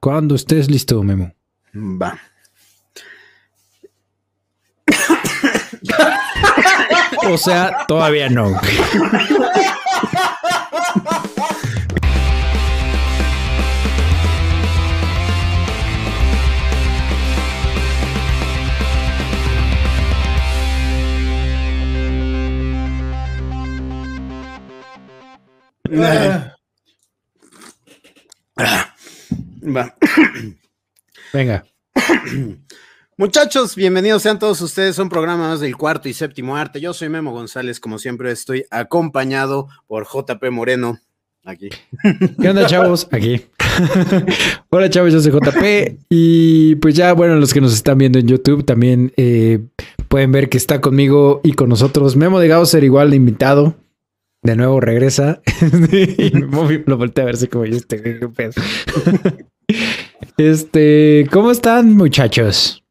Cuando estés listo, Memo. Va. O sea, todavía no. Va. Venga. Muchachos, bienvenidos sean todos ustedes a un programa más del cuarto y séptimo arte. Yo soy Memo González, como siempre estoy acompañado por JP Moreno. Aquí. ¿Qué onda, chavos? Aquí. Hola, chavos, yo soy JP. Y pues ya, bueno, los que nos están viendo en YouTube también eh, pueden ver que está conmigo y con nosotros Memo de Gausser, igual de invitado. De nuevo regresa. y lo volteé a verse como yo este. Este, ¿cómo están, muchachos?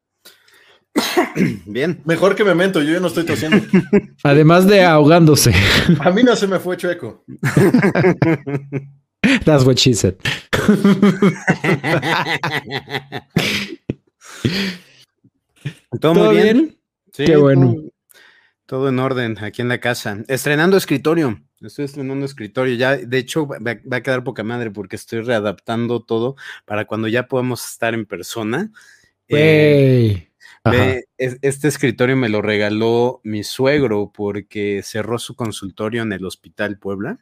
Bien. Mejor que Memento, yo ya no estoy tosiendo. Además de ahogándose. A mí no se me fue chueco. That's what she said. ¿Todo, muy bien? Sí, Qué bueno. Todo, todo en orden aquí en la casa. Estrenando escritorio. Estoy estrenando escritorio. Ya, de hecho, va, va a quedar poca madre porque estoy readaptando todo para cuando ya podamos estar en persona. Eh, es- este escritorio me lo regaló mi suegro porque cerró su consultorio en el Hospital Puebla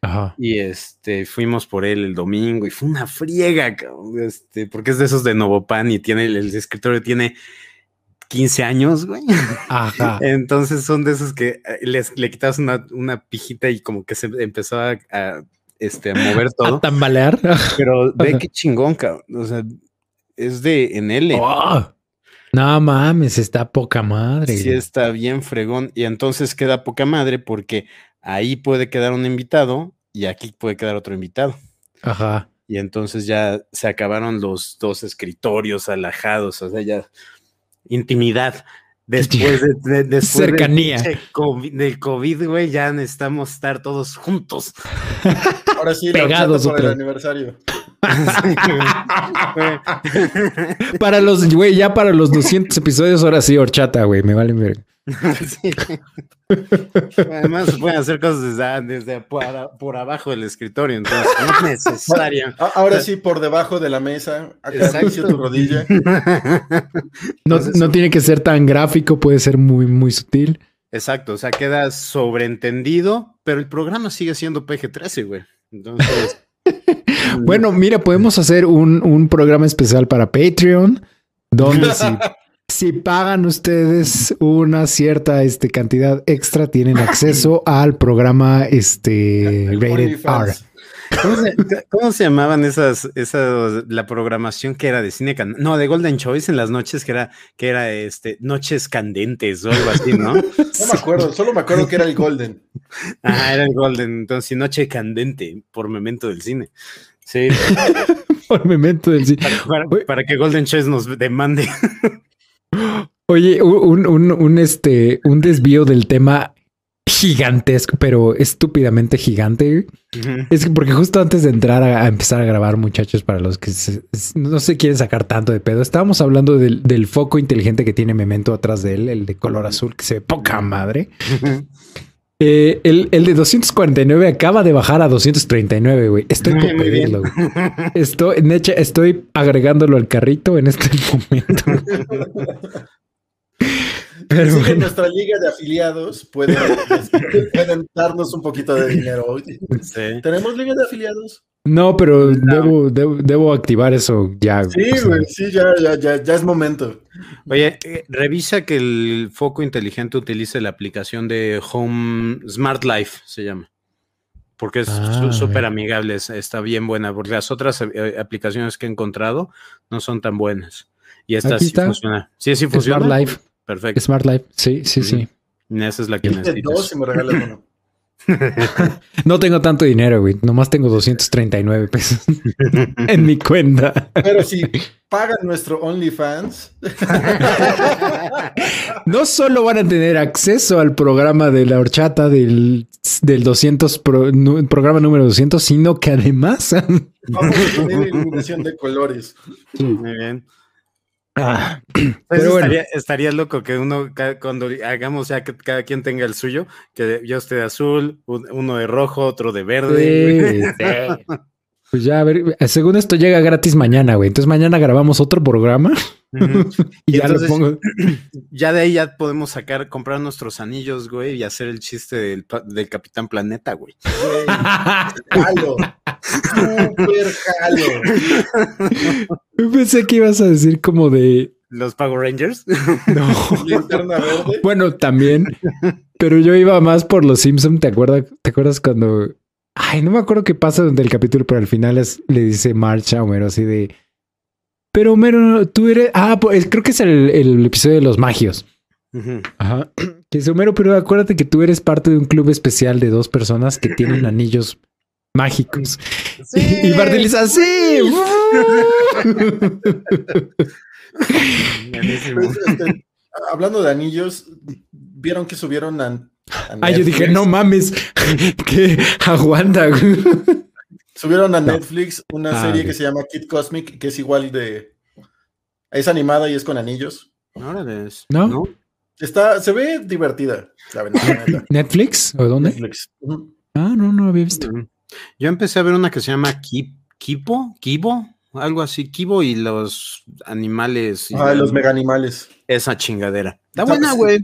Ajá. y este fuimos por él el domingo y fue una friega, cabrón, este, porque es de esos de Novopan y tiene el, el escritorio tiene 15 años, güey. Ajá. Entonces son de esos que eh, les, le quitas una, una pijita y como que se empezó a, a, este, a mover ¿A todo. tambalear? Pero ve Ajá. qué chingón, cabrón. O sea, es de en L. Oh. No mames, está poca madre. Sí, está bien fregón. Y entonces queda poca madre porque ahí puede quedar un invitado y aquí puede quedar otro invitado. Ajá. Y entonces ya se acabaron los dos escritorios alajados, o sea, ya intimidad. Después de, de- después Cercanía. COVID- del COVID, güey, ya necesitamos estar todos juntos. Ahora sí, Pegados por el aniversario. Para los, güey, ya para los 200 episodios, ahora sí, horchata, güey, me vale ver. Sí. Además, se pueden hacer cosas desde, desde por, abajo del escritorio, entonces no es necesario. Ahora sí, por debajo de la mesa, tu rodilla. No, Entonces, no tiene que ser tan gráfico, puede ser muy, muy sutil. Exacto, o sea, queda sobreentendido, pero el programa sigue siendo PG-13, güey. Entonces, Bueno, mira, podemos hacer un, un programa especial para Patreon, donde si, si pagan ustedes una cierta este, cantidad extra, tienen acceso al programa este, Rated R. ¿cómo se, cómo se llamaban esas, esas, la programación que era de cine, no, de Golden Choice en las noches, que era, que era, este, noches candentes o algo así, ¿no? No me acuerdo, solo me acuerdo que era el Golden. Ah, era el Golden, entonces, sí, noche candente, por memento del cine. Sí, Por momento del para, para que Golden Choice nos demande. Oye, un, un, un, este, un desvío del tema gigantesco, pero estúpidamente gigante. Es que porque justo antes de entrar a, a empezar a grabar, muchachos, para los que se- no se quieren sacar tanto de pedo, estábamos hablando del, del foco inteligente que tiene Memento atrás de él, el de color azul, que se ve poca madre. Eh, el, el de 249 acaba de bajar a 239, güey. Estoy por Muy bien. pedirlo. güey. Estoy, estoy agregándolo al carrito en este momento. Pero nuestra liga de afiliados pueden, pueden darnos un poquito de dinero. Sí. ¿Tenemos liga de afiliados? No, pero debo, debo, debo activar eso ya. Sí, o sea, güey, sí, ya, ya, ya, ya es momento. Oye, eh, revisa que el foco inteligente utilice la aplicación de Home Smart Life, se llama. Porque es Ah, súper amigable, es- está bien buena, porque las otras eh, aplicaciones que he encontrado no son tan buenas. Y esta Aquí sí está. funciona. Sí, sí funciona. Smart Life. Perfecto. Smart Life. Sí, sí, sí. Esa es la que dos necesitas. y me regalas uno. no tengo tanto dinero, güey. Nomás tengo 239 pesos en mi cuenta. Pero si pagan nuestro OnlyFans. no solo van a tener acceso al programa de la horchata del, del 200, programa número 200, sino que además... Vamos a tener iluminación de colores. Muy bien. Ah, pero bueno. estaría, loco que uno, cuando hagamos ya que cada quien tenga el suyo, que yo esté de azul, uno de rojo, otro de verde. Pues ya, a ver, según esto llega gratis mañana, güey. Entonces mañana grabamos otro programa. y, ya lo pongo. Ya de ahí ya podemos sacar, comprar nuestros anillos, güey, y hacer el chiste del, del Capitán Planeta, güey. Súper jalo. Pensé que ibas a decir como de. ¿Los Power Rangers? No. bueno, también. Pero yo iba más por los Simpsons. ¿Te acuerdas? ¿Te acuerdas cuando Ay, no me acuerdo qué pasa durante el capítulo, pero al final le dice Marcha a Homero así de. Pero Homero, tú eres. Ah, pues creo que es el, episodio de los magios. Ajá. Que dice Homero, pero acuérdate que tú eres parte de un club especial de dos personas que tienen anillos mágicos. Y Bartel dice así. Este, hablando de anillos, vieron que subieron a Ah, yo dije, no mames, que aguanta. Subieron a Netflix una ah, serie que se llama Kid Cosmic, que es igual de. Es animada y es con anillos. ¿No? ¿No? Está, se ve divertida. ¿Netflix? ¿O dónde? Netflix. Ah, no, no había visto. Yo empecé a ver una que se llama Kipo, Kibo, algo así, Kibo y los animales. Ah, los mega animales. Esa chingadera. Está buena, güey.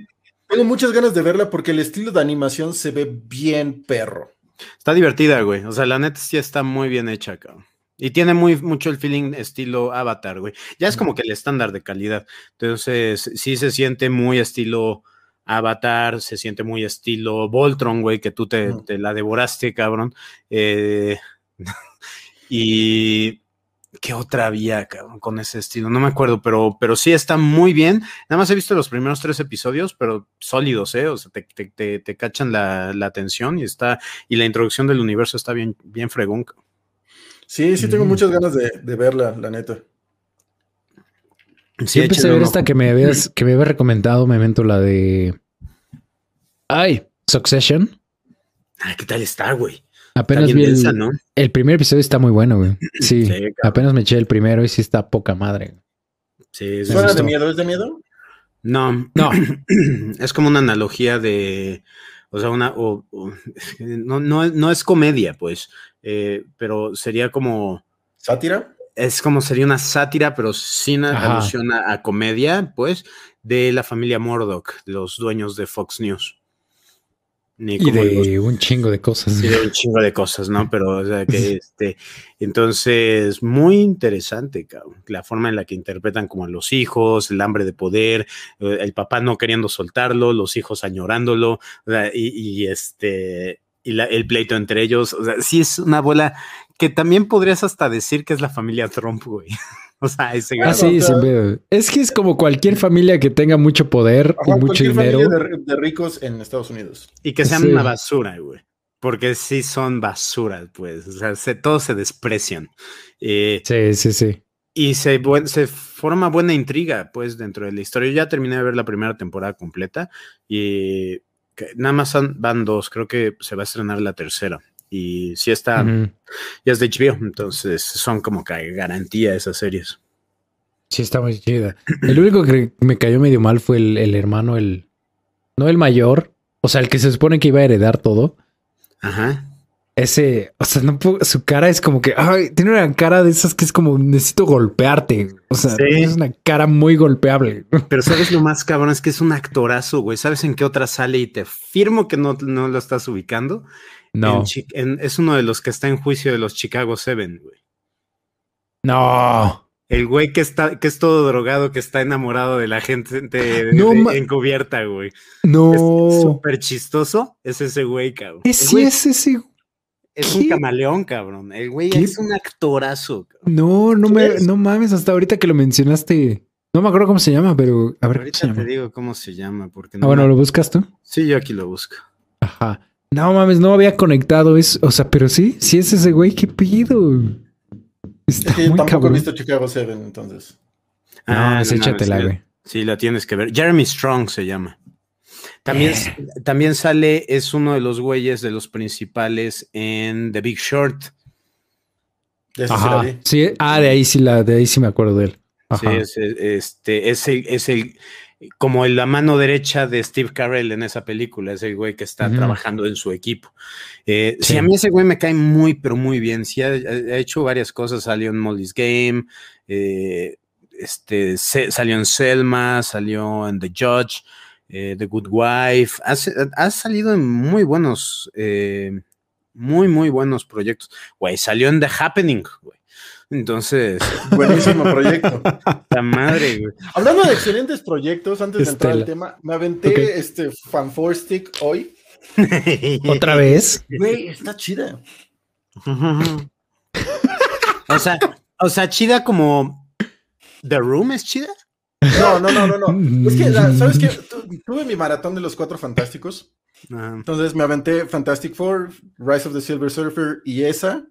Tengo muchas ganas de verla porque el estilo de animación se ve bien perro. Está divertida, güey. O sea, la neta sí está muy bien hecha, cabrón. Y tiene muy mucho el feeling estilo Avatar, güey. Ya es como que el estándar de calidad. Entonces, sí se siente muy estilo Avatar, se siente muy estilo Voltron, güey, que tú te, te la devoraste, cabrón. Eh, y ¿Qué otra había con ese estilo? No me acuerdo, pero, pero sí está muy bien. Nada más he visto los primeros tres episodios, pero sólidos, ¿eh? O sea, te, cachan la, atención y está, y la introducción del universo está bien, bien fregón. Sí, sí tengo mm. muchas ganas de, verla, la neta. Sí, empecé a ver esta que me habías, que me había recomendado, me invento la de. Ay, Succession. Ay, ¿qué tal está, güey? Apenas vi el, el, primer episodio está muy bueno, güey. Sí, apenas me eché el primero y sí está poca madre. Sí, ¿Es de miedo? ¿Es de miedo? No, no. es como una analogía de, o sea, una, no, no, es comedia, pues, eh, pero sería como... ¿Sátira? Es como sería una sátira, pero sin alusión a, comedia, pues, de la familia Murdoch, los dueños de Fox News y de un chingo de cosas. Sí, de un chingo de cosas, ¿no? Pero, o sea, que este, entonces, muy interesante, cabrón, la forma en la que interpretan como a los hijos, el hambre de poder, eh, el papá no queriendo soltarlo, los hijos añorándolo, sea, y, este, y el pleito entre ellos, o sea, sí es una bola que también podrías hasta decir que es la familia Trump, güey. O sea, ese ah, sí, Es que es como cualquier familia que tenga mucho poder y mucho dinero. De, ricos en Estados Unidos. Y que sean una basura, güey. Porque sí son basura, pues. O sea, se, todos se desprecian. Eh, sí, sí, sí. Y se, se forma buena intriga, pues, dentro de la historia. Yo ya terminé de ver la primera temporada completa y nada más van dos. Creo que se va a estrenar la tercera y si está, ya es de HBO, entonces son como que garantía esas series. Sí, está muy chida. El único que me cayó medio mal fue el, hermano, el, no el mayor, o sea, el que se supone que iba a heredar todo. Ajá. Ese, o sea, no su cara es como que, ay, tiene una cara de esas que es como necesito golpearte. O sea, es una cara muy golpeable. Pero sabes lo más cabrón es que es un actorazo, güey. ¿Sabes en qué otra sale? Y te firmo que no, no lo estás ubicando. No. es uno de los que está en juicio de los Chicago Seven, güey. No. El güey que está, que es todo drogado, que está enamorado de la gente de, encubierta, güey. No. Es súper chistoso. Es ese güey, cabrón. Es, sí, es ese. Es un camaleón, cabrón. El güey es un actorazo. No, no me, no mames, hasta ahorita que lo mencionaste. No me acuerdo cómo se llama, pero a ver. Ahorita te digo cómo se llama. Porque ah, bueno, ¿lo buscas tú? Sí, yo aquí lo busco. Ajá. No mames, no había conectado eso. O sea, pero sí, sí es ese güey, qué pido. Está es que muy tampoco he visto Chicago 7, entonces. Ah, no, échatela, güey. Sí, la tienes que ver. Jeremy Strong se llama. También, eh. también sale, es uno de los güeyes de los principales en The Big Short. Ajá. Sí, ah, de ahí sí la, de ahí sí me acuerdo de él. Sí, es, este, es el, es el, como la mano derecha de Steve Carell en esa película, es el güey que está trabajando en su equipo. Eh, sí. a mí ese güey me cae muy, pero muy bien. Sí, ha, hecho varias cosas. Salió en Molly's Game, eh, este, salió en Selma, salió en The Judge, eh, The Good Wife. Ha, salido en muy buenos, muy, muy buenos proyectos. Güey, salió en The Happening, güey. Entonces. Buenísimo proyecto. La madre, güey. Hablando de excelentes proyectos, antes de entrar al tema, me aventé este Fan Stick hoy. ¿Otra vez? Güey, está chida. o sea, o sea, chida como The Room es chida. No, no, no, no, no. Es que, ¿sabes qué? Tuve mi maratón de los cuatro fantásticos. Entonces me aventé Fantastic Four, Rise of the Silver Surfer y esa.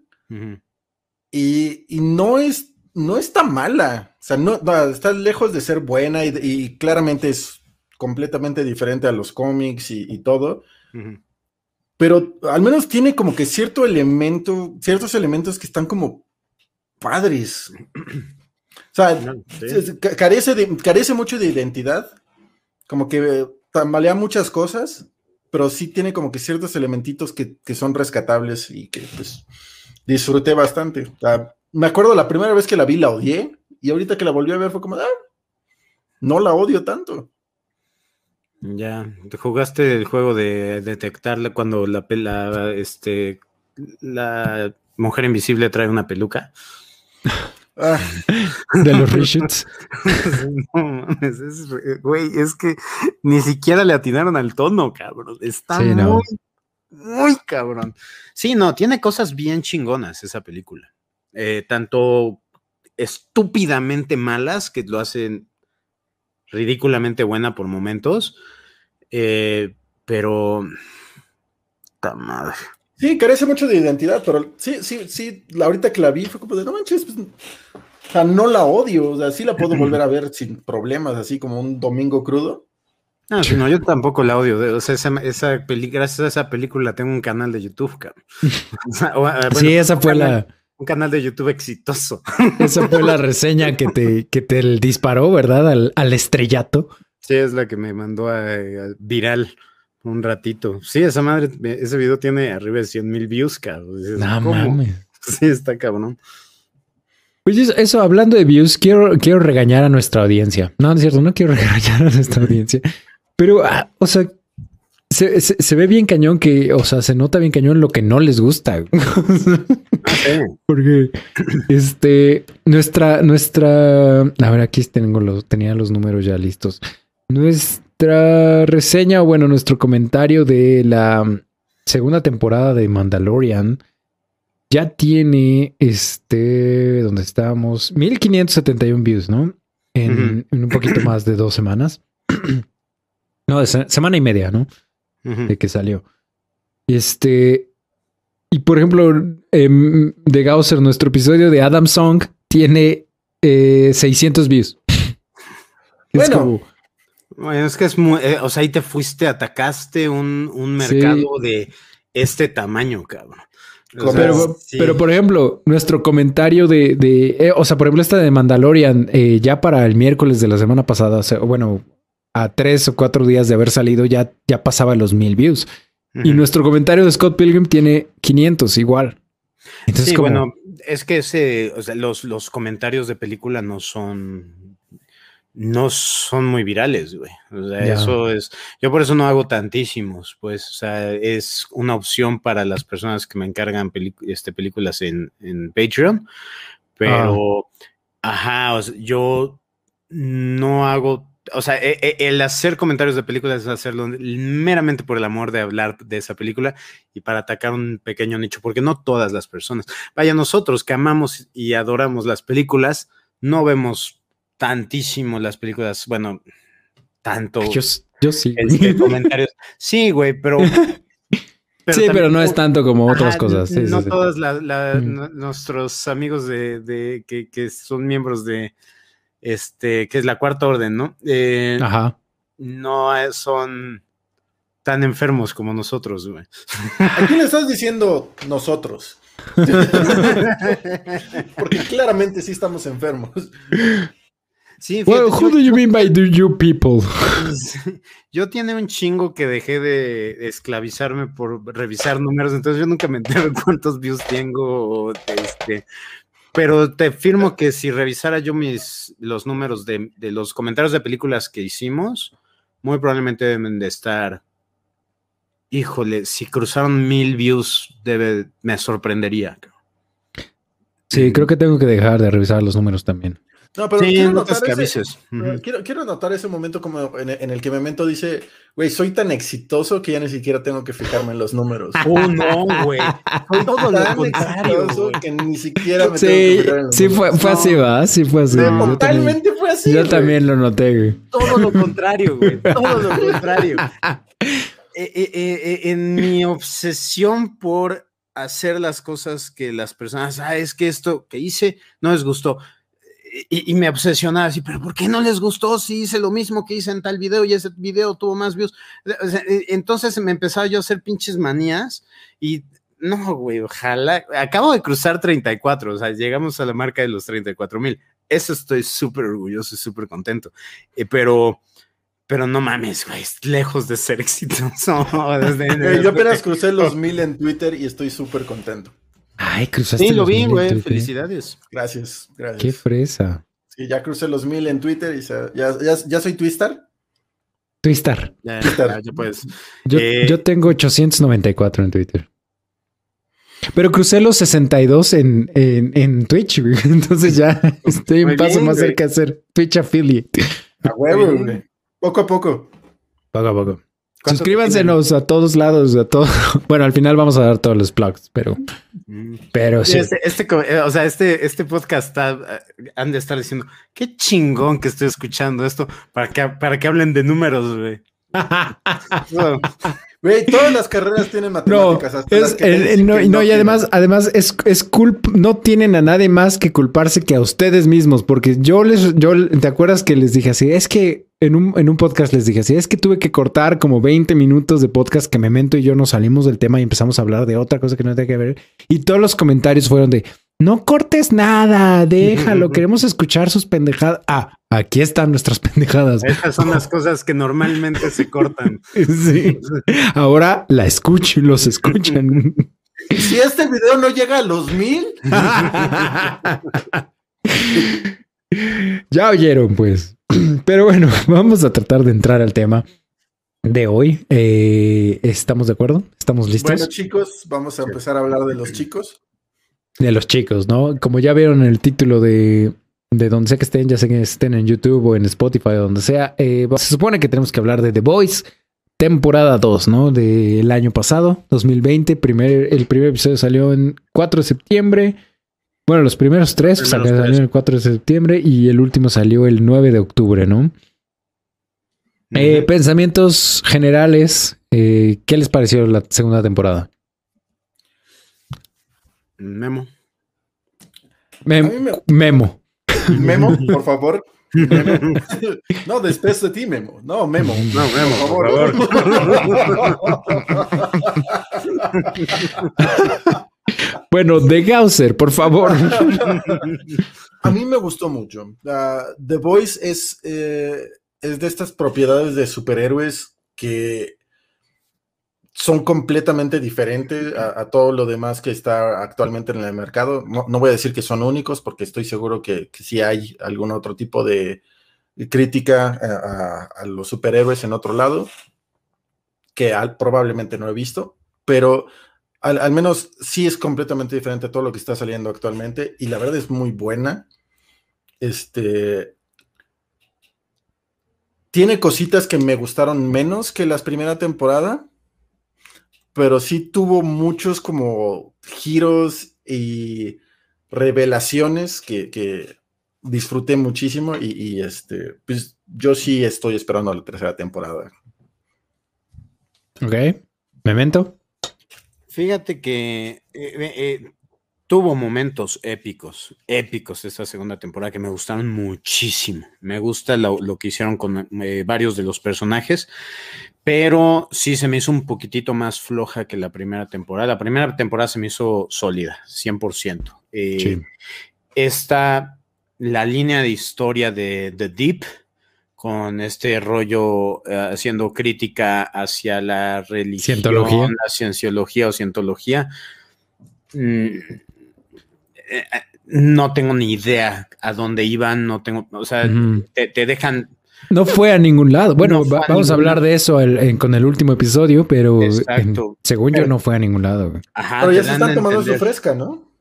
Y, no, es, no está mala. O sea, no, está lejos de ser buena y, claramente es completamente diferente a los cómics y, todo. Pero al menos tiene como que cierto elemento, ciertos elementos que están como padres. O sea, carece, de, carece mucho de identidad. Como que tambalea muchas cosas, pero sí tiene como que ciertos elementitos que, que son rescatables y que pues disfruté bastante. me acuerdo la primera vez que la vi, la odié, y ahorita que la volví a ver fue como, ah, no la odio tanto. Ya, te jugaste el juego de detectarla cuando la, la, este, la mujer invisible trae una peluca. Ah. De los reshoots. no güey, es que ni siquiera le atinaron al tono, cabrón. Está muy, muy cabrón. Sí, no, tiene cosas bien chingonas esa película. Eh, tanto estúpidamente malas que lo hacen ridículamente buena por momentos, eh, pero... ¡Ta madre! Sí, carece mucho de identidad, pero sí, sí, sí, la ahorita que la vi fue como de, no manches, pues, o sea, no la odio, o sea, sí la puedo volver a ver sin problemas, así como un domingo crudo. No, no, yo tampoco la odio. O sea, esa, esa gracias a esa película tengo un canal de YouTube, cabrón. sí, esa fue la. Un canal de YouTube exitoso. Esa fue la reseña que te, que te disparó, ¿verdad? Al, estrellato. Sí, es la que me mandó a, viral un ratito. Sí, esa madre, ese video tiene arriba de 100 mil views, cabrón. No mames. Sí, está cabrón. Pues eso, hablando de views, quiero, quiero regañar a nuestra audiencia. No, es cierto, no quiero regañar a nuestra audiencia. Pero, ah, o sea, se, ve bien cañón que, o sea, se nota bien cañón lo que no les gusta. Porque, este, nuestra, nuestra, a ver, aquí tengo los, tenía los números ya listos. Nuestra reseña, bueno, nuestro comentario de la segunda temporada de Mandalorian ya tiene, este, donde estábamos, 1571 views, ¿no? En, en un poquito más de dos semanas. No, de semana y media, ¿no? De que salió. Este. Y por ejemplo, em, de Gausser, nuestro episodio de Adam Song tiene 600 eh, views. bueno. Bueno, es que es muy. Eh, o sea, ahí te fuiste, atacaste un, mercado de este tamaño, cabrón. pero, por ejemplo, nuestro comentario de, de eh, o sea, por ejemplo, esta de Mandalorian, ya para el miércoles de la semana pasada, o sea, bueno, a tres o cuatro días de haber salido ya, ya pasaba los mil views. Y nuestro comentario de Scott Pilgrim tiene 500 igual. Entonces, sí, bueno, es que ese, o sea, los, los comentarios de película no son, no son muy virales, güey. O sea, eso es, yo por eso no hago tantísimos, pues, o sea, es una opción para las personas que me encargan este, películas en, en Patreon, pero, ah. ajá, yo no hago o sea, e, e, el hacer comentarios de películas es hacerlo meramente por el amor de hablar de esa película y para atacar un pequeño nicho, porque no todas las personas. Vaya, nosotros que amamos y adoramos las películas, no vemos tantísimo las películas, bueno, tanto. Yo, sí. Este, comentarios. Sí, güey, pero sí, pero no es tanto como otras cosas. no todos mm. nuestros amigos de, que, son miembros de este, que es la cuarta orden, ¿no? Eh, Ajá. No son tan enfermos como nosotros, güey. ¿A quién le estás diciendo nosotros? Porque claramente sí estamos enfermos. Sí, well, who do you mean by you people? Yo tiene un chingo que dejé de esclavizarme por revisar números, entonces yo nunca me entero cuántos views tengo, este, pero te firmo que si revisara yo mis los números de, de los comentarios de películas que hicimos, muy probablemente deben de estar híjole, si cruzaron mil views, debe, me sorprendería. Sí, creo que tengo que dejar de revisar los números también. No, pero quiero, notar ese, quiero, notar ese momento como en, el que Memento dice, güey, soy tan exitoso que ya ni siquiera tengo que fijarme en los números. Oh, no, güey. Soy todo lo contrario. que ni siquiera me sí, tengo que fijar en los sí fue, fue así, ¿va? Sí fue así. totalmente fue así. Yo también lo noté, güey. Todo lo contrario, güey. Todo lo contrario. Eh, eh, eh, en mi obsesión por hacer las cosas que las personas, ah, es que esto que hice no les gustó. Y, me obsesionaba así, pero ¿por qué no les gustó si hice lo mismo que hice en tal video y ese video tuvo más views? entonces me empezaba yo a hacer pinches manías y no, güey, ojalá. Acabo de cruzar 34, o sea, llegamos a la marca de los 34 mil. Eso estoy súper orgulloso y súper contento. pero pero no mames, güey, lejos de ser exitoso. yo apenas crucé los mil en Twitter y estoy súper contento. Ay, cruzaste. Sí, lo vi, güey. Felicidades. Gracias, gracias. Qué fresa. Sí, ya crucé los mil en Twitter y ya, ya, ya soy Twister. Twister. Ya, ya, ya puedes. Yo, eh, yo, tengo 894 en Twitter. Pero crucé los 62 en, en, en Twitch, güey. Entonces ya estoy un paso más cerca de ser Twitch affiliate. A huevo, güey. Poco a poco. Poco a poco. Suscríbanse a todos lados, a todo. Bueno, al final vamos a dar todos los plugs, pero, pero sí. Este, este, eh, o sea, este, este podcast está, eh, han de estar diciendo, qué chingón que estoy escuchando esto para que, para que hablen de números, güey. Güey, todas las carreras tienen matemáticas. No, no, y además, además es, es culp, no tienen a nadie más que culparse que a ustedes mismos, porque yo les, yo, ¿te acuerdas que les dije así? Es que en un, en un podcast les dije así, es que tuve que cortar como 20 minutos de podcast que Memento y yo nos salimos del tema y empezamos a hablar de otra cosa que no tiene que ver. Y todos los comentarios fueron de, no cortes nada, déjalo, queremos escuchar sus pendejadas. Ah, aquí están nuestras pendejadas. Estas son las cosas que normalmente se cortan. Sí. Ahora la escuchan, los escuchan. Si este video no llega a los mil. ya oyeron, pues. Pero bueno, vamos a tratar de entrar al tema de hoy. Eh, ¿Estamos de acuerdo? ¿Estamos listos? Bueno, chicos, vamos a empezar a hablar de los chicos. De los chicos, ¿no? Como ya vieron en el título de, de donde sea que estén, ya sea que estén en YouTube o en Spotify o donde sea, eh, se supone que tenemos que hablar de The Voice, temporada 2, ¿no? Del año pasado, 2020. Primer, el primer episodio salió en 4 de septiembre. Bueno, los primeros tres salieron el 4 de septiembre y el último salió el 9 de octubre, ¿no? Eh, pensamientos generales, eh, ¿qué les pareció la segunda temporada? Memo. Memo. Memo, por favor. No, después de ti, Memo. No, Memo. No, Memo, por favor. bueno, de Gausser, por favor. A mí me gustó mucho. The Voice es, eh, es de estas propiedades de superhéroes que son completamente diferentes a, todo lo demás que está actualmente en el mercado. No, voy a decir que son únicos, porque estoy seguro que, sí hay algún otro tipo de crítica a, los superhéroes en otro lado, que probablemente no he visto, pero al, menos sí es completamente diferente a todo lo que está saliendo actualmente y la verdad es muy buena. Este, tiene cositas que me gustaron menos que la primera temporada, pero sí tuvo muchos como giros y revelaciones que, disfruté muchísimo y, este, pues yo sí estoy esperando la tercera temporada. Ok. Memento. Fíjate que eh, eh, tuvo momentos épicos, épicos esta segunda temporada que me gustaron muchísimo. Me gusta lo, que hicieron con eh, varios de los personajes, pero sí se me hizo un poquitito más floja que la primera temporada. La primera temporada se me hizo sólida, 100%. Eh, Esta, la línea de historia de The Deep, con este rollo eh, haciendo crítica hacia la religión, la cienciología o cientología. Mm, eh, no tengo ni idea a dónde iban, no tengo, o sea, te, dejan... No fue a ningún lado. Bueno, vamos a hablar de eso con el último episodio, pero según yo no fue a ningún lado. pero ya se están tomando su fresca, ¿no?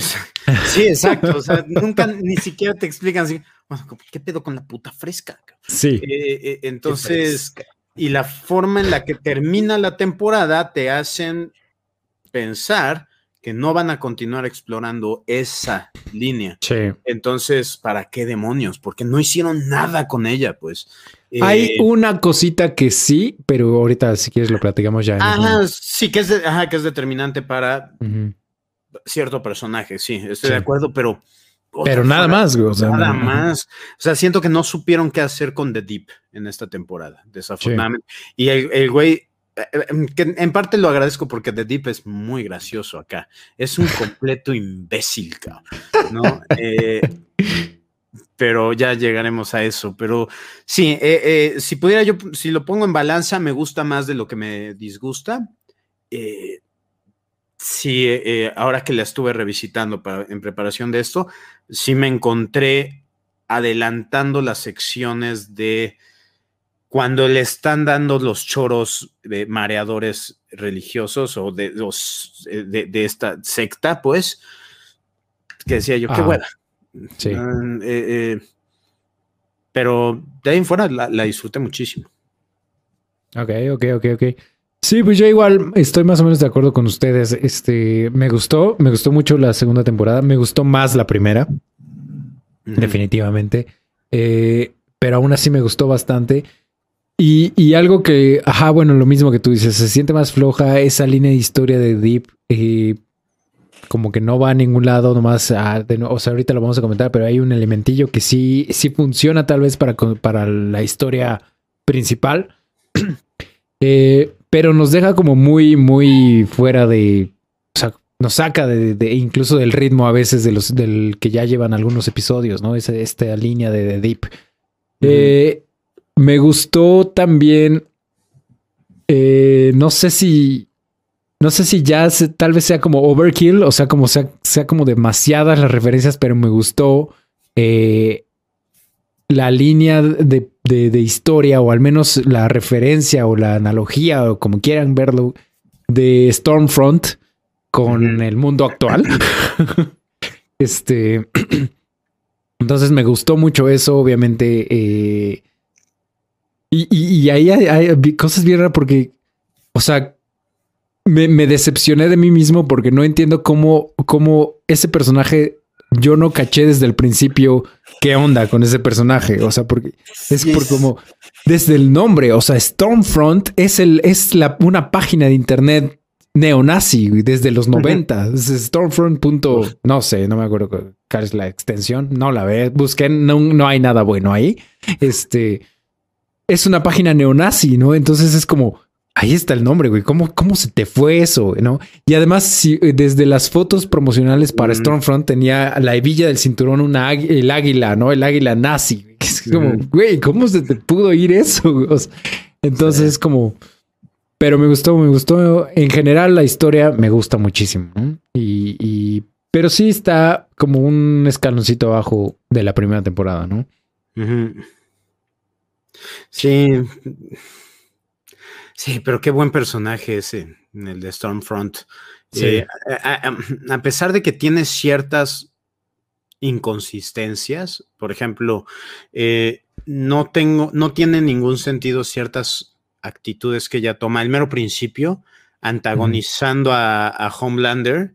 Sí, exacto. O sea, nunca ni siquiera te explican así. ¿qué pedo con la puta fresca? Sí. Eh, eh, entonces, y la forma en la que termina la temporada te hacen pensar que no van a continuar explorando esa línea. Sí. Entonces, ¿para qué demonios? Porque no hicieron nada con ella, pues. Hay eh, una cosita que sí, pero ahorita si quieres lo platicamos ya. Ajá, sí, que es, que es determinante para cierto personaje, sí, estoy de acuerdo, pero pero nada más, güey. nada más. O sea, siento que no supieron qué hacer con The Deep en esta temporada, desafortunadamente. Y el, güey, eh, eh, que en parte lo agradezco porque The Deep es muy gracioso acá. Es un completo imbécil, cabrón. ¿no? Eh, pero ya llegaremos a eso. Pero sí, si pudiera yo, si lo pongo en balanza, me gusta más de lo que me disgusta. Sí, ahora que la estuve revisitando para, en preparación de esto, sí me encontré adelantando las secciones de cuando le están dando los choros de mareadores religiosos o de los eh, de, esta secta, pues, que decía yo, qué buena. Sí. Ah, eh, eh, pero de ahí en fuera la, la, disfruté muchísimo. Ok, ok, ok, ok. Sí, pues yo igual estoy más o menos de acuerdo con ustedes. Este, me gustó, me gustó mucho la segunda temporada, me gustó más la primera, definitivamente. Eh, pero aún así me gustó bastante. Y, algo que, ajá, bueno, lo mismo que tú dices, se siente más floja esa línea de historia de Deep. Eh, como que no va a ningún lado, nomás, o sea, ahorita lo vamos a comentar, pero hay un elementillo que sí, sí funciona tal vez para, para la historia principal. eh, pero nos deja como muy, muy fuera de. O sea, nos saca de, incluso del ritmo a veces de los del que ya llevan algunos episodios, ¿no? Esa, esta línea de, Deep. Eh, me gustó también. Eh, no sé si. No sé si ya tal vez sea como overkill, o sea, como sea, sea como demasiadas las referencias, pero me gustó eh, la línea de, historia, o al menos la referencia o la analogía, o como quieran verlo, de Stormfront con el mundo actual. este. Entonces me gustó mucho eso, obviamente. Eh, y, ahí hay, cosas bien raras porque, o sea, me, me, decepcioné de mí mismo porque no entiendo cómo, cómo ese personaje yo no caché desde el principio qué onda con ese personaje. O sea, porque es por como desde el nombre, o sea, Stormfront es el, es la, una página de internet neonazi desde los 90. Stormfront. no sé, no me acuerdo cuál es la extensión. No la ve, busqué, no, no hay nada bueno ahí. Este es una página neonazi, ¿no? Entonces es como Ahí está el nombre, güey. ¿Cómo, cómo se te fue eso? ¿No? Y además, si, eh, desde las fotos promocionales para Stormfront tenía la hebilla del cinturón, una el águila, ¿no? El águila nazi. Es como, güey, ¿cómo se te pudo ir eso? entonces, es como. Pero me gustó, me gustó. En general, la historia me gusta muchísimo. Y, pero sí está como un escaloncito abajo de la primera temporada, ¿no? Sí. Sí, pero qué buen personaje ese, el de Stormfront. Eh, a, pesar de que tiene ciertas inconsistencias, por ejemplo, eh, no tengo, no tiene ningún sentido ciertas actitudes que ella toma. El mero principio, antagonizando a, Homelander,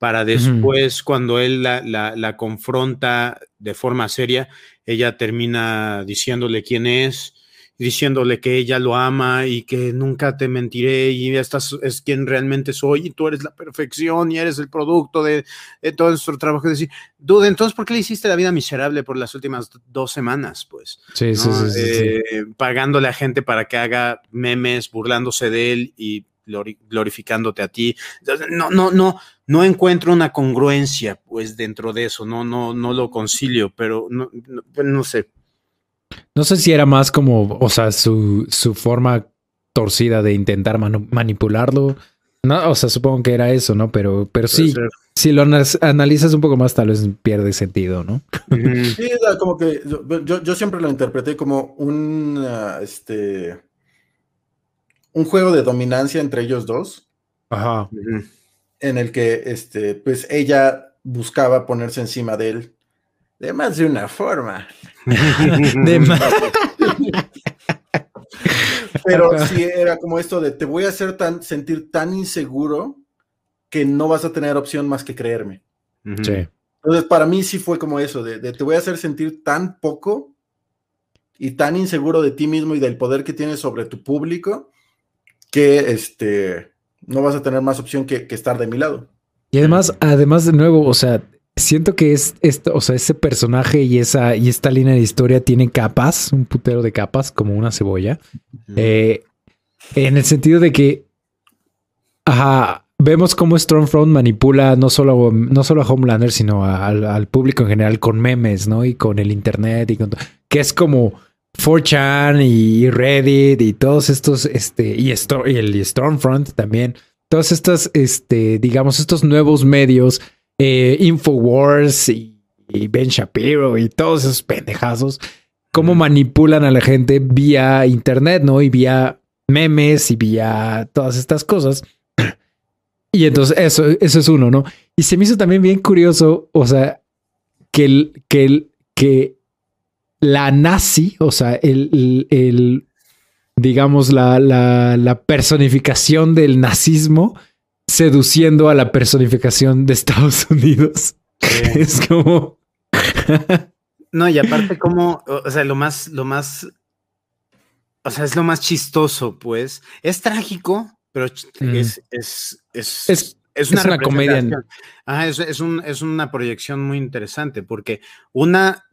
para después, cuando él la, la, confronta de forma seria, ella termina diciéndole quién es diciéndole que ella lo ama y que nunca te mentiré y esta es quien realmente soy y tú eres la perfección y eres el producto de, todo nuestro trabajo. decir, dude, entonces, ¿por qué le hiciste la vida miserable por las últimas dos semanas? Pues, sí, sí, sí, eh, pagándole a gente para que haga memes, burlándose de él y glorificándote a ti. No, no, no, no encuentro una congruencia, pues, dentro de eso. No, no, no lo concilio, pero no, no, pues, no sé. No sé si era más como, o sea, su, su forma torcida de intentar manipularlo. No, o sea, supongo que era eso, ¿no? Pero, pero sí, si lo analizas un poco más, tal vez pierde sentido, ¿no? Sí, como que yo, yo, siempre lo interpreté como un, este, un juego de dominancia entre ellos dos. Ajá. En el que, este, pues ella buscaba ponerse encima de él de más de una forma. de más. Pero sí era como esto de te voy a hacer tan, sentir tan inseguro que no vas a tener opción más que creerme. Sí. Entonces, para mí sí fue como eso, de, te voy a hacer sentir tan poco y tan inseguro de ti mismo y del poder que tienes sobre tu público que este, no vas a tener más opción que, que estar de mi lado. Y además, además de nuevo, o sea, siento que es esto, o sea, ese personaje y esa y esta línea de historia tiene capas, un putero de capas, como una cebolla. Eh, en el sentido de que ajá, vemos cómo Stormfront manipula no solo, no solo a Homelander, sino al, público en general con memes, ¿no? Y con el internet y con que es como 4chan y Reddit y todos estos, este, y, y el Stormfront también. Todos estos, este, digamos, estos nuevos medios eh, Infowars y, Ben Shapiro y todos esos pendejazos, cómo manipulan a la gente vía internet, ¿no? Y vía memes y vía todas estas cosas. Y entonces eso, eso es uno, ¿no? Y se me hizo también bien curioso, o sea, que, el, que, el, que la nazi, o sea, el, el, digamos, la, la, la personificación del nazismo seduciendo a la personificación de Estados Unidos. Es como. no, y aparte, como, o sea, lo más, lo más. O sea, es lo más chistoso, pues. Es trágico, pero es, es, es, es, una, comedia. es, un, es una proyección muy interesante, porque una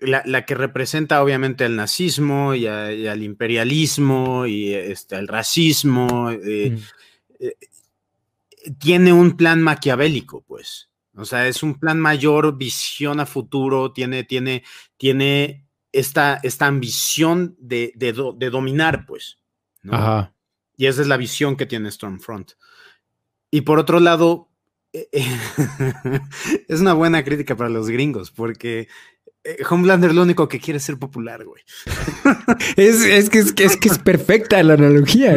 la, que representa obviamente el nazismo y, al imperialismo y este, al racismo, eh, eh, tiene un plan maquiavélico, pues. O sea, es un plan mayor, visión a futuro, tiene, tiene, tiene esta, esta ambición de, de, dominar, pues. Ajá. Y esa es la visión que tiene Stormfront. Y por otro lado, es una buena crítica para los gringos, porque eh, Homelander lo único que quiere es ser popular, güey. es, que, es, que, es, perfecta la analogía.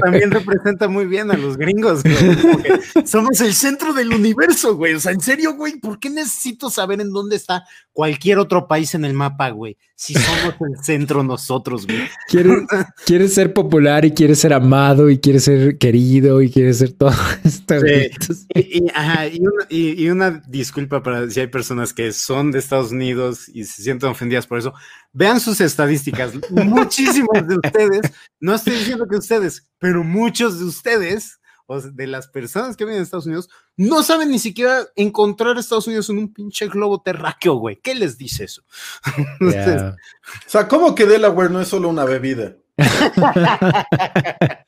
también representa muy bien a los gringos, güey. Somos el centro del universo, güey. O sea, en serio, güey, ¿por qué necesito saber en dónde está cualquier otro país en el mapa, güey? Si somos el centro nosotros, güey. Quieres, ser popular y quieres ser amado y quieres ser querido y quieres ser todo esto. Sí. Y, una, disculpa para si hay personas que son de Estados Unidos y se sienten ofendidas por eso. Vean sus estadísticas. Muchísimos de ustedes, no estoy diciendo que ustedes, pero muchos de ustedes o de las personas que viven en Estados Unidos, no saben ni siquiera encontrar Estados Unidos en un pinche globo terráqueo, güey. ¿Qué les dice eso? o sea, ¿cómo que Delaware no es solo una bebida?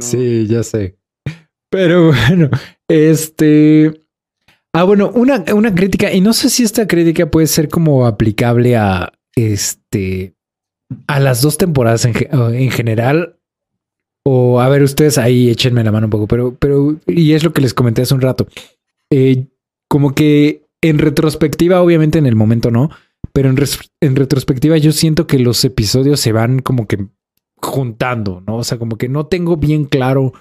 Sí, ya sé. Pero bueno, este. Ah, bueno, una, una crítica, y no sé si esta crítica puede ser como aplicable a este a las dos temporadas en, en general o a ver, ustedes ahí échenme la mano un poco, pero, pero, y es lo que les comenté hace un rato. Eh, como que en retrospectiva, obviamente en el momento no, pero en, en retrospectiva yo siento que los episodios se van como que juntando, ¿no? O sea, como que no tengo bien claro.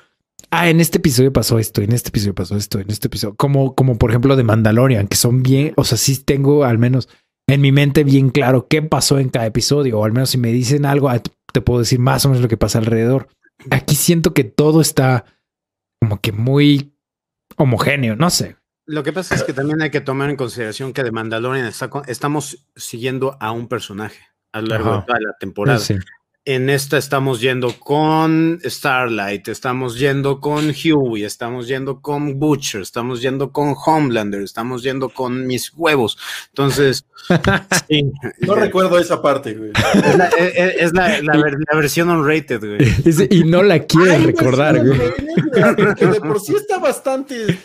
Ah, en este episodio pasó esto, en este episodio pasó esto, en este episodio, como, como por ejemplo de Mandalorian, que son bien, o sea, sí tengo al menos en mi mente bien claro qué pasó en cada episodio, o al menos si me dicen algo, ah, te puedo decir más o menos lo que pasa alrededor. Aquí siento que todo está como que muy homogéneo, no sé. Lo que pasa es que también hay que tomar en consideración que de Mandalorian estamos siguiendo a un personaje a lo largo de toda la temporada. En esta estamos yendo con Starlight, estamos yendo con Huey, estamos yendo con Butcher, estamos yendo con Homelander, estamos yendo con mis huevos. Entonces, no recuerdo esa parte, güey. Es la, versión unrated, güey. y no la quiero recordar, güey. Que de por sí está bastante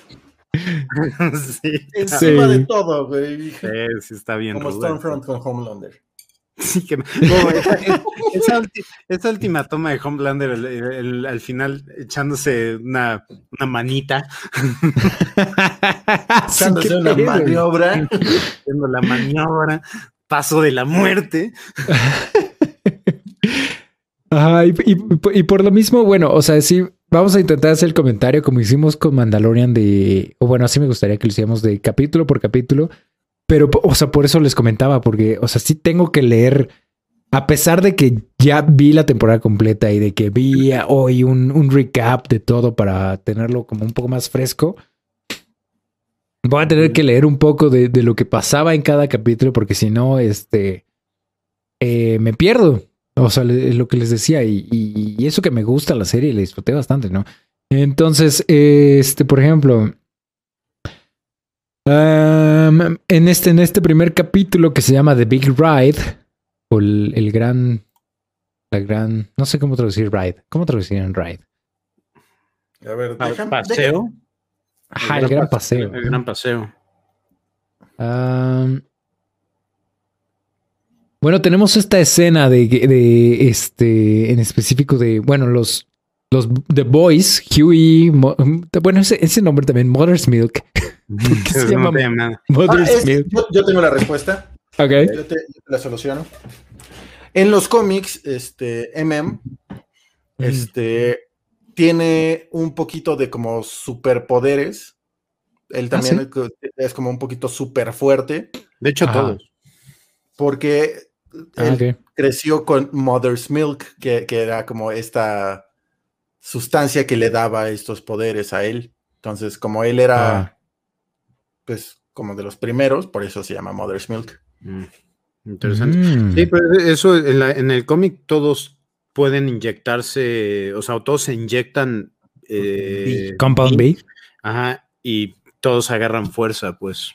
encima de todo, güey. Sí, sí está bien. Como Stormfront con Homelander. Sí, que, esa, última toma de Homelander al final echándose una, una manita. echándose una maniobra. Haciendo la maniobra. Paso de la muerte. y, por lo mismo, bueno, o sea, sí, vamos a intentar hacer el comentario como hicimos con Mandalorian de, o bueno, así me gustaría que lo hiciéramos de capítulo por capítulo pero, o sea, por eso les comentaba, porque, o sea, sí tengo que leer, a pesar de que ya vi la temporada completa y de que vi hoy un, recap de todo para tenerlo como un poco más fresco, voy a tener que leer un poco de, lo que pasaba en cada capítulo, porque si no, este, eh, me pierdo. O sea, es lo que les decía, y, y, eso que me gusta la serie, le disfruté bastante, ¿no? Entonces, este, por ejemplo, en, este, en este primer capítulo que se llama The Big Ride, o el, gran, la gran, no sé cómo traducir ride. ¿Cómo traducir en ride? A ver, paseo. Ajá, el, gran paseo. El gran paseo. bueno, tenemos esta escena de, de, este, en específico de, bueno, los, los The Boys, Huey, bueno, ese, ese nombre también, Mother's Milk. Yo, tengo la respuesta. Ok. Yo te, la soluciono. En los cómics, este, MM, este, tiene un poquito de como superpoderes. Él ¿Ah, también es como un poquito súper fuerte. De hecho, todos. Porque ah, él creció con Mother's Milk, que, que era como esta sustancia que le daba estos poderes a él. Entonces, como él era, ah. Pues, como de los primeros, por eso se llama Mother's Milk. Mm, interesante. Mm. Sí, pero eso en, el cómic todos pueden inyectarse, o sea, todos se inyectan. Eh, Compound B. Ajá, y todos agarran fuerza, pues.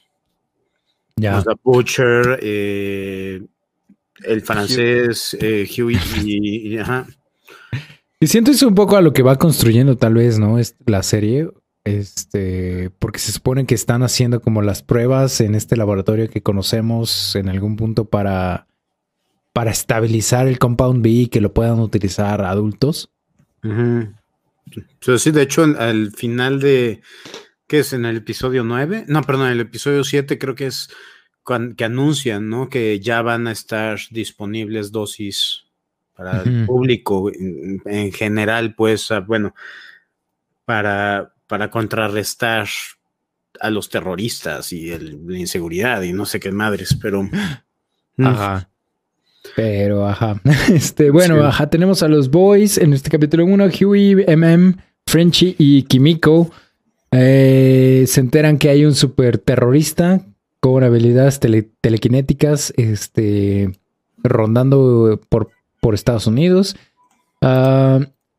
Ya. O sea, Butcher, eh, el francés, eh, Huey y, ajá. Y siento eso un poco a lo que va construyendo tal vez, ¿no? Es la serie. Este, porque se supone que están haciendo como las pruebas en este laboratorio que conocemos en algún punto para, para estabilizar el Compound B y que lo puedan utilizar adultos. sí, de hecho, al final de, ¿qué es? En el episodio 9, no, perdón, en el episodio 7 creo que es que anuncian, ¿no? Que ya van a estar disponibles dosis para el público en, general, pues, bueno, para, para contrarrestar a los terroristas y la inseguridad y no sé qué madres, pero... Mm. Ajá. Pero, ajá. Este, bueno, ajá, tenemos a los boys en este capítulo 1, Huey, MM, Frenchy y Kimiko. Eh, se enteran que hay un super terrorista con habilidades telequinéticas, este, rondando por por Estados Unidos.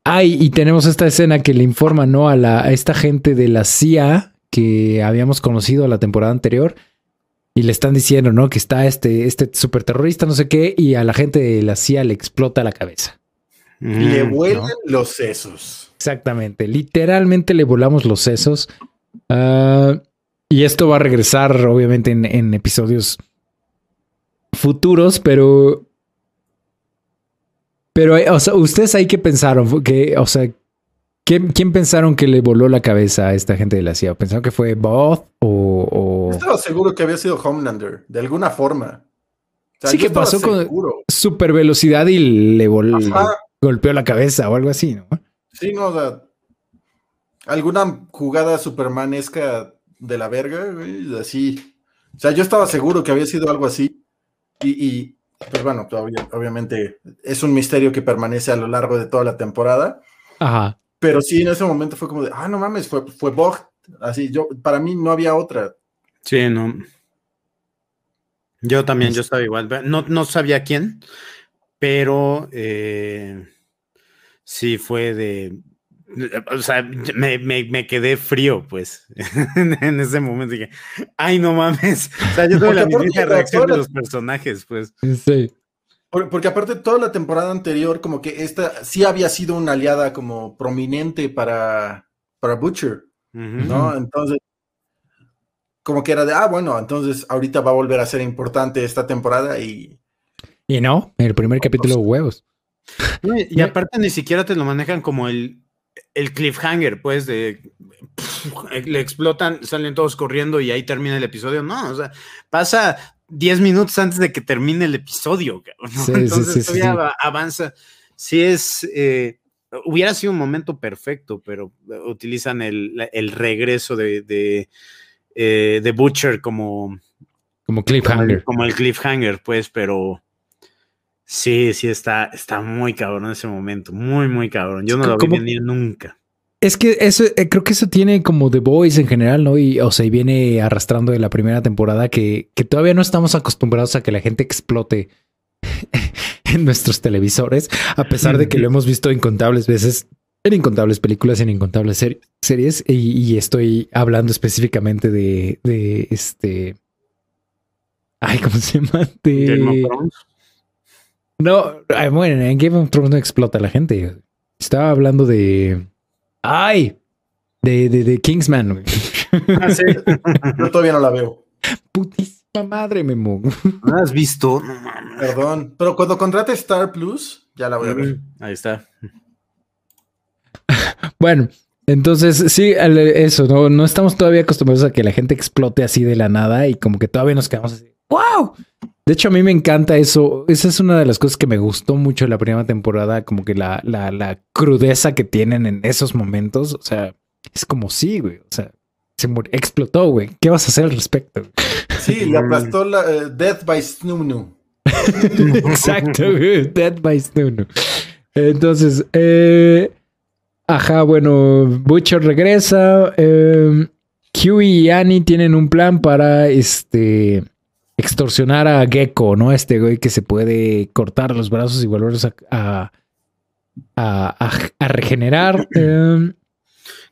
Ah, y tenemos esta escena que le informa ¿no? a, la, esta gente de la CIA que habíamos conocido la temporada anterior. Y le están diciendo, ¿no? Que está este, este super terrorista, no sé qué, y a la gente de la CIA le explota la cabeza. le mm, vuelan los sesos. Exactamente. Literalmente le volamos los sesos. Ah, y esto va a regresar, obviamente, en, en episodios futuros, pero pero, eh, o sea, ustedes ahí qué pensaron, que, o sea, ¿quién, pensaron que le voló la cabeza a esta gente de la CIA? ¿Pensaron que fue Both o, Estaba seguro que había sido Homelander, de alguna forma. sí que pasó con super velocidad y le golpeó la cabeza o algo así, ¿no? Sí, no, o alguna jugada supermanesca de la verga, güey, así. O sea, yo estaba seguro que había sido algo así. y, pues bueno, obviamente es un misterio que permanece a lo largo de toda la temporada. Ajá. Pero sí, en ese momento fue como de, ah, no mames, fue, fue Bog. Así, yo, para mí no había otra. Sí, no. Yo también, yo estaba igual. No, no sabía quién, pero eh, sí fue de. O sea, me, quedé frío, pues, en ese momento. Dije, ay, no mames. O sea, yo tuve la misma reacción de los personajes, pues. Sí. Porque aparte toda la temporada anterior, como que esta sí había sido una aliada como prominente para, para Butcher, ¿no? Entonces, como que era de, ah, bueno, entonces ahorita va a volver a ser importante esta temporada y... Y no, el primer capítulo huevos. y, aparte ni siquiera te lo manejan como el, el cliffhanger, pues, de le explotan, salen todos corriendo y ahí termina el episodio. No, o sea, pasa 10 minutos antes de que termine el episodio. Entonces todavía avanza. Sí es, eh, hubiera sido un momento perfecto, pero utilizan el, regreso de, de, eh, Butcher como... Como cliffhanger. Como, el cliffhanger, pues, pero... Sí, sí, está, está muy cabrón en ese momento, muy, muy cabrón. Yo no lo vi venir nunca. Es que eso, eh, creo que eso tiene como The Boys en general, ¿no? Y, o sea, y viene arrastrando de la primera temporada que, que todavía no estamos acostumbrados a que la gente explote en nuestros televisores, a pesar de que lo hemos visto incontables veces en incontables películas, en incontables series, y, estoy hablando específicamente de, de este. Ay, ¿cómo se llama? De. No, bueno, en Game of Thrones no explota la gente. Estaba hablando de. ¡Ay! De, de, de Kingsman. Ah, sí. Yo todavía no la veo. Putísima madre, Memo. ¿No has visto? Perdón. Pero cuando contrate Star Plus, ya la voy a ver. Ahí está. Bueno, entonces sí, eso, no, no estamos todavía acostumbrados a que la gente explote así de la nada y como que todavía nos quedamos así. ¡Wow! De hecho, a mí me encanta eso. Esa es una de las cosas que me gustó mucho de la primera temporada, como que la, la, la crudeza que tienen en esos momentos. O sea, es como sí, güey. O sea, se explotó, güey. ¿Qué vas a hacer al respecto? Sí, le aplastó la uh, Death by Snunu. Exacto, güey. Death by Snunu. Entonces, eh, ajá, bueno, Butcher regresa. Eh, Q y Annie tienen un plan para este extorsionar a Gecko, ¿no? Este güey que se puede cortar los brazos y volverlos a, a, regenerar. Em.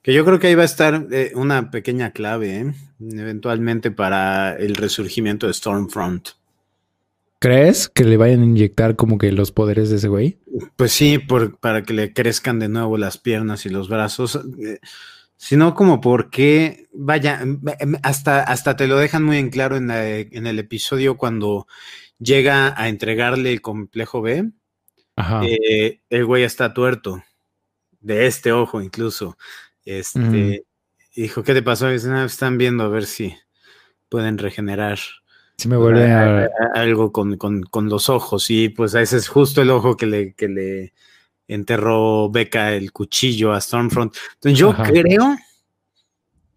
que yo creo que ahí va a estar eh, una pequeña clave, ¿eh? eventualmente para el resurgimiento de Stormfront. ¿Crees que le vayan a inyectar como que los poderes de ese güey? Pues sí, para que le crezcan de nuevo las piernas y los brazos. Sino como porque, vaya, em, hasta, hasta te lo dejan muy en claro en, en el episodio cuando llega a entregarle el complejo B, eh, el güey está tuerto, de este ojo incluso. Este, dijo, ¿qué te pasó? están viendo a ver si pueden regenerar. Si me vuelve a... algo con, con, los ojos, y pues ese es justo el ojo que le, que le enterró Beca el cuchillo a Stormfront. Entonces yo creo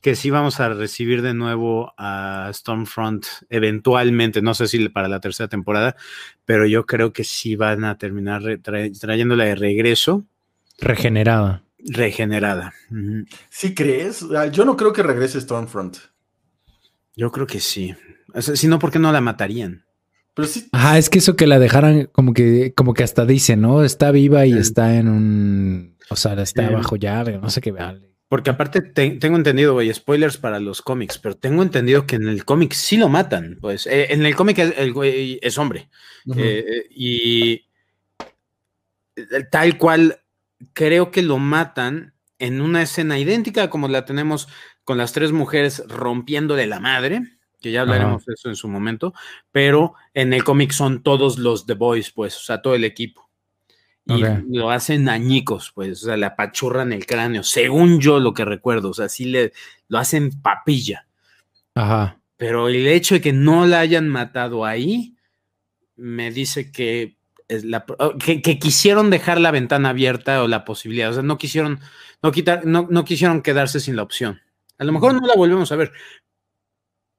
que sí vamos a recibir de nuevo a Stormfront eventualmente, no sé si para la tercera temporada, pero yo creo que sí van a terminar trayéndola de regreso. Regenerada. Regenerada. ¿Sí crees? Ah, yo no creo que regrese Stormfront. Yo creo que sí. si no, ¿por qué no la matarían? Pero Ajá, es que eso que la dejaran como que, como que hasta dice, ¿no? Está viva y está en un. O sea, está bajo llave, no sé qué vale. Porque aparte tengo entendido, güey, spoilers para los cómics, pero tengo entendido que en el cómic sí lo matan. Pues eh, en el cómic el, güey es hombre. Eh, eh, y tal cual, creo que lo matan en una escena idéntica como la tenemos con las tres mujeres rompiendo de la madre que ya hablaremos de eso en su momento, pero en el cómic son todos los The Boys, pues, o sea, todo el equipo. Y lo hacen añicos, pues, o sea, le apachurran el cráneo, según yo lo que recuerdo, o sea, sí le lo hacen papilla. Ajá. Pero el hecho de que no la hayan matado ahí, me dice que, es la, oh, que, quisieron dejar la ventana abierta o la posibilidad, o sea, no quisieron, no, quitar, no, no quisieron quedarse sin la opción. A lo mejor no la volvemos a ver,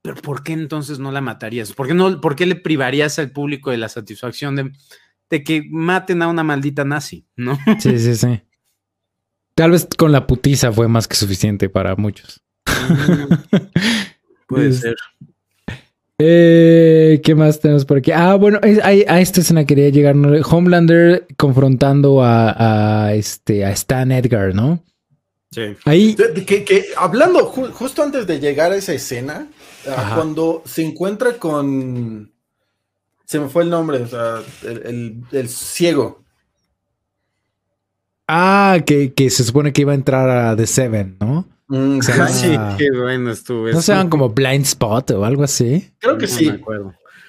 pero ¿por qué entonces no la matarías? ¿Por qué, no, por qué le privarías al público de la satisfacción de, de que maten a una maldita nazi? ¿No? Sí, sí, sí. Tal vez con la putiza fue más que suficiente para muchos. Puede ser. Eh, ¿Qué más tenemos por aquí? Ah, bueno, a, esta escena quería llegar. Homelander confrontando a, este, a Stan Edgar, ¿no? Sí. Ahí. Que, hablando, justo antes de llegar a esa escena, ah, cuando se encuentra con. Se me fue el nombre, o sea, el, ciego. Ah, que, que, se supone que iba a entrar a The Seven, ¿no? Mm, sí, qué bueno estuvo. ¿No se llaman como Blind Spot o algo así? Creo que sí.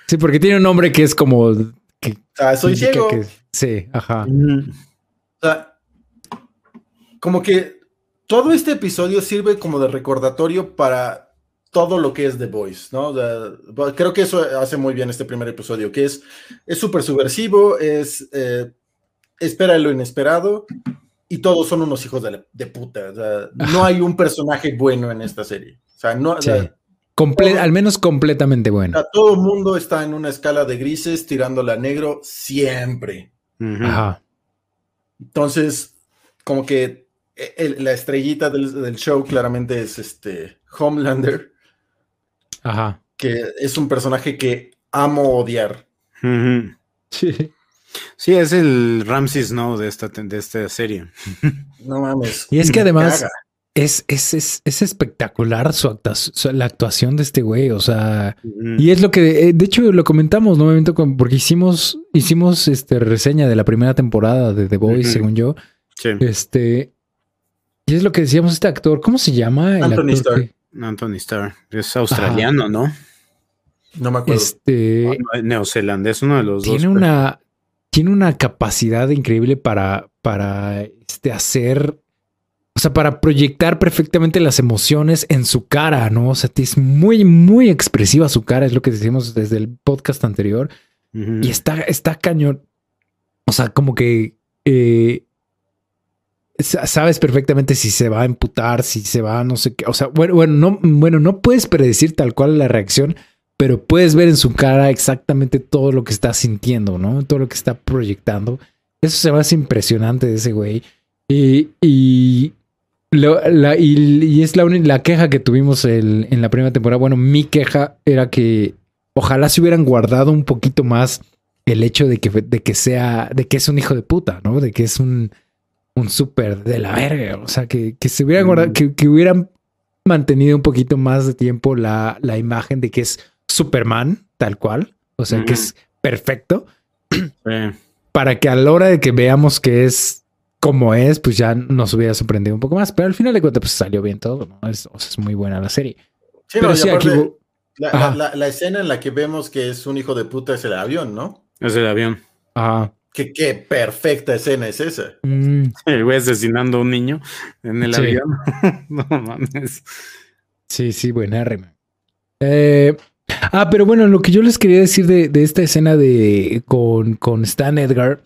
Sí, porque tiene un nombre que es como. Que, o soy ciego. sí, ajá. Mm. O sea, como que todo este episodio sirve como de recordatorio para todo lo que es The Voice, ¿no? creo que eso hace muy bien este primer episodio, que es súper subversivo, es eh, espera lo inesperado y todos son unos hijos de, puta. no hay un personaje bueno en esta serie. O sea, no. al menos completamente bueno. todo el mundo está en una escala de grises tirándole a negro siempre. Ajá. Entonces, como que e, la estrellita del, show claramente es este Homelander. Ajá. Que es un personaje que amo odiar. Sí. Sí, es el Ramses no de esta, de esta serie. No mames. Y es que además es, es, es, espectacular su, la actuación de este güey. O sea, y es lo que eh, de hecho lo comentamos nuevamente porque hicimos, hicimos este reseña de la primera temporada de The Boys, según yo. Sí. Este, y es lo que decíamos, este actor, ¿cómo se llama? Anthony Starr. Anthony Starr. Es australiano, ¿no? No me acuerdo. Este. neozelandés, uno de los dos. Tiene una tiene una capacidad increíble para, para este, hacer, o sea, para proyectar perfectamente las emociones en su cara, ¿no? O sea, es muy, muy expresiva su cara, es lo que decimos desde el podcast anterior. Y está, está cañón. O sea, como que eh, sabes perfectamente si se va a emputar, si se va, no sé qué. O sea, bueno, bueno, no, bueno, no puedes predecir tal cual la reacción, pero puedes ver en su cara exactamente todo lo que está sintiendo, ¿no? Todo lo que está proyectando. Eso se me hace impresionante de ese güey. Y, y, y, es la, la queja que tuvimos en la primera temporada. Bueno, mi queja era que ojalá se hubieran guardado un poquito más el hecho de que, de que sea, de que es un hijo de puta, ¿no? De que es un, un súper de la verga. O sea, que, que se hubieran guardado, que, que, hubieran mantenido un poquito más de tiempo la, la imagen de que es Superman, tal cual. O sea, que es perfecto. Para que a la hora de que veamos que es como es, pues ya nos hubiera sorprendido un poco más. Pero al final de cuentas, pues salió bien todo. ¿no? Es, o sea, es muy buena la serie. Sí, pero sí, aquí... la, escena en la que vemos que es un hijo de puta es el avión, ¿no? Es el avión. Ajá. ¿Qué, qué perfecta escena es esa. Mm. El güey asesinando a un niño en el avión. no mames. Sí, sí, buena rima. Eh, Ah, pero bueno, lo que yo les quería decir de, esta escena de con, con, Stan Edgar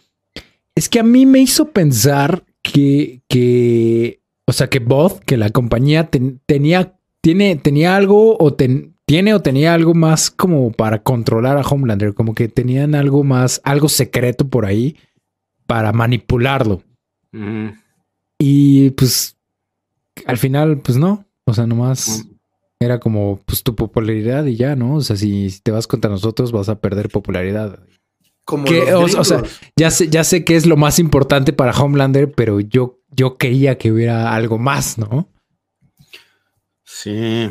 es que a mí me hizo pensar que, que o sea, que Both, que la compañía tenía, tiene, tenía algo o tiene o tenía algo más como para controlar a Homelander, como que tenían algo más, algo secreto por ahí para manipularlo. Y pues al final, pues no, o sea, nomás era como pues tu popularidad y ya, ¿no? O sea, si, te vas contra nosotros vas a perder popularidad. Como o, sea, ya sé, ya sé que es lo más importante para Homelander, pero yo, yo quería que hubiera algo más, ¿no? Sí.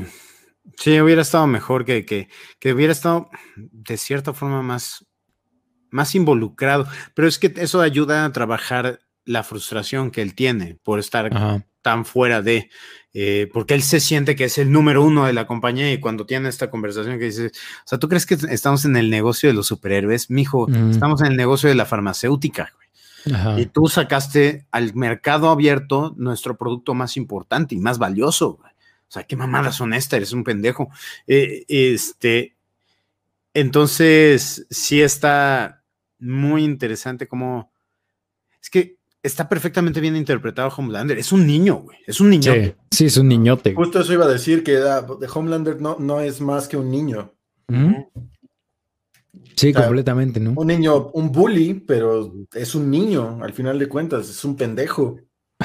Sí, hubiera estado mejor que, que, que hubiera estado de cierta forma más, más involucrado. Pero es que eso ayuda a trabajar la frustración que él tiene por estar tan fuera de. Eh, porque él se siente que es el número uno de la compañía y cuando tiene esta conversación que dice, o sea, ¿tú crees que estamos en el negocio de los superhéroes? Mijo, estamos en el negocio de la farmacéutica, Y tú sacaste al mercado abierto nuestro producto más importante y más valioso, O sea, qué mamadas son estas, eres un pendejo. Eh, este, entonces, sí está muy interesante cómo... Es que está perfectamente bien interpretado Homelander. Es un niño, güey. Es un niño. Sí, es un niñote. Justo eso iba a decir, que de Homelander no, no es más que un niño. Sí, completamente, ¿no? Un niño, un bully, pero es un niño, al final de cuentas, es un pendejo.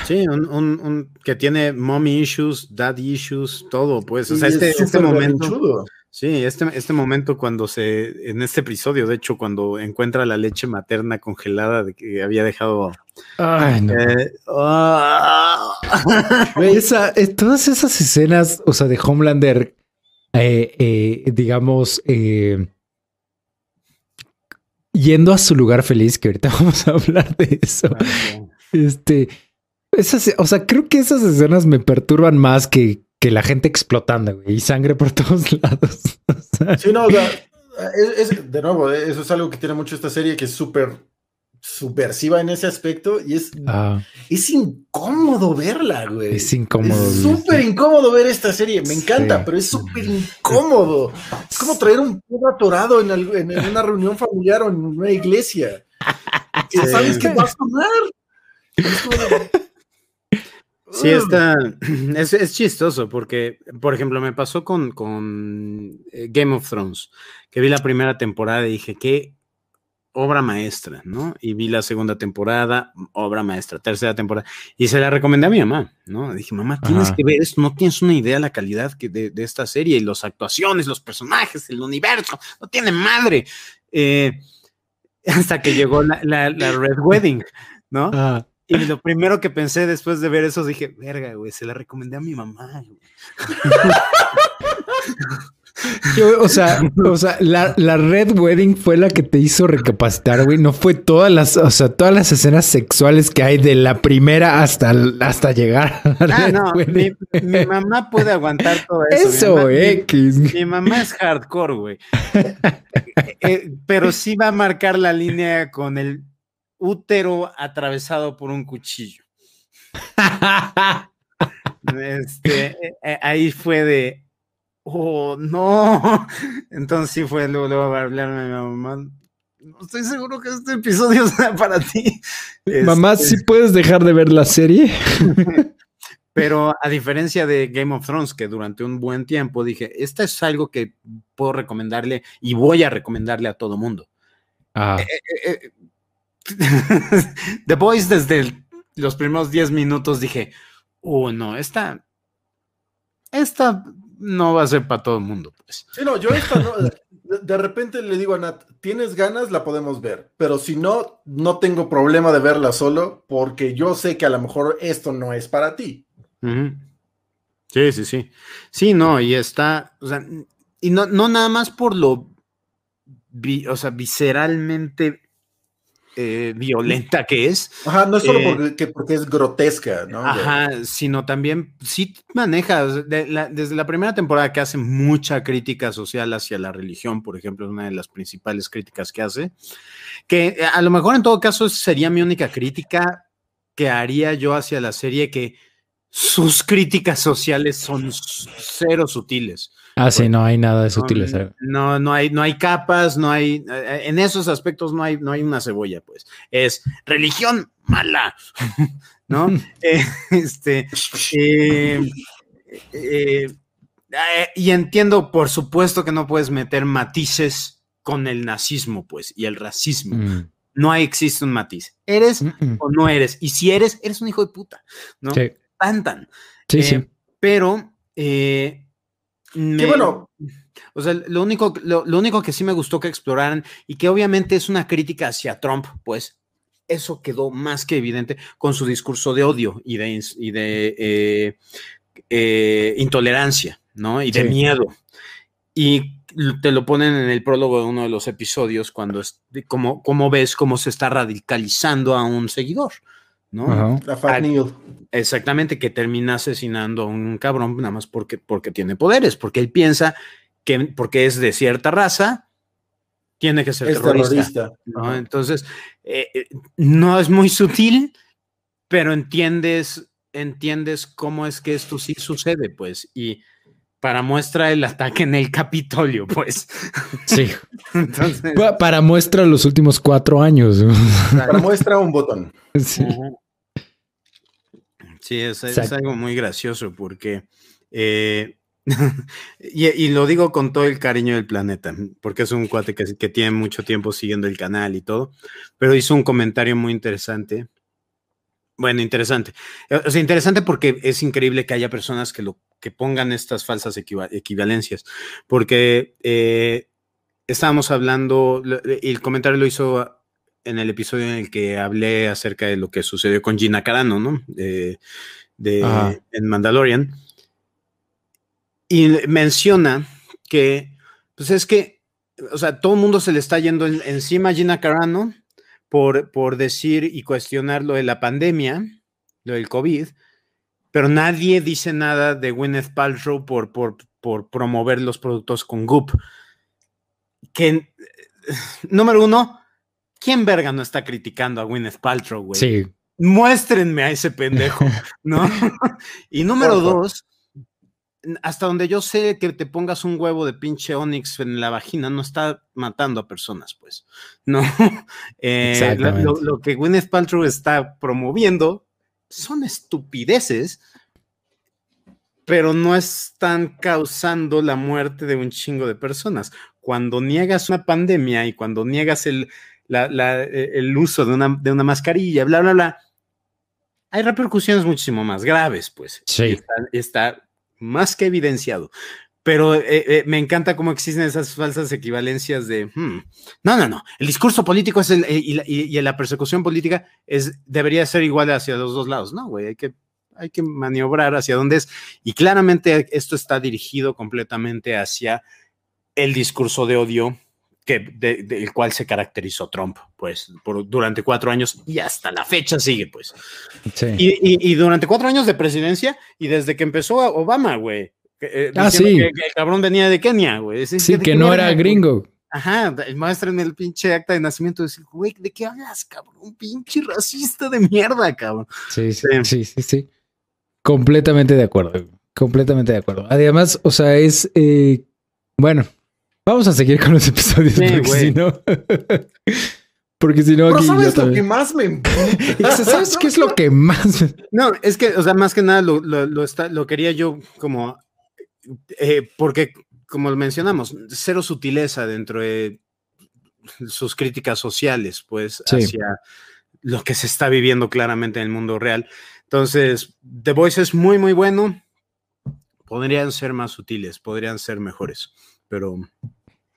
Sí, un, que tiene mommy issues, daddy issues, todo, pues. O sea, este, este momento. Sí, este, este momento cuando se, en este episodio, de hecho, cuando encuentra la leche materna congelada de que había dejado. Ay, no. Eh, ah. eh, todas esas escenas, o sea, de Homelander, eh, digamos, yendo a su lugar feliz, que ahorita vamos a hablar de eso. Este, esas, o sea, creo que esas escenas me perturban más que, que la gente explotando, y sangre por todos lados. Sí, no, o sea, es, de nuevo, eso es algo que tiene mucho esta serie, que es súper subversiva en ese aspecto y es, ah. es incómodo verla, güey. Es incómodo. Es súper incómodo ver esta serie, me encanta, pero es súper incómodo. Es como traer un perro atorado en, en, una reunión familiar o en una iglesia. ¿Sabes qué va a sonar? Sí, está, es, chistoso porque, por ejemplo, me pasó con, con eh, Game of Thrones, que vi la primera temporada y dije, qué obra maestra, ¿no? Y vi la segunda temporada, obra maestra, tercera temporada, y se la recomendé a mi mamá, ¿no? Dije, mamá, tienes que ver esto, no tienes una idea de la calidad que de, esta serie y las actuaciones, los personajes, el universo, no tiene madre. Eh, hasta que llegó la, Red Wedding, ¿no? Y lo primero que pensé después de ver eso, dije, verga, güey, se la recomendé a mi mamá. o sea, o sea la, Red Wedding fue la que te hizo recapacitar, güey. No fue todas las, o sea, todas las escenas sexuales que hay de la primera hasta, hasta llegar. ah, no, mi, mamá puede aguantar todo eso. Eso, X. Mi, mamá es hardcore, güey. Eh, eh, pero sí va a marcar la línea con el útero atravesado por un cuchillo. este, eh, ahí fue de, oh, no. Entonces sí fue luego, luego a hablarme a mi mamá. No estoy seguro que este episodio sea para ti. Mamá, ¿sí este puedes dejar de ver la serie? Pero a diferencia de Game of Thrones, que durante un buen tiempo dije, esta es algo que puedo recomendarle y voy a recomendarle a todo mundo. Ah. Eh, eh, The Boys desde los primeros 10 minutos dije, oh no, esta, esta no va a ser para todo el mundo. Pues. Sí, no, yo esta no, de, repente le digo a Nat, tienes ganas, la podemos ver, pero si no, no tengo problema de verla solo porque yo sé que a lo mejor esto no es para ti. Sí, sí, sí. Sí, no, y está, o sea, y no, no nada más por lo, o sea, visceralmente eh, violenta que es. Ajá, no es solo eh, porque, es grotesca, ¿no? Ajá, sino también sí maneja, desde la primera temporada que hace mucha crítica social hacia la religión, por ejemplo, es una de las principales críticas que hace, que eh, a lo mejor en todo caso sería mi única crítica que haría yo hacia la serie, que sus críticas sociales son cero sutiles. Ah, sí, no hay nada de sutiles. No, no, hay, no hay capas, no hay, eh, en esos aspectos no hay, no hay una cebolla, pues. Es religión mala, ¿no? Eh, este, eh, y entiendo, por supuesto, que no puedes meter matices con el nazismo, pues, y el racismo. Mm. No hay, existe un matiz. ¿Eres o no eres? Y si eres, eres un hijo de puta, ¿no? Sí. Tan, tan. Sí, sí. Pero, eh, bueno. O sea, lo único, lo, único que sí me gustó que exploraran y que obviamente es una crítica hacia Trump, pues eso quedó más que evidente con su discurso de odio y de, y de eh, eh, intolerancia, ¿no? Y de miedo. Y te lo ponen en el prólogo de uno de los episodios cuando es, como, como ves cómo se está radicalizando a un seguidor. ¿No? La fake news. Exactamente, que termina asesinando a un cabrón nada más porque, porque tiene poderes, porque él piensa que porque es de cierta raza, tiene que ser terrorista. Entonces, eh, eh, no es muy sutil, pero entiendes, entiendes cómo es que esto sí sucede, pues, y para muestra el ataque en el Capitolio, pues. Sí. para muestra los últimos cuatro años. Para muestra un botón. Sí. Sí, es, algo muy gracioso porque, eh, y, lo digo con todo el cariño del planeta, porque es un cuate que, que, tiene mucho tiempo siguiendo el canal y todo, pero hizo un comentario muy interesante Bueno, interesante. O sea, interesante porque es increíble que haya personas que lo que pongan estas falsas equivalencias, porque eh, estábamos hablando, y el comentario lo hizo en el episodio en el que hablé acerca de lo que sucedió con Gina Carano, ¿no? De, en Mandalorian. Y menciona que, pues es que, o sea, todo el mundo se le está yendo encima a Gina Carano por, por decir y cuestionar lo de la pandemia, lo del COVID, pero nadie dice nada de Gwyneth Paltrow por, por, por promover los productos con Goop. Que, número uno, ¿quién verga no está criticando a Gwyneth Paltrow, güey? Sí. Muéstrenme a ese pendejo, ¿no? y número dos, hasta donde yo sé que te pongas un huevo de pinche Onix en la vagina, no está matando a personas, pues, ¿no? Eh, lo, que Gwyneth Paltrow está promoviendo son estupideces, pero no están causando la muerte de un chingo de personas. Cuando niegas una pandemia y cuando niegas el, eh, el uso de una, de una mascarilla, bla, bla, bla, hay repercusiones muchísimo más graves, pues. Sí. está más que evidenciado. Pero eh, eh, me encanta cómo existen esas falsas equivalencias de, hmm, no, no, no, el discurso político es el, eh, y, la, persecución política es, debería ser igual hacia los dos lados. No, güey, hay que, hay que maniobrar hacia donde es. Y claramente esto está dirigido completamente hacia el discurso de odio que, del cual se caracterizó Trump, pues, por, durante cuatro años y hasta la fecha sigue, pues. Y, durante cuatro años de presidencia y desde que empezó Obama, güey. Eh, ah, sí. Que, el cabrón venía de Kenia, güey. Sí, que, no era gringo. Ajá, en el pinche acta de nacimiento. Decir, güey, ¿de qué hablas, cabrón? Pinche racista de mierda, cabrón. Sí, sí, sí, sí, sí. Completamente de acuerdo. Completamente de acuerdo. Además, o sea, es. Eh, bueno, Vamos a seguir con los episodios porque si no. porque si no. Pero ¿sabes lo que más me ¿Sabes qué es lo que más? No, es que, o sea, más que nada lo, lo, está, lo quería yo como. Eh, porque, como mencionamos, cero sutileza dentro de sus críticas sociales, pues, hacia lo que se está viviendo claramente en el mundo real. Entonces, The Voice es muy, muy bueno. Podrían ser más sutiles, podrían ser mejores, pero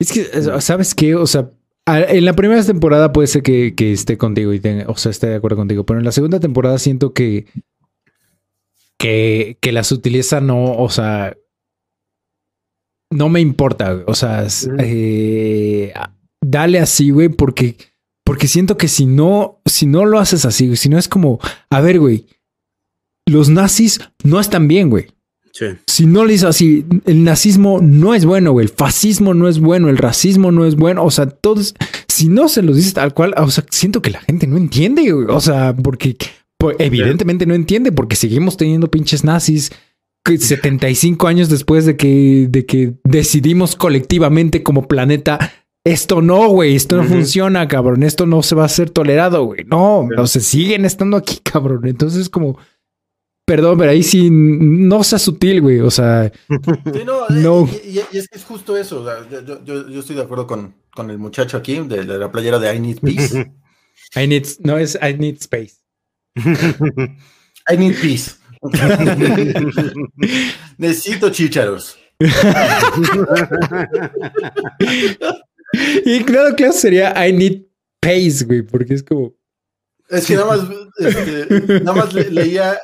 es que, ¿sabes qué? O sea, en la primera temporada puede ser que, esté contigo y o sea, esté de acuerdo contigo, pero en la segunda temporada siento que, que, que la sutileza no, o sea, no me importa, o sea, eh, dale así, güey, porque, porque siento que si no, si no lo haces así, si no es como, a ver, güey, los nazis no están bien, güey. Si no le dices así, el nazismo no es bueno, el fascismo no es bueno, el racismo no es bueno, o sea, todos, si no se los dices tal cual, o sea, siento que la gente no entiende, o sea, porque pues, evidentemente no entiende, porque seguimos teniendo pinches nazis 75 años después de que, de que decidimos colectivamente como planeta esto no, güey, esto no funciona, cabrón, esto no se va a ser tolerado, güey. No, o sea, siguen estando aquí, cabrón. Entonces, como, Perdón, pero ahí sí no sea sutil, güey. O sea, no. Y, es que es justo eso. yo, estoy de acuerdo con, con el muchacho aquí de, la playera de I Need Peace. I need, no es I Need Space. I Need Peace. Necesito chícharos. y claro, claro, sería I Need Pace, güey, porque es como. Es que nada más, este, nada más leía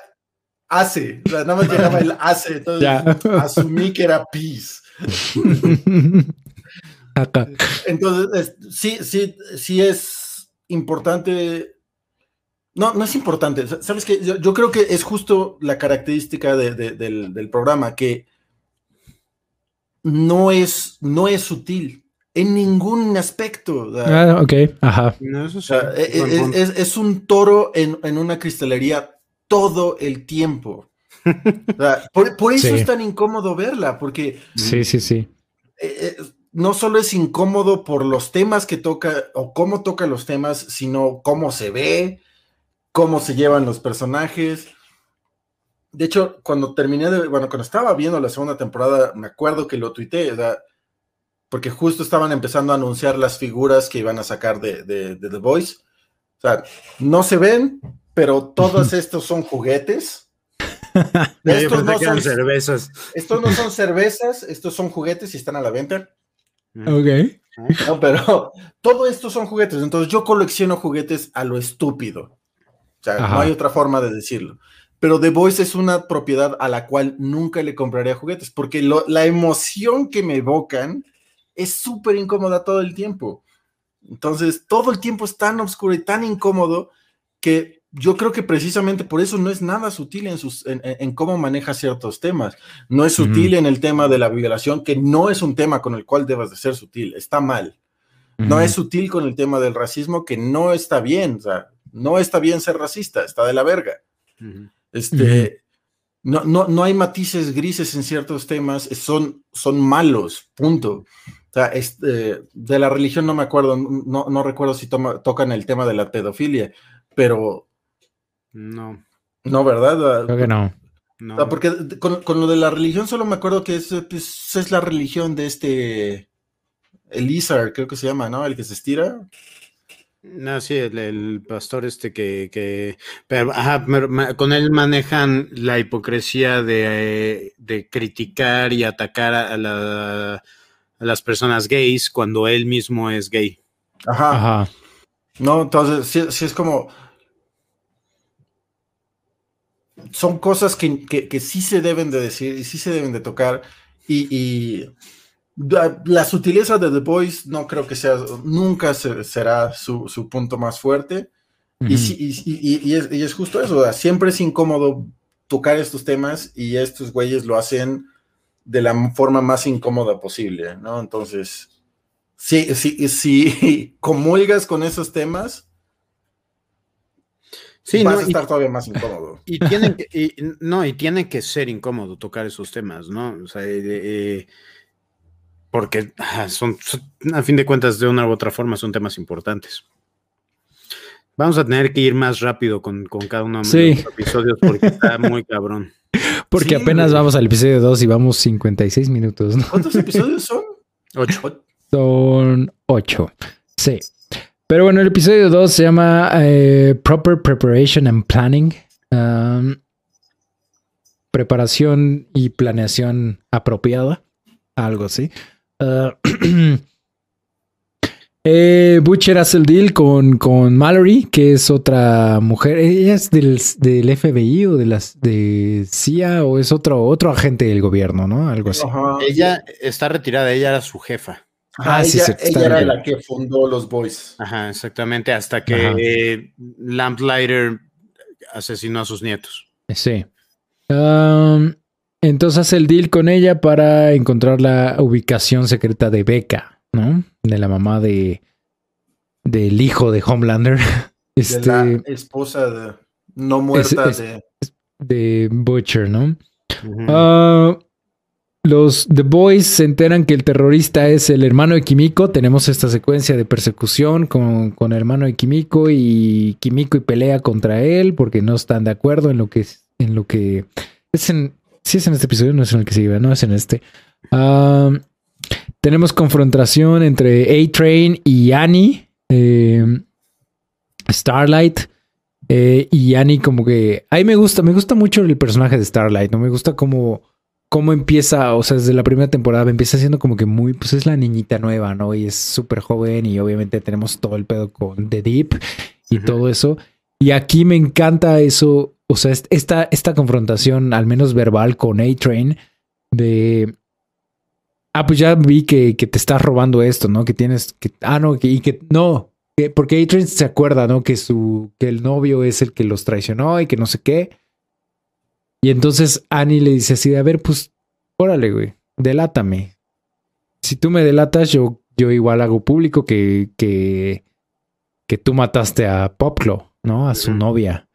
hace, nada más llegaba el hace, entonces asumí que era peace. Entonces, sí, sí, sí es importante. No, no es importante. Sabes que yo, creo que es justo la característica del, programa, que no es, no es sutil en ningún aspecto. Ah, ok, ajá. es, un toro en, en, una cristalería todo el tiempo. por, eso es tan incómodo verla, porque... Sí, sí, sí. Eh, eh, no solo es incómodo por los temas que toca o cómo toca los temas, sino cómo se ve, cómo se llevan los personajes. De hecho, cuando terminé de, bueno, cuando estaba viendo la segunda temporada, me acuerdo que lo tuiteé, porque justo estaban empezando a anunciar las figuras que iban a sacar de, de The Voice. O sea, no se ven, pero todos estos son juguetes. estos no son cervezas. Estos no son cervezas, estos son juguetes y están a la venta. Ok. No, pero todo esto son juguetes. Entonces yo colecciono juguetes a lo estúpido. Sea, no hay otra forma de decirlo. Pero The Voice es una propiedad a la cual nunca le compraría juguetes, porque la emoción que me evocan es súper incómoda todo el tiempo. Entonces, todo el tiempo es tan oscuro y tan incómodo que yo creo que precisamente por eso no es nada sutil en, sus, en, cómo maneja ciertos temas. No es sutil en el tema de la violación, que no es un tema con el cual debas de ser sutil, está mal. No es sutil con el tema del racismo, que no está bien, o sea, no está bien ser racista, está de la verga. Este, no, no, no hay matices grises en ciertos temas, son, son malos, punto. O sea, este, de la religión no me acuerdo, no, no recuerdo si tocan el tema de la pedofilia, pero no. No, ¿verdad? Creo que no. no. porque con, lo de la religión solo me acuerdo que es, pues, es la religión de este Elizar, creo que se llama, ¿no? El que se estira. No, sí, el, pastor este que, que pero, ajá, con él manejan la hipocresía de, de criticar y atacar a, la, a, las personas gays cuando él mismo es gay. Ajá. Ajá. No, entonces, sí, sí es como, son cosas que, sí se deben de decir y sí se deben de tocar. Y, la, sutileza de The Boys no creo que sea, nunca será su, punto más fuerte. y, y, es, justo eso, siempre es incómodo tocar estos temas y estos güeyes lo hacen de la forma más incómoda posible, ¿no? Entonces, si, si, si comulgas con esos temas, Sí, vas a estar todavía más incómodo. Y tienen que, no, y tiene que ser incómodo tocar esos temas, ¿no? O sea, eh, eh, porque son, a fin de cuentas, de una u otra forma, son temas importantes. Vamos a tener que ir más rápido con, cada uno de los episodios porque está muy cabrón. Porque apenas vamos al episodio 2 y vamos 56 minutos. ¿no? ¿Cuántos episodios son? Ocho. Son ocho. Sí. Pero bueno, el episodio 2 se llama eh, Proper Preparation and Planning. Um, preparación y planeación apropiada. Algo así. Uh, eh, Butcher hace el deal con, con, Mallory, que es otra mujer. ¿Ella es del, del, FBI o de las de CIA o es otro, otro agente del gobierno, ¿no? Algo así. Ella está retirada, ella era su jefa. Ah, sí, ella, ella era la que fundó los Boys. Ajá, exactamente, hasta que Lamplighter asesinó a sus nietos. Sí. Entonces hace el deal con ella para encontrar la ubicación secreta de Becca, ¿no? De la mamá de del hijo de Homelander. Este, de la esposa de, no muerta de... de Butcher, ¿no? Uh los The Boys se enteran que el terrorista es el hermano de Kimiko. Tenemos esta secuencia de persecución con, con el hermano de Kimiko y Kimiko y pelea contra él porque no están de acuerdo en lo que en lo que es en si es en este episodio no es en el que sigue, no es en este. tenemos confrontación entre A Train y Annie, em, Starlight. Eh, y Annie como que... A mí me gusta, me gusta mucho el personaje de Starlight, ¿no? Me gusta como cómo empieza, o sea, desde la primera temporada empieza siendo como que muy, pues es la niñita nueva, ¿no? Y es súper joven y obviamente tenemos todo el pedo con The Deep y todo eso. Y aquí me encanta eso, o sea, esta, esta confrontación, al menos verbal, con A-Train, de... Ah, pues ya vi que, que, te estás robando esto, ¿no? Que tienes que... Ah, no, y que no, porque A-Train se acuerda, ¿no? Que su... que el novio es el que los traicionó y que no sé qué. Y entonces Annie le dice así, a ver, pues, órale, güey, delátame. Si tú me delatas, yo, yo igual hago público que, que, que tú mataste a Poplo, ¿no? A su novia.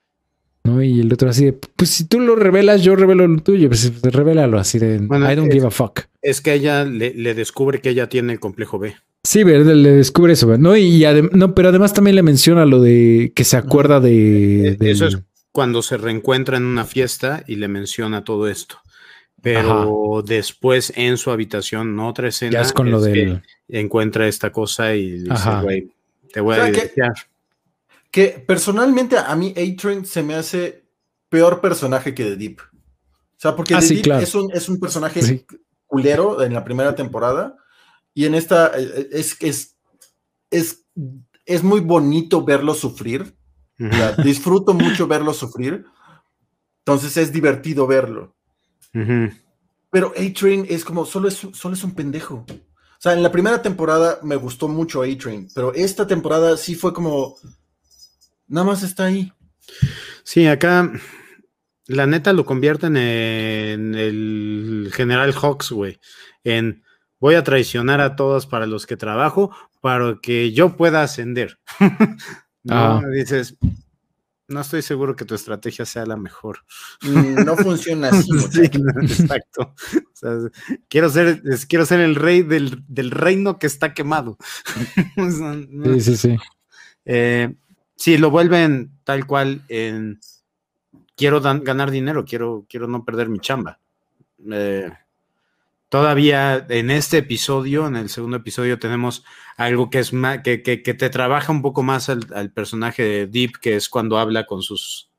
¿No? Y el otro así de, pues si tú lo revelas, yo revelo lo tuyo, pues, revélalo así de, I don't give a fuck. Es que ella le, descubre que ella tiene el complejo B. Sí, ¿verdad? le descubre eso, ¿no? Y no, pero además también le menciona lo de que se acuerda de... E, eso es cuando se reencuentra en una fiesta y le menciona todo esto. Pero después en su habitación, no otra escena, ya es con lo encuentra esta cosa y dice, güey, te voy a que, que personalmente a mí A-Train se me hace peor personaje que The Deep. O sea, porque ah, The Deep es, un, es, un, personaje culero en la primera temporada y en esta eh, eh, es, es, es, es muy bonito verlo sufrir. disfruto mucho verlo sufrir. Entonces es divertido verlo. Pero A-Train es como, solo es, solo es un pendejo. O sea, en la primera temporada me gustó mucho A-Train, pero esta temporada sí fue como, nada más está ahí. Sí, acá la neta lo convierten en el general Hawks, güey. En voy a traicionar a todos para los que trabajo para que yo pueda ascender. no, ah. dices, no estoy seguro que tu estrategia sea la mejor. Mm, no funciona así. exacto. quiero, ser, quiero ser el rey del, reino que está quemado. sí, sí, sí. Eh, sí, lo vuelven tal cual en quiero ganar dinero, quiero, quiero no perder mi chamba. Eh, todavía en este episodio, en el segundo episodio, tenemos algo que es más, que, te trabaja un poco más al, personaje de Deep, que es cuando habla con sus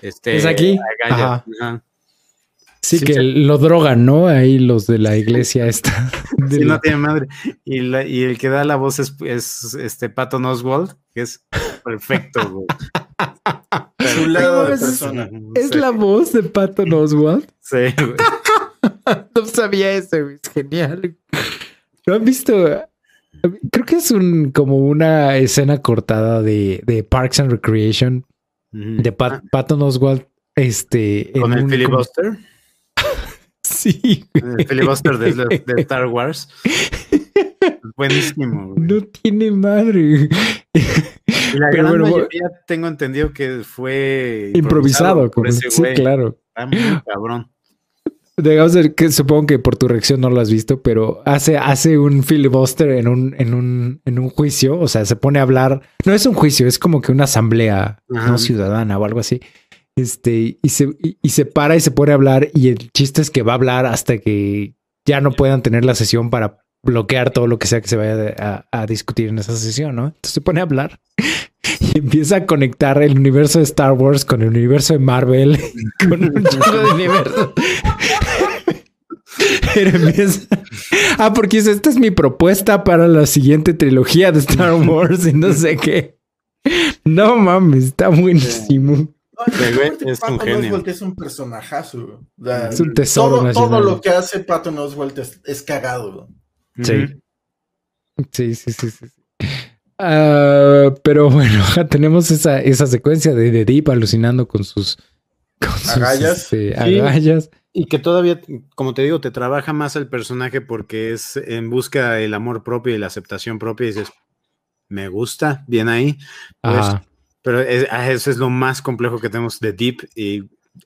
este, ¿Es aquí? Sí, que lo drogan, ¿no? Ahí los de la iglesia esta. sí, no tiene madre. Y, el que da la voz es, este Patton Oswald, que es perfecto, güey. ¿Es la voz de Patton Oswald? Sí, güey. no sabía eso, güey. Es genial. ¿Lo han visto? Creo que es un como una escena cortada de, de Parks and Recreation de ah. Patton Oswald. Este. Con el filibuster. Sí. El filibuster de, Star Wars. Buenísimo. No tiene madre. Y la gran mayoría tengo entendido que fue improvisado, por ese sí, claro. Está muy cabrón. Digamos que supongo que por tu reacción no lo has visto, pero hace, hace un filibuster en un, en un, en un juicio, o sea, se pone a hablar, no es un juicio, es como que una asamblea no ciudadana o algo así. Este, y se, y, se para y se pone a hablar, y el chiste es que va a hablar hasta que ya no puedan tener la sesión para bloquear todo lo que sea que se vaya a, discutir en esa sesión, ¿no? Entonces se pone a hablar y empieza a conectar el universo de Star Wars con el universo de Marvel, con un chico de universo. Pero empieza... Ah, porque esta es mi propuesta para la siguiente trilogía de Star Wars y no sé qué. No mames, está buenísimo. Es un genio. es un personajazo. es un tesoro. Todo, lo que hace Patton Oswalt es, cagado. Sí. Sí, sí, sí, sí. Ah, pero bueno, tenemos esa, esa secuencia de, de, Deep alucinando con sus, con agallas. Este, agallas. Y que todavía, como te digo, te trabaja más el personaje porque es en busca del amor propio y la aceptación propia. Y dices, me gusta, bien ahí. Pues, pero ah, eso es lo más complejo que tenemos de Deep y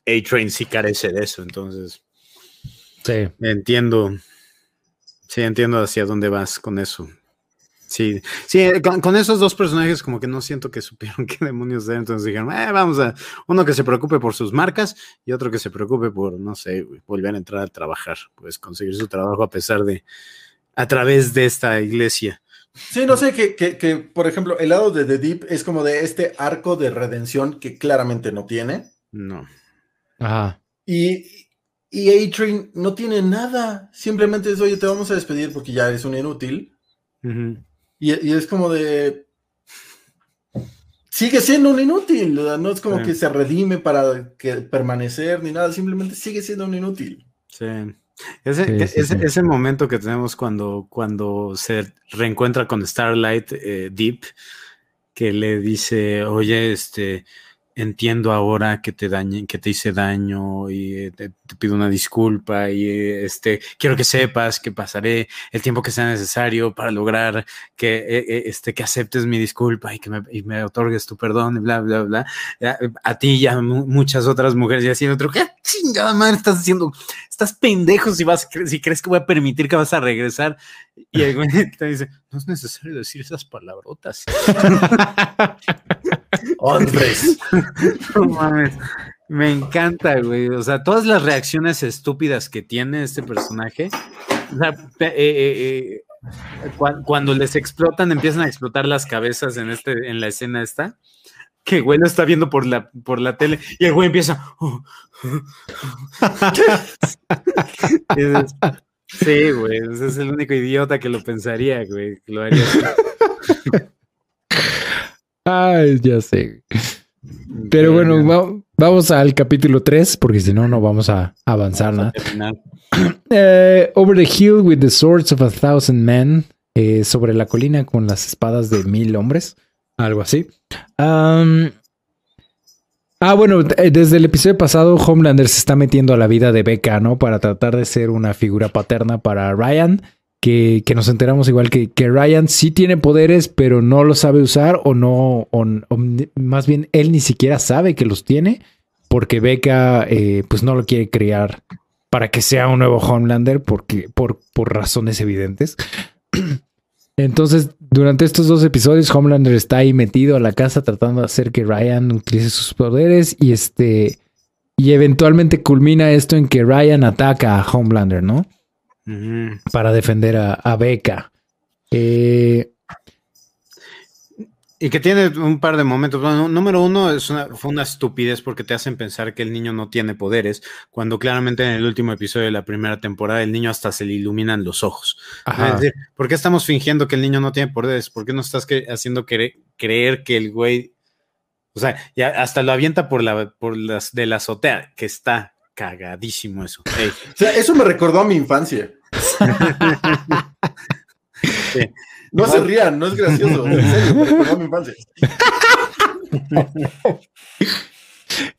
A-Train sí carece de eso. Entonces, sí. entiendo. Sí, entiendo hacia dónde vas con eso. Sí, sí, eh, con, esos dos personajes como que no siento que supieron qué demonios de entonces dijeron, eh, vamos a uno que se preocupe por sus marcas y otro que se preocupe por, no sé, volver a entrar a trabajar, pues conseguir su trabajo a pesar de, a través de esta iglesia. Sí, no sé, que, que, por ejemplo, el lado de The Deep es como de este arco de redención que claramente no tiene. No. Ajá. Y, y A-Train no tiene nada, simplemente es, oye, te vamos a despedir porque ya eres un inútil. Y, es como de. Sigue siendo un inútil, no es como que se redime para que permanecer ni nada, simplemente sigue siendo un inútil. Sí. Ese, ese, momento que tenemos cuando, cuando se reencuentra con Starlight eh, Deep, que le dice, oye, este, entiendo ahora que te dañe, que te hice daño y eh, te, pido una disculpa y este quiero que sepas que pasaré el tiempo que sea necesario para lograr que eh, eh, este que aceptes mi disculpa y que me, y me, otorgues tu perdón y bla bla bla a, ti y a muchas otras mujeres y así otro qué chingada madre estás haciendo estás pendejo si vas si crees que voy a permitir que vas a regresar y el güey te dice no es necesario decir esas palabrotas Hombres. no mames. Me encanta, güey. O sea, todas las reacciones estúpidas que tiene este personaje. O sea, eh, eh, eh, cuando les explotan, empiezan a explotar las cabezas en, este, en la escena esta. que güey lo está viendo por la, por la tele y el güey empieza. sí, güey, ese es el único idiota que lo pensaría, güey, lo haría. Ay, ya sé. Pero bueno, vamos al capítulo 3, porque si no, no vamos a avanzar nada. Eh, over the hill with the swords of a thousand men. Eh, sobre la colina con las espadas de mil hombres. Algo así. ah, bueno, eh, desde el episodio pasado, Homelander se está metiendo a la vida de Becca, ¿no? Para tratar de ser una figura paterna para Ryan que, nos enteramos igual que, que, Ryan sí tiene poderes, pero no los sabe usar o no, o, más bien él ni siquiera sabe que los tiene porque Becca eh, pues no lo quiere crear para que sea un nuevo Homelander porque, por, por razones evidentes. Entonces, durante estos dos episodios, Homelander está ahí metido a la casa tratando de hacer que Ryan utilice sus poderes y este y eventualmente culmina esto en que Ryan ataca a Homelander, ¿no? Para defender a, a Becca. Eh, y que tiene un par de momentos. Bueno, número uno es fue una estupidez porque te hacen pensar que el niño no tiene poderes, cuando claramente en el último episodio de la primera temporada el niño hasta se le iluminan los ojos. Es decir, ¿por qué estamos fingiendo que el niño no tiene poderes? ¿Por qué no estás haciendo creer que el güey, o sea, ya hasta lo avienta por la por las de la azotea, que está cagadísimo eso. O sea, eso me recordó a mi infancia. No se rían, no es gracioso. En serio, me recordó a mi infancia.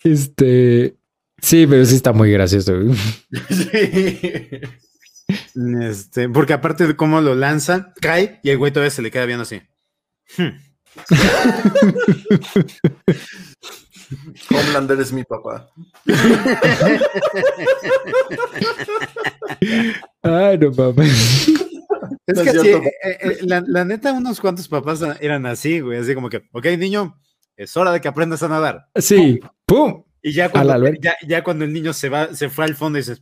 Este. Sí, pero sí está muy gracioso. Sí. Este, porque aparte de cómo lo lanza, cae y el güey todavía se le queda viendo así. Hmm. Homelander es mi papá. Ay, no mames. Es que así, eh, eh, la, neta, unos cuantos papás eran así, güey, así como que, ok, niño, es hora de que aprendas a nadar. Sí, ¡pum! Y ya cuando, ya, cuando el niño se va, se fue al fondo y dices,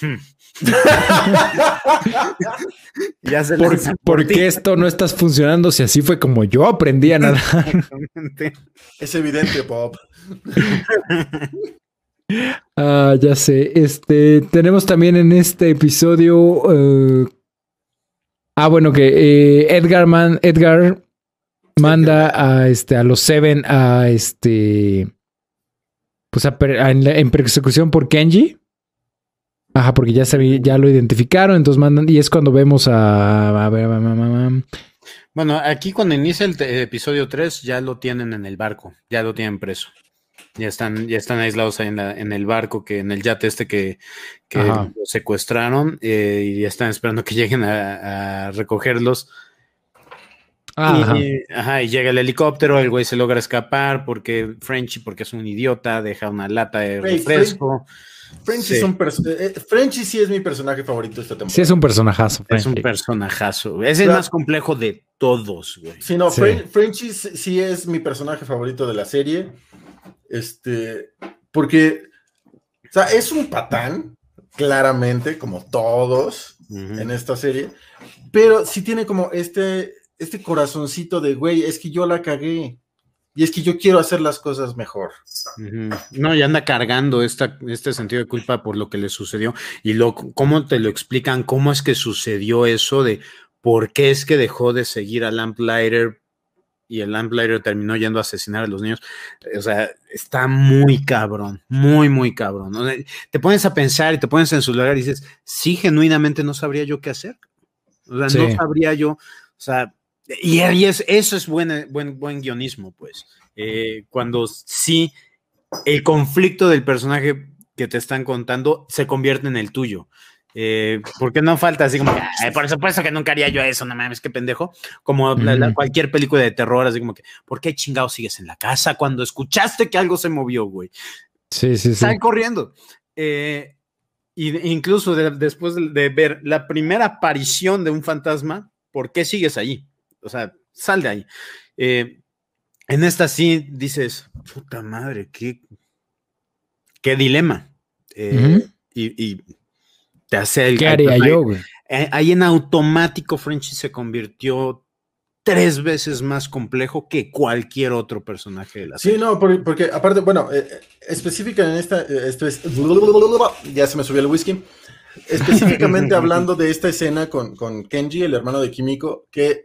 hmm". ya se ¿Por, qué esto no estás funcionando si así fue como yo aprendí a nadar? es evidente, Bob. ah, ya sé. Este, tenemos también en este episodio. Eh, ah, bueno, que eh, Edgar, man, Edgar manda a, este, a los Seven a este. Pues en persecución por Kenji. Ajá, porque ya, ya lo identificaron, entonces mandan, y es cuando vemos a... a, ver, bueno, aquí cuando inicia el episodio 3 ya lo tienen en el barco, ya lo tienen preso. Ya están, ya están aislados ahí en, la, en el barco, que en el yate este que, lo secuestraron eh, y ya están esperando que lleguen a, recogerlos. Ajá. Y, ajá, y llega el helicóptero, el güey se logra escapar porque Frenchy, porque es un idiota, deja una lata de refresco. Frenchy, es un eh, Frenchy sí es mi personaje favorito esta temporada. Sí, es un personajazo. Es un personajazo. Es el más complejo de todos, güey. Sí, no, Frenchy sí es mi personaje favorito de la serie. Este, porque, o sea, es un patán, claramente, como todos en esta serie, pero sí tiene como este, este corazoncito de, güey, es que yo la cagué. Y es que yo quiero hacer las cosas mejor. No, y anda cargando esta, este sentido de culpa por lo que le sucedió. Y lo, cómo te lo explican, cómo es que sucedió eso de por qué es que dejó de seguir a Lamplighter y el Lamplighter terminó yendo a asesinar a los niños. O sea, está muy cabrón, muy, muy cabrón. Te pones a pensar y te pones en su lugar y dices, sí, genuinamente no sabría yo qué hacer. O sea, no sabría yo, o sea, y, es, eso es buen, buen, buen guionismo, pues. Eh, cuando sí el conflicto del personaje que te están contando se convierte en el tuyo. Eh, porque no falta así como, por supuesto que nunca haría yo eso, no mames, qué pendejo. Como cualquier película de terror, así como que, ¿por qué chingado sigues en la casa cuando escuchaste que algo se movió, güey? Sí, sí, sí. Están corriendo. Eh, y incluso después de, ver la primera aparición de un fantasma, ¿por qué sigues allí? O sea, sal de ahí. Eh, en esta sí dices, puta madre, qué, qué dilema. Eh, y, te hace el. ¿Qué haría yo, güey? Eh, ahí en automático, Frenchy se convirtió tres veces más complejo que cualquier otro personaje de la serie. Sí, no, porque, aparte, bueno, eh, específica en esta, esto es, ya se me subió el whisky, específicamente hablando de esta escena con, con, Kenji, el hermano de Kimiko, que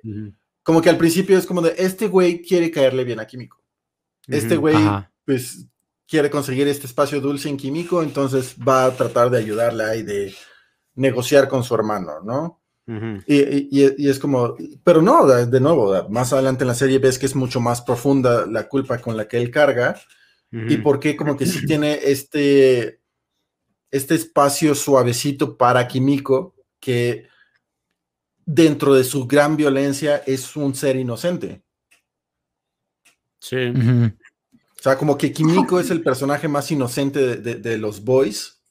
como que al principio es como de, este güey quiere caerle bien a Kimiko. Este güey, pues, quiere conseguir este espacio dulce en Kimiko, entonces va a tratar de ayudarla y de negociar con su hermano, ¿no? y, es como, pero no, de nuevo, más adelante en la serie ves que es mucho más profunda la culpa con la que él carga y por qué como que sí tiene este, este espacio suavecito para Kimiko que dentro de su gran violencia es un ser inocente. Sí. O sea, como que Kimiko es el personaje más inocente de, los boys.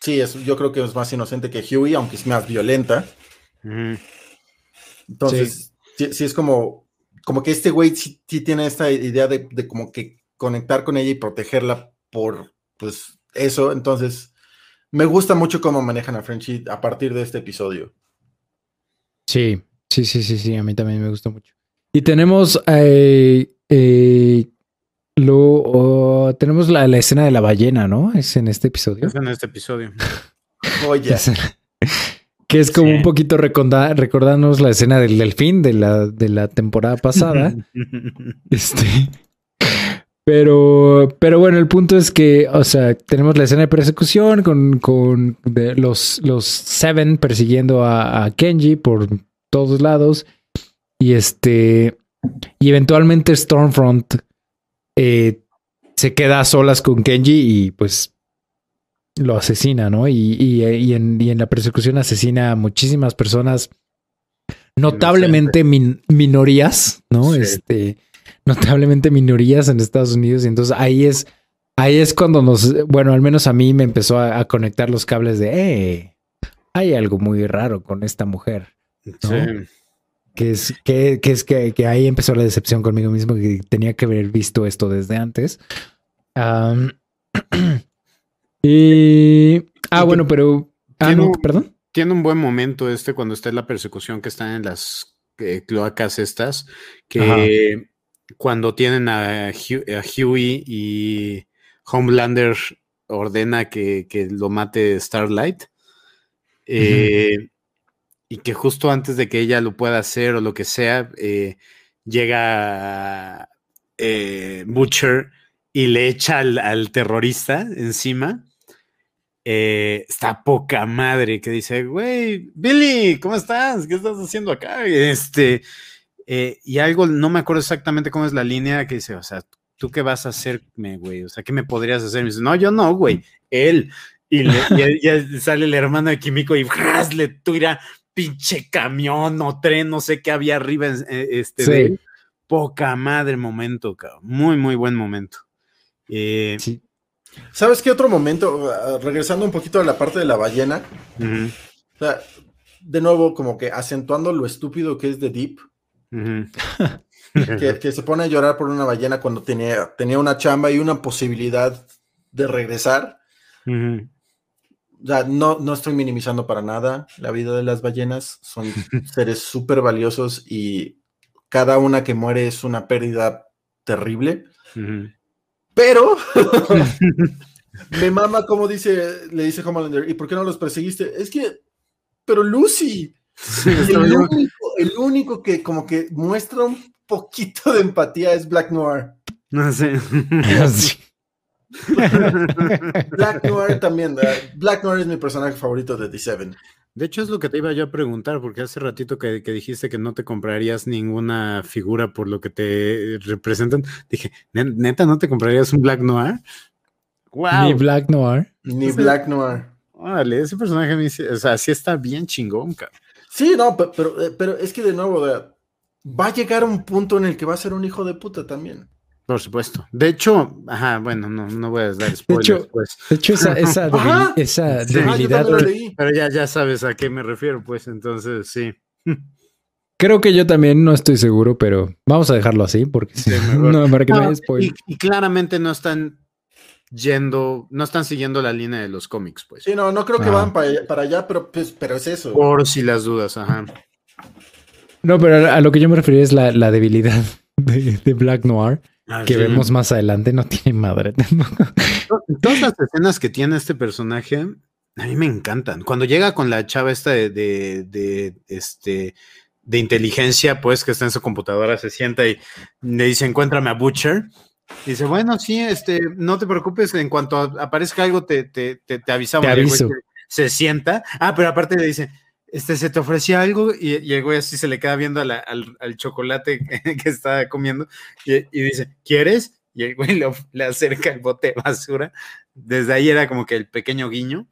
Sí, es, yo creo que es más inocente que Huey, aunque es más violenta. Entonces, sí. es como, como que este güey sí, tiene esta idea de, como que conectar con ella y protegerla por, pues, eso. Entonces, me gusta mucho cómo manejan a Frenchy a partir de este episodio. Sí, sí, sí, sí, sí, a mí también me gusta mucho. Y tenemos eh, eh, lo, tenemos la, escena de la ballena, ¿no? Es en este episodio. Es en este episodio. Oye. que es como un poquito recordarnos la escena del delfín de la, de la temporada pasada. este. Pero, pero bueno, el punto es que, o sea, tenemos la escena de persecución con, con los, los Seven persiguiendo a, a, Kenji por todos lados. Y este. Y eventualmente Stormfront eh, se queda a solas con Kenji y pues lo asesina, ¿no? Y, en, la persecución asesina a muchísimas personas, notablemente minorías, ¿no? Este, notablemente minorías en Estados Unidos. Y entonces ahí es, ahí es cuando nos, bueno, al menos a mí me empezó a, conectar los cables de, eh, hay algo muy raro con esta mujer. Sí que es que, es que, ahí empezó la decepción conmigo mismo, que tenía que haber visto esto desde antes. y. Ah, bueno, pero. Ah, no, perdón. Tiene un buen momento este cuando está en la persecución que están en las eh, cloacas estas, que cuando tienen a, Huey y Homelander ordena que, lo mate Starlight. Eh, y que justo antes de que ella lo pueda hacer o lo que sea, eh, llega eh, Butcher y le echa al, terrorista encima. Está poca madre que dice, güey, Billy, ¿cómo estás? ¿Qué estás haciendo acá? Este, y algo, no me acuerdo exactamente cómo es la línea que dice, o sea, ¿tú qué vas a hacerme, güey? O sea, ¿qué me podrías hacer? me dice, no, yo no, güey, él. Y, ya sale el hermano de Kimiko y le tira pinche camión o tren, no sé qué había arriba, eh, este, poca madre momento, cabrón. muy, muy buen momento. Eh, sí. ¿Sabes qué otro momento? Ah, regresando un poquito a la parte de la ballena. o sea, de nuevo, como que acentuando lo estúpido que es de Deep. Que, se pone a llorar por una ballena cuando tenía, tenía una chamba y una posibilidad de regresar no, no estoy minimizando para nada la vida de las ballenas. Son seres súper valiosos y cada una que muere es una pérdida terrible. Pero me mama como dice, le dice Homelander, ¿y por qué no los perseguiste? Es que, pero Lucy, el, único, que como que muestra un poquito de empatía es Black Noir. No sé. Black Noir también. Black Noir es mi personaje favorito de The Seven. De hecho, es lo que te iba yo a preguntar, porque hace ratito que, dijiste que no te comprarías ninguna figura por lo que te representan. Dije, neta, ¿no te comprarías un Black Noir? Ni Black Noir. Ni Black Noir. Vale, ese personaje, o sea, sí está bien chingón, cara. Sí, no, pero, pero es que de nuevo, va a llegar un punto en el que va a ser un hijo de puta también. Por supuesto. De hecho, ajá, bueno, no, no voy a dar spoilers, de hecho, pues. De hecho, esa, esa, debilidad. pero ya, ya sabes a qué me refiero, pues, entonces sí. Creo que yo también no estoy seguro, pero vamos a dejarlo así, porque no, para que no, haya spoilers. Y, claramente no están yendo, no están siguiendo la línea de los cómics, pues. Sí, no, no creo que van para allá, para allá pero, pues, pero es eso. Por si las dudas, ajá. No, pero a, lo que yo me refería es la, debilidad de, Black Noir. Ah, que vemos más adelante, no tiene madre. Todas las escenas que tiene este personaje, a mí me encantan. Cuando llega con la chava esta de, de, este de inteligencia, pues que está en su computadora, se sienta y le dice, encuéntrame a Butcher. Dice, bueno, sí, este, no te preocupes, en cuanto aparezca algo te, te, te, avisamos. Se, sienta. Ah, pero aparte le dice, este, se te ofrecía algo y, el güey así se le queda viendo al, chocolate que está comiendo y, dice, ¿quieres? Y el güey le, acerca el bote de basura. Desde ahí era como que el pequeño guiño.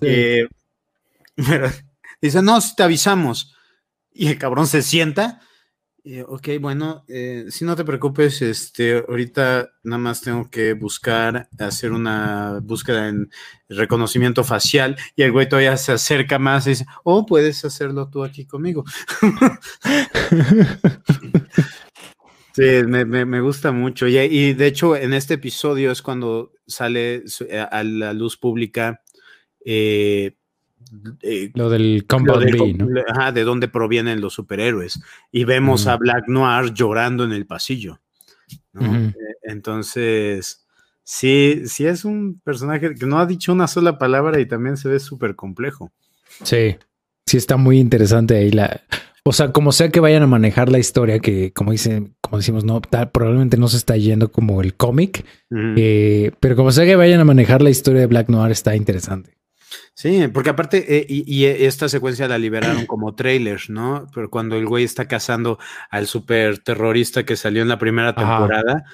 Eh, pero dice, no, te avisamos. Y el cabrón se sienta eh, ok, bueno, eh, si no te preocupes, este, ahorita nada más tengo que buscar, hacer una búsqueda en reconocimiento facial y el güey todavía se acerca más y dice, oh, puedes hacerlo tú aquí conmigo. sí, me, gusta mucho. Y, y, de hecho, en este episodio es cuando sale eh, a la luz pública eh, eh, lo del Combat ¿no? de dónde provienen los superhéroes. Y vemos a Black Noir llorando en el pasillo. Eh, entonces, sí, sí es un personaje que no ha dicho una sola palabra y también se ve súper complejo. Sí, sí está muy interesante ahí la... O sea, como sea que vayan a manejar la historia, que como dicen, como decimos, no, probablemente no se está yendo como el cómic, eh, pero como sea que vayan a manejar la historia de Black Noir, está interesante. Sí, porque aparte, eh, y, esta secuencia la liberaron como trailers, ¿no? Pero cuando el güey está cazando al super terrorista que salió en la primera temporada,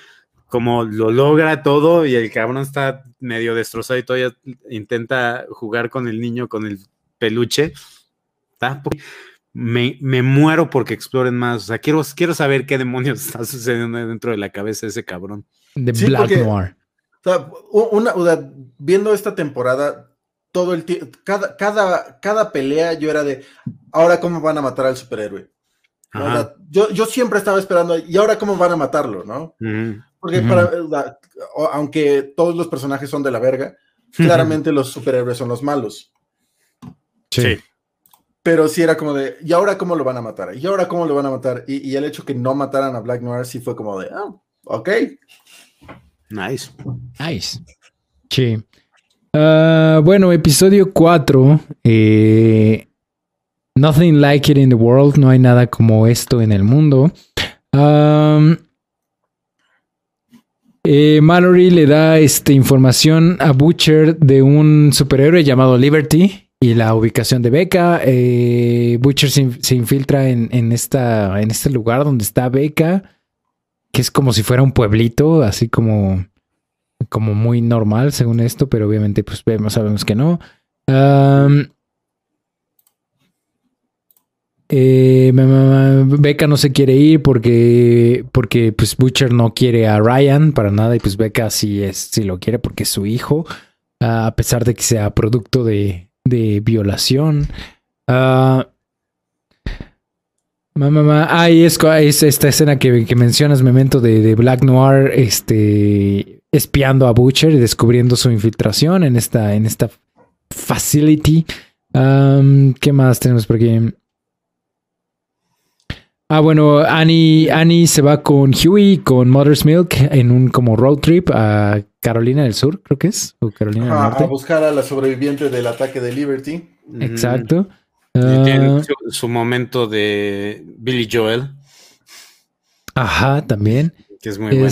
como lo logra todo y el cabrón está medio destrozado y todavía intenta jugar con el niño, con el peluche, me, me, muero porque exploren más. O sea, quiero, quiero saber qué demonios está sucediendo dentro de la cabeza de ese cabrón. De Black Noir. O sea, una, viendo esta temporada, todo el tiempo, cada, cada, cada pelea yo era de, ahora cómo van a matar al superhéroe. Yo, yo siempre estaba esperando, y ahora cómo van a matarlo, ¿no? Porque para, aunque todos los personajes son de la verga, claramente los superhéroes son los malos. Sí. Pero sí era como de, ¿y ahora cómo lo van a matar? ¿Y ahora cómo lo van a matar? Y, el hecho que no mataran a Black Noir sí fue como de, ah, ok. Nice. Nice. Sí. Ah, bueno, episodio 4. Eh, nothing like it in the world. No hay nada como esto en el mundo. Eh, Mallory le da esta información a Butcher de un superhéroe llamado Liberty y la ubicación de Becca. Eh, Butcher se, infiltra en, en, esta, en este lugar donde está Becca, que es como si fuera un pueblito, así como como muy normal según esto, pero obviamente pues vemos, sabemos que no. Eh, Becca no se quiere ir porque, porque pues Butcher no quiere a Ryan para nada y pues Becca sí, es, sí lo quiere porque es su hijo, a pesar de que sea producto de, de violación. Uh, Mamá, ah, es, esta escena que, mencionas, Memento, de, de, Black Noir, este, espiando a Butcher y descubriendo su infiltración en esta, en esta facility. ¿Qué más tenemos por aquí? Ah, bueno, Annie, Annie se va con Huey, con Mother's Milk, en un como road trip a Carolina del Sur, creo que es, o Carolina del Norte. A buscar a la sobreviviente del ataque de Liberty. Exacto. tiene ah. su, momento de Billy Joel. Ajá, también. Que es muy bueno.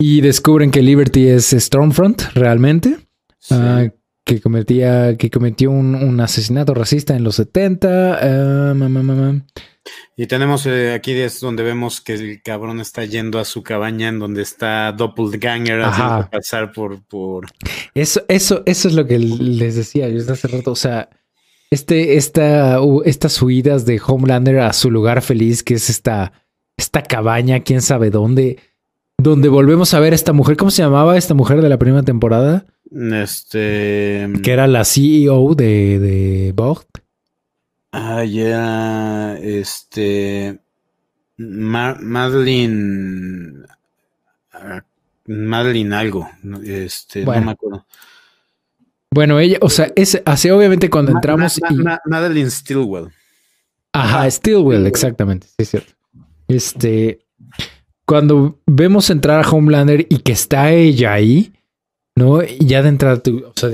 Y descubren que Liberty es Stormfront realmente. Ah, que cometía, que cometió un, asesinato racista en los 70. Ah, y tenemos eh, aquí es donde vemos que el cabrón está yendo a su cabaña en donde está Doppelganger haciendo pasar por, por. Eso, eso, eso es lo que les decía yo hace rato. O sea, este, esta, estas huidas de Homelander a su lugar feliz, que es esta, esta cabaña, quién sabe dónde donde volvemos a ver a esta mujer. ¿Cómo se llamaba esta mujer de la primera temporada? Este. Que era la CEO de, de Ah, ya. Este. Madeline. Ah, Madeline algo. Este, no me acuerdo. Bueno, ella, o sea, es así obviamente cuando entramos. Madeline Stilwell. Ajá, Stillwell, exactamente, sí es cierto. Este, cuando vemos entrar a Homelander y que está ella ahí, ¿no? Y ya de entrada tú, o sea,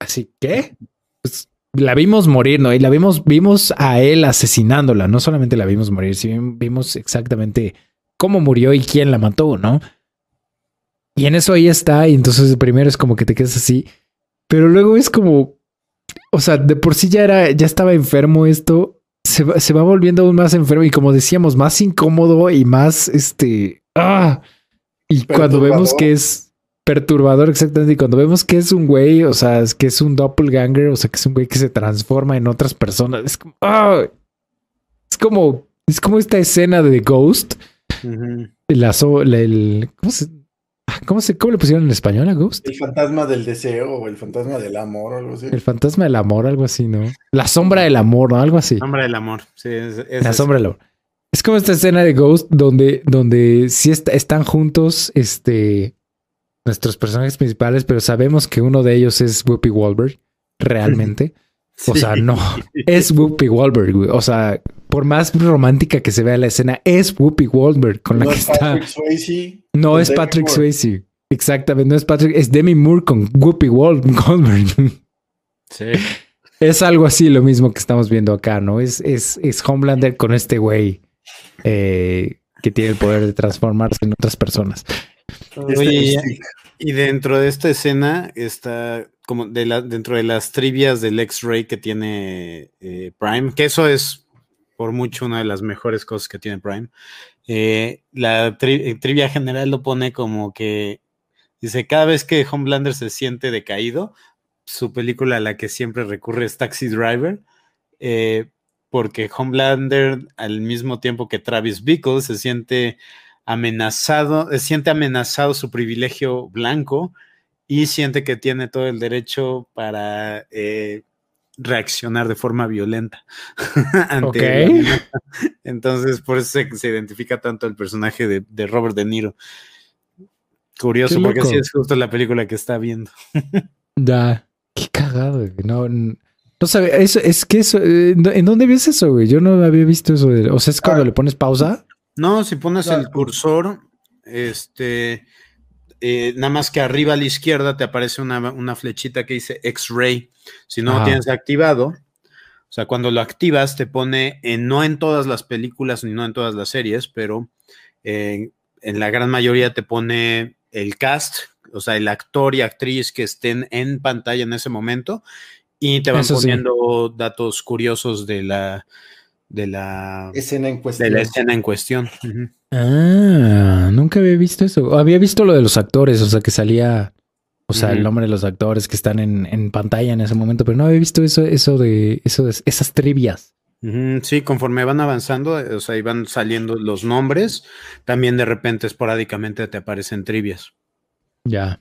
así, ¿qué? Pues la vimos morir, ¿no? Y la vimos, vimos a él asesinándola, no solamente la vimos morir, sino vimos exactamente cómo murió y quién la mató, ¿no? Y en eso ahí está, y entonces primero es como que te quedas así, pero luego es como, o sea, de por sí ya era, ya estaba enfermo esto, se va, se va volviendo aún más enfermo y como decíamos, más incómodo y más este. ¡Ah! Y cuando vemos que es perturbador, exactamente, y cuando vemos que es un güey, o sea, es que es un doppelganger, o sea, que es un güey que se transforma en otras personas, es como. ¡Ah! Es como. Es como esta escena de Ghost. la, el, ¿Cómo se.? ¿Cómo, se, ¿Cómo le pusieron en español a Ghost? El fantasma del deseo o el fantasma del amor o algo así. El fantasma del amor, algo así, ¿no? La sombra del amor, ¿no? Algo así. Sombra del amor, sí. Es, la sombra del amor. Es como esta escena de Ghost donde, donde sí están juntos este, nuestros personajes principales, pero sabemos que uno de ellos es Whoopi Wahlberg, realmente. O sea, no, es Whoopi Wahlberg, güey. O sea, por más romántica que se vea la escena, es Whoopi Wahlberg con la que está. no es Patrick Swayze. Exactamente, no es Patrick, es Demi Moore con Whoopi Goldberg. Sí. Es algo así lo mismo que estamos viendo acá, ¿no? Es, es, es Homelander con este güey eh, que tiene el poder de transformarse en otras personas. Oye, y dentro de esta escena está como de la, dentro de las trivias del X-Ray que tiene eh, Prime, que eso es por mucho una de las mejores cosas que tiene Prime. Eh, la eh, trivia general lo pone como que dice, cada vez que Homelander se siente decaído, su película a la que siempre recurre es Taxi Driver, porque Homelander al mismo tiempo que Travis Bickle se siente amenazado, siente amenazado su privilegio blanco y siente que tiene todo el derecho para eh, reaccionar de forma violenta. ante Entonces, por eso se, identifica tanto el personaje de, Robert De Niro. Curioso, porque así es justo la película que está viendo. da, qué cagado, No, no eso, es que eso, eh, ¿en dónde ves eso, güey? Yo no había visto eso. o sea, es cuando ah. le pones pausa. No, si pones el cursor, este, eh, nada más que arriba a la izquierda te aparece una, flechita que dice X-Ray. Si no lo tienes activado, o sea, cuando lo activas te pone, en, no en todas las películas ni no en todas las series, pero en la gran mayoría te pone el cast, o sea, el actor y actriz que estén en pantalla en ese momento y te van poniendo datos curiosos de la de la escena en cuestión. De la escena en cuestión. Ah, nunca había visto eso. Había visto lo de los actores, o sea, que salía, o sea, el nombre de los actores que están en, pantalla en ese momento, pero no había visto eso, eso de, eso de esas trivias. Sí, conforme van avanzando, eh, o sea, iban saliendo los nombres, también de repente esporádicamente te aparecen trivias. Ya,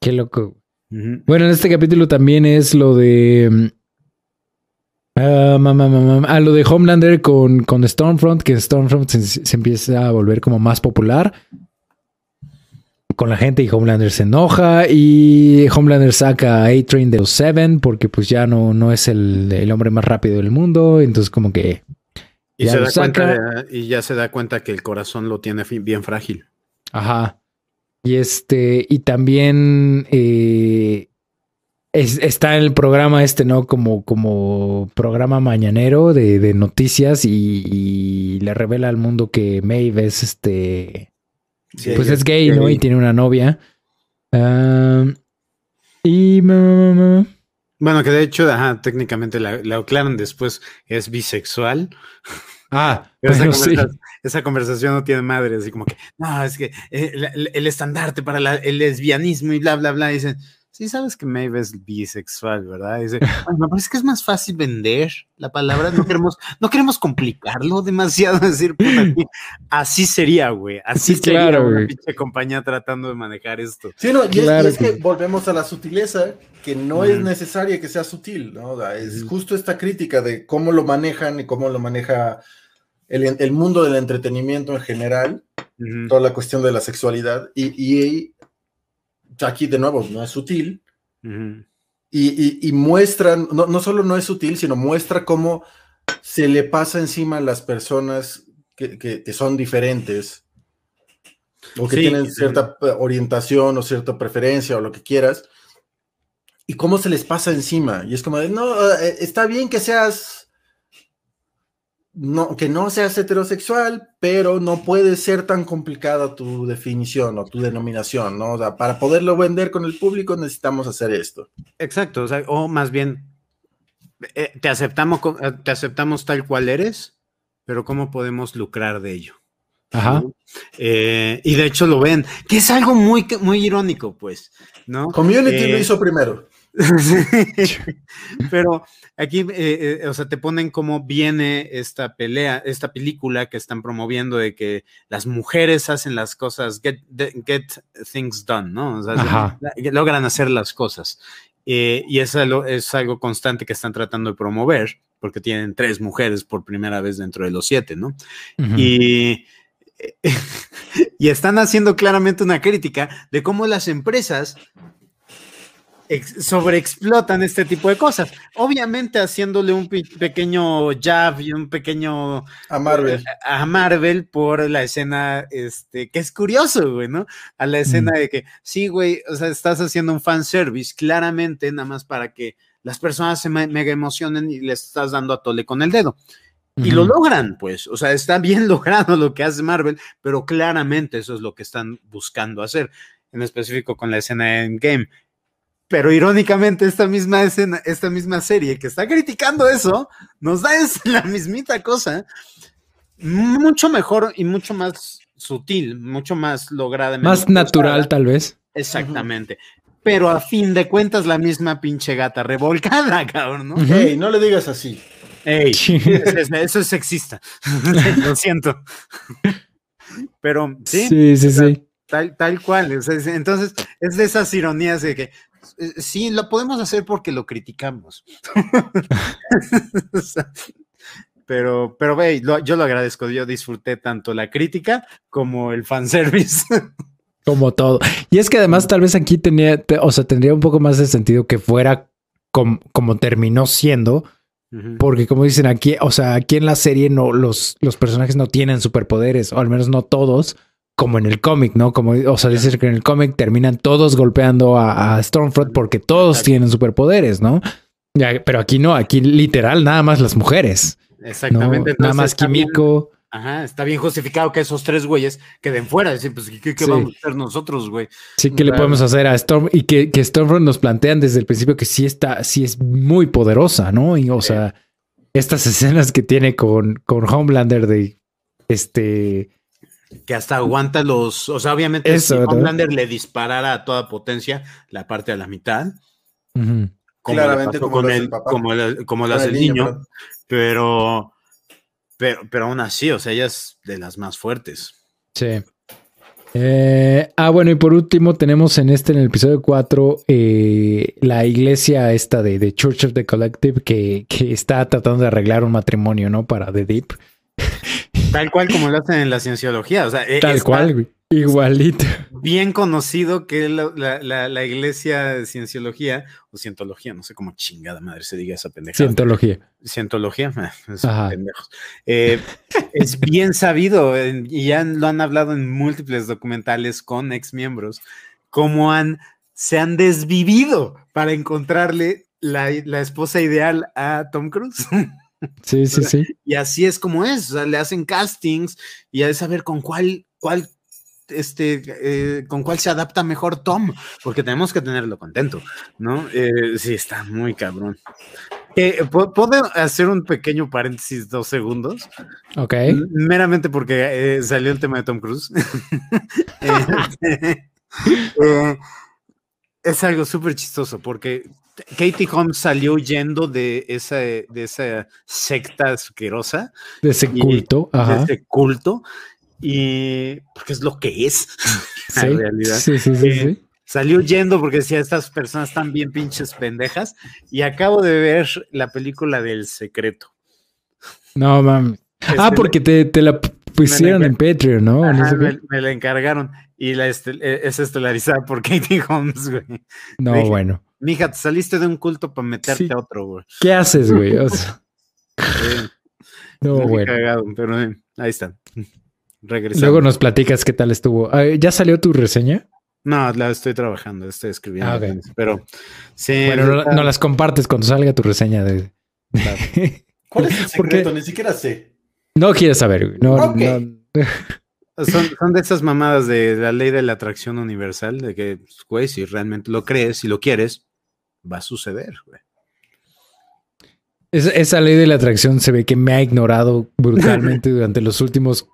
qué loco. Bueno, en este capítulo también es lo de mm, a ah, ah, lo de Homelander con, con Stormfront, que Stormfront se, empieza a volver como más popular con la gente y Homelander se enoja y Homelander saca a A-Train de los Seven porque pues ya no, no es el, hombre más rápido del mundo, entonces como que... Y, se da cuenta y ya se da cuenta que el corazón lo tiene bien frágil. Ajá. Y este, y también eh, está en el programa este, ¿no? Como, como programa mañanero de, noticias y, le revela al mundo que Maeve es este. pues es gay, ¿no? Y tiene una novia. y. Bueno, que de hecho, ajá, técnicamente la, aclaran después, es bisexual. Ah, esa, conversación, esa, conversación no tiene madre, así como que, no, es que eh, el, estandarte para el lesbianismo y bla, bla, bla. Dicen, Sí, sabes que Maeve es bisexual, ¿verdad? Dice, me parece que es más fácil vender la palabra. No queremos, no queremos complicarlo demasiado. Decir, así sería, güey. Así sería claro, una pinche compañía tratando de manejar esto. Sí, no, y, es, que... volvemos a la sutileza, que no es necesaria que sea sutil, ¿no? es justo esta crítica de cómo lo manejan y cómo lo maneja el, mundo del entretenimiento en general, toda la cuestión de la sexualidad. Y, y aquí de nuevo no es sutil. y, muestran, no, solo no es sutil, sino muestra cómo se le pasa encima a las personas que, son diferentes o que tienen cierta orientación o cierta preferencia o lo que quieras, y cómo se les pasa encima. Y es como de, no, eh, está bien que seas, no, que no seas heterosexual, pero no puede ser tan complicada tu definición o tu denominación, ¿no? O sea, para poderlo vender con el público necesitamos hacer esto. Exacto, o, más bien, eh, te, aceptamos, eh, te aceptamos tal cual eres, pero ¿cómo podemos lucrar de ello? Ajá. y de hecho lo ven, que es algo muy, muy irónico, pues, ¿no? Community lo hizo primero. Pero aquí, eh, eh, o sea, te ponen cómo viene esta pelea, esta película que están promoviendo de que las mujeres hacen las cosas, get, things done, ¿no? O sea, logran hacer las cosas. Eh, y eso es algo constante que están tratando de promover, porque tienen tres mujeres por primera vez dentro de los siete, ¿no? Y. y están haciendo claramente una crítica de cómo las empresas sobreexplotan este tipo de cosas. Obviamente haciéndole un pequeño jab y un pequeño a Marvel. Eh, a Marvel por la escena, este, que es curioso, güey, ¿no? A la escena de que, sí, güey, o sea, estás haciendo un fan service, claramente, nada más para que las personas se mega emocionen y les estás dando a tole con el dedo. Y lo logran, pues, o sea, está bien logrado lo que hace Marvel, pero claramente eso es lo que están buscando hacer, en específico con la escena en Game pero irónicamente, esta misma escena, esta misma serie que está criticando eso, nos da la mismita cosa, mucho mejor y mucho más sutil, mucho más lograda. Más natural, tal vez. Exactamente. Pero a fin de cuentas, la misma pinche gata revolcada, cabrón, ¿no? Hey, no le digas así. Ey, eso es sexista. Lo siento. Pero sí. Sí, sí, sí. Tal, tal cual. Entonces, es de esas ironías de que sí, lo podemos hacer porque lo criticamos. pero, pero ve, yo lo agradezco, yo disfruté tanto la crítica como el fanservice. como todo. Y es que además tal vez aquí tenía, o sea, tendría un poco más de sentido que fuera como, como terminó siendo, porque como dicen aquí, o sea, aquí en la serie no, los, los personajes no tienen superpoderes, o al menos no todos como en el cómic, ¿no? Como, o sea, dice que en el cómic terminan todos golpeando a, Stormfront porque todos tienen superpoderes, ¿no? pero aquí no, aquí literal nada más las mujeres. Exactamente. nada más Kimiko. ajá, está bien justificado que esos tres güeyes queden fuera. Decir, pues, ¿qué, vamos a hacer nosotros, güey? Sí, ¿qué le podemos hacer a Storm? Y que, que, Stormfront nos plantean desde el principio que sí está, sí es muy poderosa, ¿no? Y, o sea, estas escenas que tiene con, con Homelander de este que hasta aguanta los, o sea, obviamente si Homelander le disparara a toda potencia, la parte a la mitad, como claramente como, con el, como, las del niño, pero, pero, pero aún así, o sea, ella es de las más fuertes. Sí. Eh, ah, bueno, y por último tenemos en este, en el episodio 4, eh, la iglesia esta de, de, Church of the Collective que, que, está tratando de arreglar un matrimonio, ¿no? Para The Deep. Tal cual como lo hacen en la cienciología. O sea, e-, Tal cual, igualito. Bien conocido que la, iglesia de cienciología, o cientología, no sé cómo chingada madre se diga esa pendeja. Cientología. Cientología, pendejos. Eh, es bien sabido, y ya lo han hablado en múltiples documentales con ex miembros, cómo han, se han desvivido para encontrarle la, la esposa ideal a Tom Cruise. Sí, sí, sí. Y así es como es, o sea, le hacen castings y a saber con cuál, cuál, este, eh, con cuál se adapta mejor Tom, porque tenemos que tenerlo contento, ¿no? Eh, sí, está muy cabrón. Eh, ¿Puedo hacer un pequeño paréntesis dos segundos? Ok. Meramente porque salió el tema de Tom Cruise. es algo súper chistoso porque Katie Holmes salió huyendo de esa, de esa secta asquerosa. De ese culto. De ese culto. Y porque es lo que es. Sí, en realidad. Sí, sí, sí, eh, Salió huyendo porque decía, estas personas están bien pinches pendejas. Y acabo de ver la película del secreto. No, mami. ah, este, porque te, te la pusieron en Patreon, ¿no? me, la encargaron y la e, es estelarizada por Katie Holmes, güey. No, bueno. Mija, te saliste de un culto para meterte a otro, güey. ¿Qué haces, güey? No, bueno. pero eh, ahí está. Luego nos platicas qué tal estuvo. Ah, ¿Ya salió tu reseña? No, la estoy trabajando, estoy escribiendo. Ah, pero sí. Bueno, no, las compartes cuando salga tu reseña de. ¿Cuál es el secreto? Ni siquiera sé. No quieres saber. No, Son, de esas mamadas de la ley de la atracción universal, de que, güey, si realmente lo crees, si lo quieres, va a suceder, güey. esa ley de la atracción se ve que me ha ignorado brutalmente durante los últimos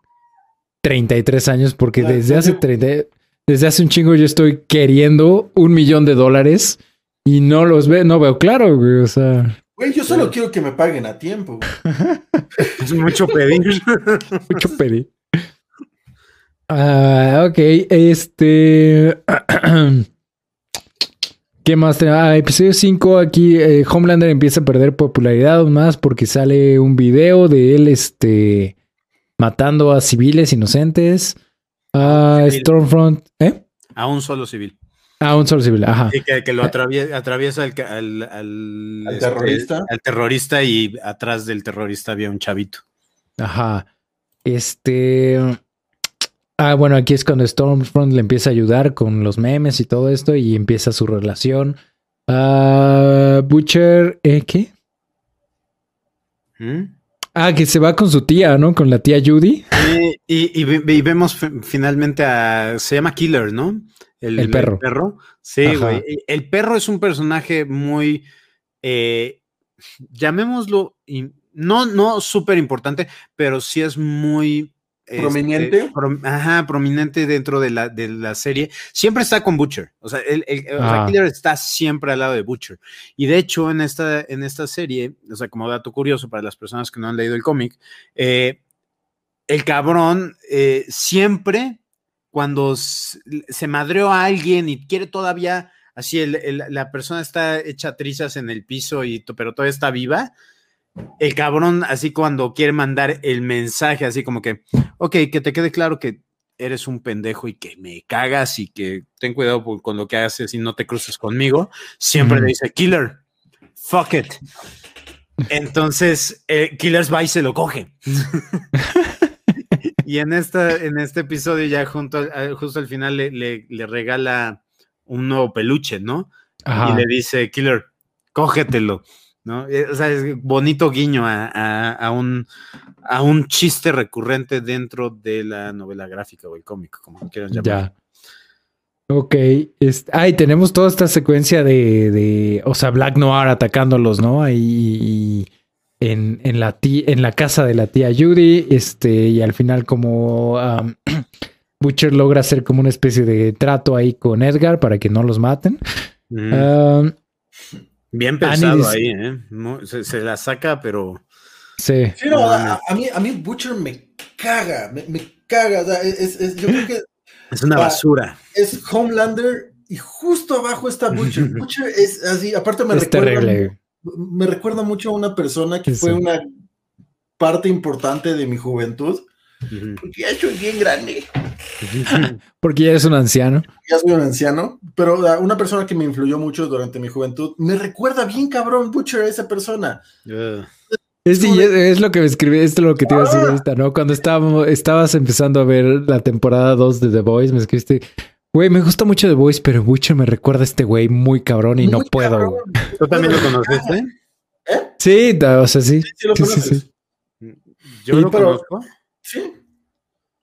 33 años, porque desde hace 30, desde hace un chingo yo estoy queriendo un millón de dólares y no los veo, no veo claro, güey. O sea. Güey, yo solo quiero que me paguen a tiempo. es mucho pedir. mucho pedir. Ah, ok, este. ¿Qué más Ah, episodio 5 aquí, eh, Homelander empieza a perder popularidad aún más porque sale un video de él, este, matando a civiles inocentes. A Stormfront, ¿eh? A un solo civil. A un civil, ajá. Y que, lo atraviesa, al, al, este, terrorista. al terrorista y atrás del terrorista había un chavito. Ajá. Este. Ah, bueno, aquí es cuando Stormfront le empieza a ayudar con los memes y todo esto y empieza su relación. Ah, Butcher, ¿eh, ¿qué? ¿Mm? Ah, que se va con su tía, ¿no? Con la tía Judy. y, vemos finalmente a. Se llama Killer, ¿no? El, perro. El perro. Sí, güey. El perro es un personaje muy. Eh, llamémoslo. No, no súper importante, pero sí es muy este, prominente. ajá, prominente dentro de la, de la serie. Siempre está con Butcher. O sea, el, ah. Killer está siempre al lado de Butcher. Y de hecho, en esta, en esta serie, o sea, como dato curioso para las personas que no han leído el cómic, eh, el cabrón eh, siempre, cuando se madreó a alguien y quiere todavía, así, la persona está hecha trizas en el piso, y, pero todavía está viva el cabrón, así cuando quiere mandar el mensaje, así como que, ok, que te quede claro que eres un pendejo y que me cagas y que ten cuidado con lo que haces y no te cruces conmigo, siempre le dice, killer, fuck it. Entonces, eh, Killers va y se lo coge. y en, esta, en este episodio, ya junto justo al final, le, le, regala un nuevo peluche, ¿no? Y le dice, Killer, cógetelo. ¿no? Eh, o sea, es bonito guiño a, un, a un chiste recurrente dentro de la novela gráfica o el cómic, como quieran llamar. Ya. Ok. Este, tenemos toda esta secuencia de, de, o sea, Black Noir atacándolos, ¿no? Ahí en, en, la en la casa de la tía Judy, este, y al final como Butcher logra hacer como una especie de trato ahí con Edgar para que no los maten. Bien pensado ahí, ¿eh? se, la saca, pero. Sí. a, mí, a mí Butcher me caga, me, caga. es, yo creo que. Es una basura. Es Homelander y justo abajo está Butcher. Butcher es así, aparte me recuerda. Me recuerda mucho a una persona que fue una parte importante de mi juventud. Porque ya soy bien grande. Porque ya eres un anciano. Ya soy un anciano, pero una persona que me influyó mucho durante mi juventud, me recuerda bien cabrón Butcher a esa persona. Es, lo que me escribí, esto es lo que te iba a decir ah. ahorita, ¿no? Cuando estábamos, estabas empezando a ver la temporada 2 de The Voice, me escribiste, güey, me gusta mucho The Voice, pero Butcher me recuerda a este güey muy cabrón y no puedo. ¿Tú también lo conociste? ¿Eh? Sí, o sea, sí. Sí, lo conoces. Yo lo conozco. Sí.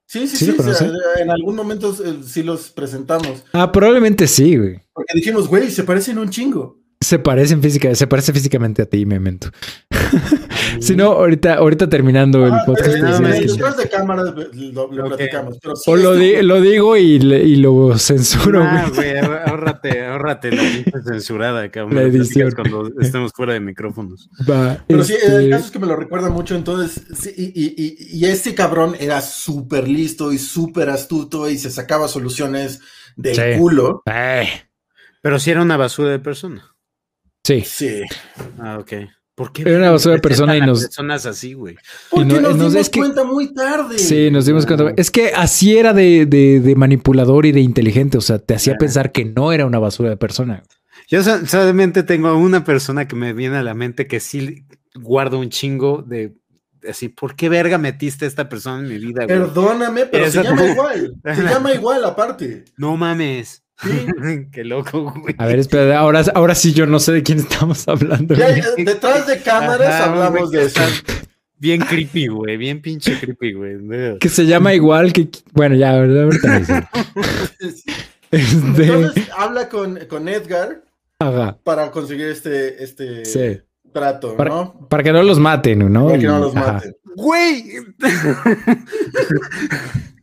Sí, sí, sí, en algún momento eh, sí los presentamos. Ah, probablemente sí, güey. Porque dijimos, güey, se parecen un chingo. Se parecen física, se parece físicamente a ti, Memento. si no, ahorita, ahorita terminando el ah, podcast. después de cámara lo, platicamos. o lo, lo, digo y, y lo censuro. Ah, güey, ahórrate, ahórrate la censurada, cabrón. La edición. Cuando estemos fuera de micrófonos. Va, Pero sí, el este caso es que me lo recuerda mucho. Entonces, sí, y, y, y, ese cabrón era súper listo y súper astuto y se sacaba soluciones de culo. Pero sí era una basura de persona. Sí. Sí. Ah, ok. ¿Por qué? Era una basura de persona y nos. Personas así, güey. Porque nos, dimos cuenta muy tarde. Sí, nos dimos cuenta. Es que así era de, de, manipulador y de inteligente. O sea, te hacía pensar que no era una basura de persona. Yo solamente tengo una persona que me viene a la mente que sí guarda un chingo de así, ¿por qué verga metiste a esta persona en mi vida? Güey? Perdóname, pero se llama igual. Se llama igual aparte. No mames. Qué loco, güey. A ver, espera, ahora, ahora sí yo no sé de quién estamos hablando. detrás de cámaras hablamos de eso. Bien creepy, güey. Bien pinche creepy, güey. Que se llama igual que. Bueno, ya, ahorita este... Entonces habla con, con Edgar para conseguir este, este trato, para, ¿no? Para que no los maten, ¿no? Para que no los maten. Güey.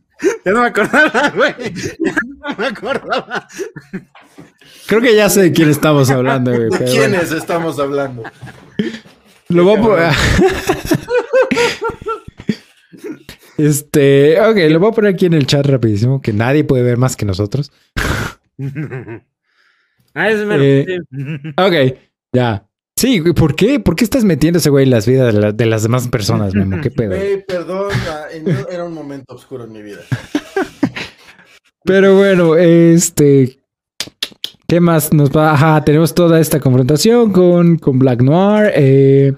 ya no me acordaba, güey. Ya no me acordaba. Creo que ya sé de quién estamos hablando, güey. ¿De quiénes estamos hablando? Lo voy a poner. Este, ok, lo voy a poner aquí en el chat rapidísimo, que nadie puede ver más que nosotros. ah, es eh, ok, ya. Sí, ¿por qué? ¿Por qué estás metiéndose, güey, en las vidas de, las demás personas, Memo? ¿Qué pedo? Güey, perdón, era un momento oscuro en mi vida. Pero bueno, este, ¿Qué más nos va? Ajá, tenemos toda esta confrontación con, con Black Noir. Eh.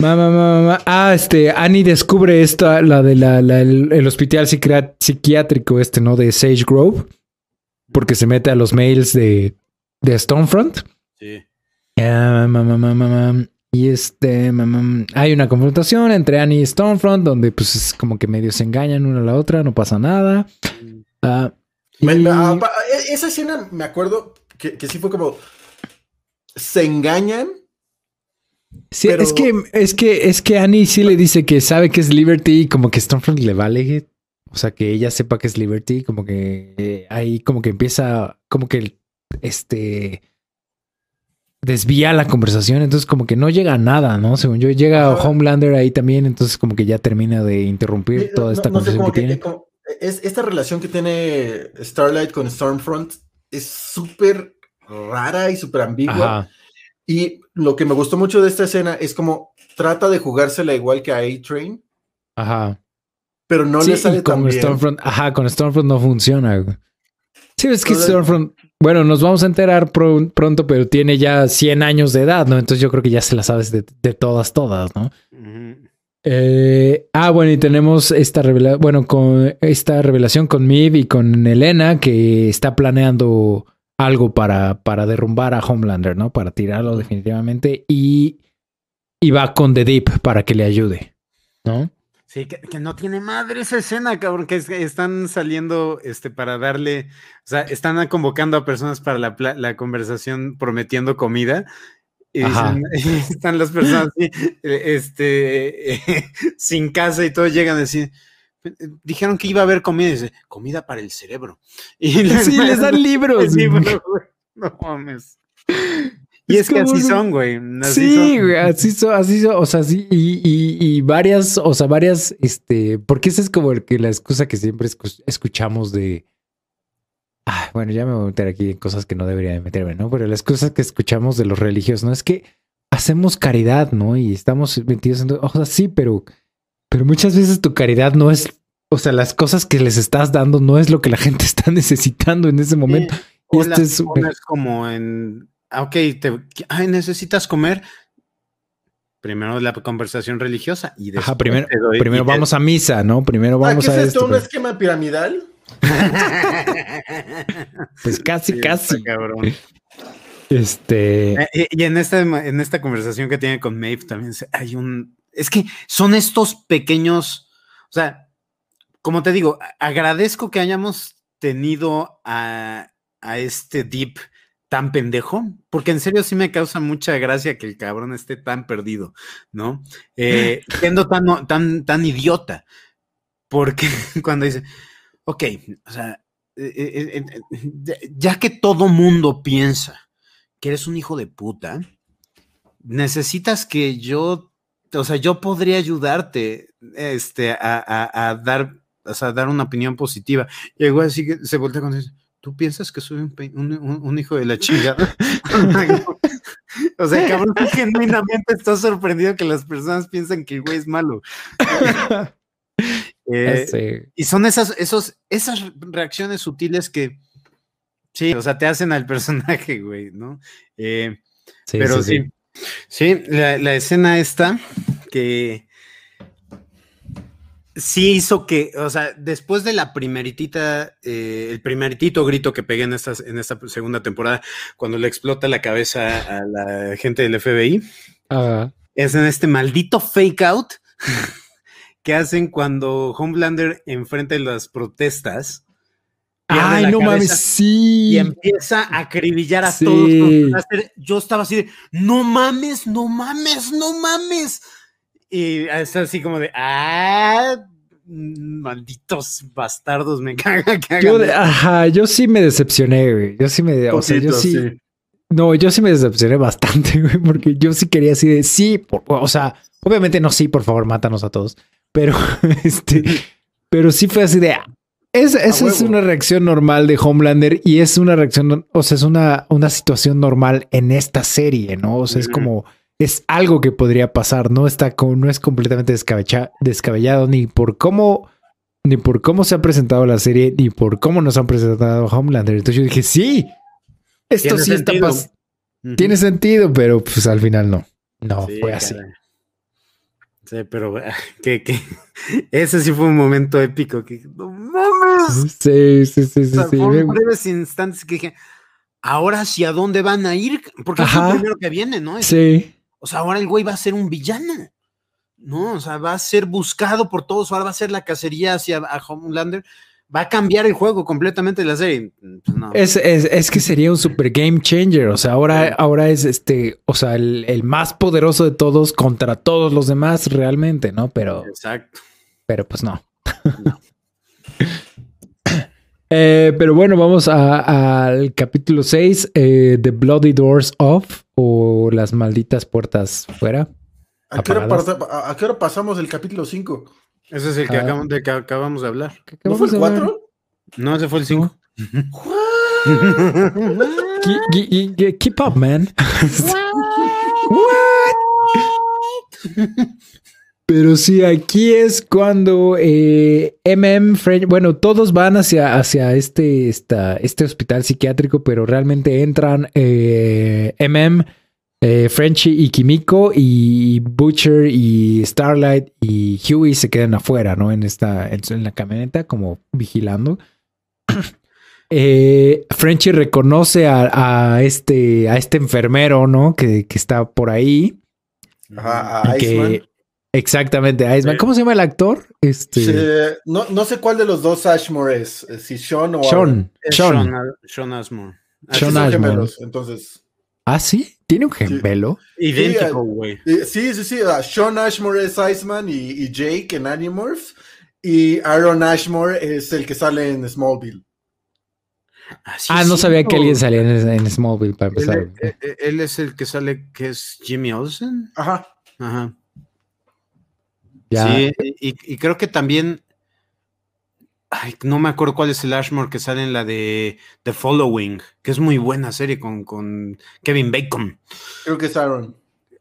Ah, este, Annie descubre esta, la de la, el, hospital psiquiátrico este, ¿no? De Sage Grove. Porque se mete a los mails de, de Stonefront. Sí. Y este, hay una confrontación entre Annie y Stonefront donde pues es como que medio se engañan una a la otra, no pasa nada. Mm. Ah, Ah, e, esa escena me acuerdo que, sí fue como. Se engañan. Sí, es que es que es que Annie sí le dice que sabe que es Liberty y como que Stormfront le vale. O sea, que ella sepa que es Liberty, como que eh, ahí como que empieza, como que este desvía la conversación, entonces como que no llega a nada, ¿no? Según yo, llega Homelander ahí también, entonces como que ya termina de interrumpir toda esta conversación que, tiene es, esta relación que tiene Starlight con Stormfront es súper rara y súper ambigua. Y lo que me gustó mucho de esta escena es como trata de jugársela igual que a A-Train. Ajá. Pero no le sale con Stormfront, ajá, con Stormfront no funciona. Sí, es que Stormfront, bueno, nos vamos a enterar pronto, pero tiene ya 100 años de edad, ¿no? Entonces yo creo que ya se la sabes de, todas, todas, ¿no? Eh, ah, bueno, y tenemos esta revelación, bueno, con esta revelación con Miv y con Elena que está planeando algo para, para derrumbar a Homelander, ¿no? Para tirarlo definitivamente y, y va con The Deep para que le ayude, ¿no? Sí, que, no tiene madre esa escena, cabrón, que están saliendo este, para darle, o sea, están convocando a personas para la, la conversación prometiendo comida y están las personas este, sin casa y todos llegan a decir, dijeron que iba a haber comida, y dice, comida para el cerebro. Y sí, les dan libros. no mames. Y es, que así son, güey. sí, güey, así son, así son, o sea, sí, y, y, varias, o sea, varias, este, porque esa es como que la excusa que siempre escuchamos de, Ah, bueno, ya me voy a meter aquí en cosas que no debería de meterme, ¿no? Pero las cosas que escuchamos de los religiosos, ¿no? Es que hacemos caridad, ¿no? Y estamos metidos en... O sea, sí, pero, pero muchas veces tu caridad no es... O sea, las cosas que les estás dando no es lo que la gente está necesitando en ese momento. y este es, como en... Ah, ok, te, ay, necesitas comer, primero la conversación religiosa y después Ajá, primero, primero vamos a misa, ¿no? Primero ah, vamos ¿qué a es esto, un esquema piramidal? pues casi, casi. Cabrón. Este. Eh, y en esta, en esta conversación que tiene con Maeve también hay un. Es que son estos pequeños. O sea, como te digo, agradezco que hayamos tenido a, a este Deep tan pendejo, porque en serio sí me causa mucha gracia que el cabrón esté tan perdido, ¿no? Eh, siendo tan, tan, tan idiota, porque cuando dice, ok, o sea, eh, eh, ya que todo mundo piensa que eres un hijo de puta, necesitas que yo, o sea, yo podría ayudarte este, a, dar, o sea, dar una opinión positiva. Y igual así que se voltea cuando dice, ¿tú piensas que soy un, hijo de la chingada? o sea, cabrón, genuinamente está sorprendido que las personas piensan que el güey es malo. Eh, y son esas, esos, esas reacciones sutiles que, sí, o sea, te hacen al personaje, güey, ¿no? Eh, pero sí, sí, la, escena esta, porque sí hizo que, o sea, después de la primeritita, eh, el primeritito grito que pegué en esta, en esta segunda temporada, cuando le explota la cabeza a la gente del FBI, es en este maldito fake out que hacen cuando Homelander enfrenta las protestas. Ay, no mames, sí. Y empieza a acribillar a todos. Yo estaba así de, no mames, no mames, no mames. Y es así como de, ah, malditos bastardos, me caga que Yo, ajá, yo sí me decepcioné, güey. Yo sí me, o sea, yo sí, No, yo sí me decepcioné bastante, güey, porque yo sí quería así de, sí, o sea, obviamente no sí, por favor, mátanos a todos, pero este, pero sí fue así de, es, esa es una reacción normal de Homelander y es una reacción, o sea, es una, una situación normal en esta serie, ¿no? O sea, es como es algo que podría pasar, no está como, no es completamente descabellado ni por cómo ni por cómo se ha presentado la serie ni por cómo nos han presentado Homelander. Entonces yo dije, sí, esto sí está pasando. Tiene sentido, pero pues al final no. No, fue así. Sí, pero que, que ese sí fue un momento épico que no mames. Sí, sí, sí, sí. sí. breves instantes que dije, ahora sí a dónde van a ir, porque es lo primero que viene, ¿no? sí. O sea, ahora el güey va a ser un villano. ¿no? O sea, va a ser buscado por todos, ahora va a ser la cacería hacia a Homelander. Va a cambiar el juego completamente de la serie. Pues es, que sería un super game changer. O sea, ahora, ahora es este, o sea, el, más poderoso de todos contra todos los demás realmente, ¿no? Pero. Exacto. Pero pues no. Eh, pero bueno, vamos al capítulo 6, eh, The Bloody Doors Off o Las malditas puertas fuera. ¿A qué, hora pasamos el capítulo 5? Ese es el que, ah. acabamos, de que acabamos de hablar. ¿No fue el 4? No, ese fue el 5. keep up, man. What? Pero sí, aquí es cuando eh, MM, bueno, todos van hacia, hacia este, esta, este hospital psiquiátrico, pero realmente entran eh, MM, eh, Frenchy y Kimiko y Butcher y Starlight y Huey se quedan afuera, ¿no? En esta, en, la camioneta, como vigilando. eh, Frenchy reconoce a, este, a este enfermero, ¿no? Que, que está por ahí. Ajá, a que, Exactamente, Iceman. ¿Cómo se llama el actor? Este... no, no sé cuál de los dos Ashmore es, eh, si Sean o Sean. Sean. Sean Ashmore. Sean Ashmore. entonces. ¿Ah, sí? ¿Tiene un gemelo? Idéntico, güey. Sí, sí, sí, Sean Ashmore es Iceman y, Jake en Animorphs. Y Aaron Ashmore es el que sale en Smallville. ah, no sabía que alguien salía en, Smallville para empezar. Él, eh, eh, él, es el que sale, que es Jimmy Olsen. Ajá. Ajá. Sí, y, creo que también. Ay, no me acuerdo cuál es el Ashmore que sale en la de The Following, que es muy buena serie con, con Kevin Bacon. Creo que es Aaron.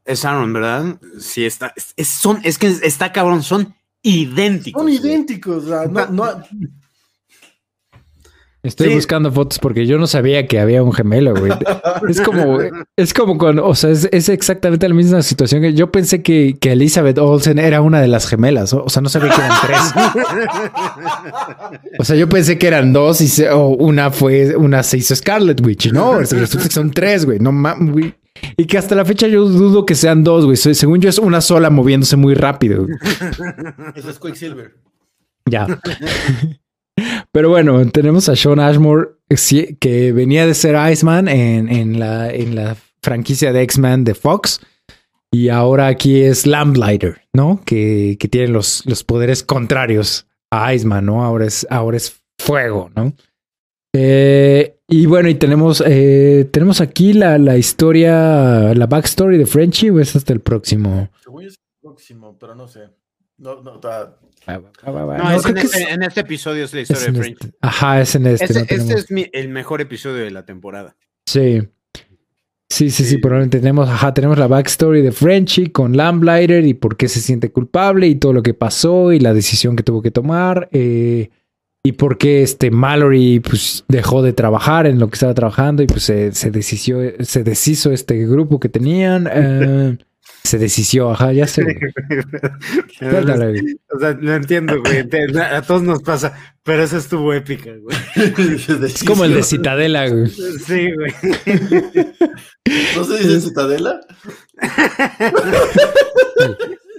Es Aaron, ¿verdad? Sí, está. Es, son, es que está cabrón, son idénticos. Son idénticos, no, no, Estoy buscando fotos porque yo no sabía que había un gemelo, güey. Es como, es como cuando, o sea, es, exactamente la misma situación que yo pensé que, que, Elizabeth Olsen era una de las gemelas. O, sea, no sabía que eran tres. o sea, yo pensé que eran dos y una fue, una se hizo Scarlet Witch, ¿no? Resulta que son tres, güey. No mames, güey. Y que hasta la fecha yo dudo que sean dos, güey. Según yo es una sola moviéndose muy rápido. Eso es Quicksilver. Ya. Pero bueno, tenemos a Sean Ashmore, que venía de ser Iceman en, en, la, en la franquicia de X-Men de Fox. Y ahora aquí es Lamplighter, ¿no? Que, que tiene los, los poderes contrarios a Iceman, ¿no? Ahora es, ahora es fuego, ¿no? Eh, y bueno, y tenemos, eh, tenemos aquí la, la, historia, la backstory de Frenchy, o es hasta el próximo. Según es el próximo, pero no sé. No, no, no, es en, este, en, este, episodio es la historia de Frenchy. Este. Ajá, es en este. Este, este es mi, el mejor episodio de la temporada. Sí. Sí, sí, sí, pero tenemos, ajá, tenemos la backstory de Frenchy con Lamblighter y por qué se siente culpable y todo lo que pasó y la decisión que tuvo que tomar eh, y por qué este Mallory pues dejó de trabajar en lo que estaba trabajando y pues se, se, decisió, se deshizo este grupo que tenían. Eh, se deshició, ajá, ya sé. o sea, no entiendo, güey. A todos nos pasa, pero esa estuvo épica, güey. es como el de Citadela, güey. Sí, güey. ¿No se dice Citadela?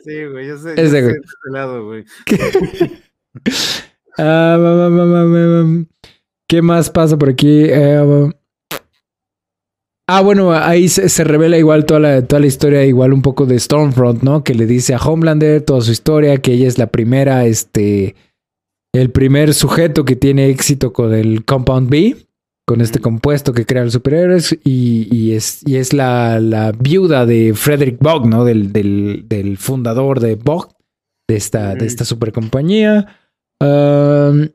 sí, güey, yo sé. Ese, güey. Ese lado, güey. ah, ¿Qué más pasa por aquí? Eh, Ah, bueno, ahí se, revela igual toda la, toda la historia, igual un poco de Stormfront, ¿no? Que le dice a Homelander toda su historia, que ella es la primera, este, el primer sujeto que tiene éxito con el Compound B, con este compuesto que crea los superhéroes, y, es, y es la, la, viuda de Frederick Bogg, ¿no? Del, del, del fundador de Bogg, de esta, de esta supercompañía. Um,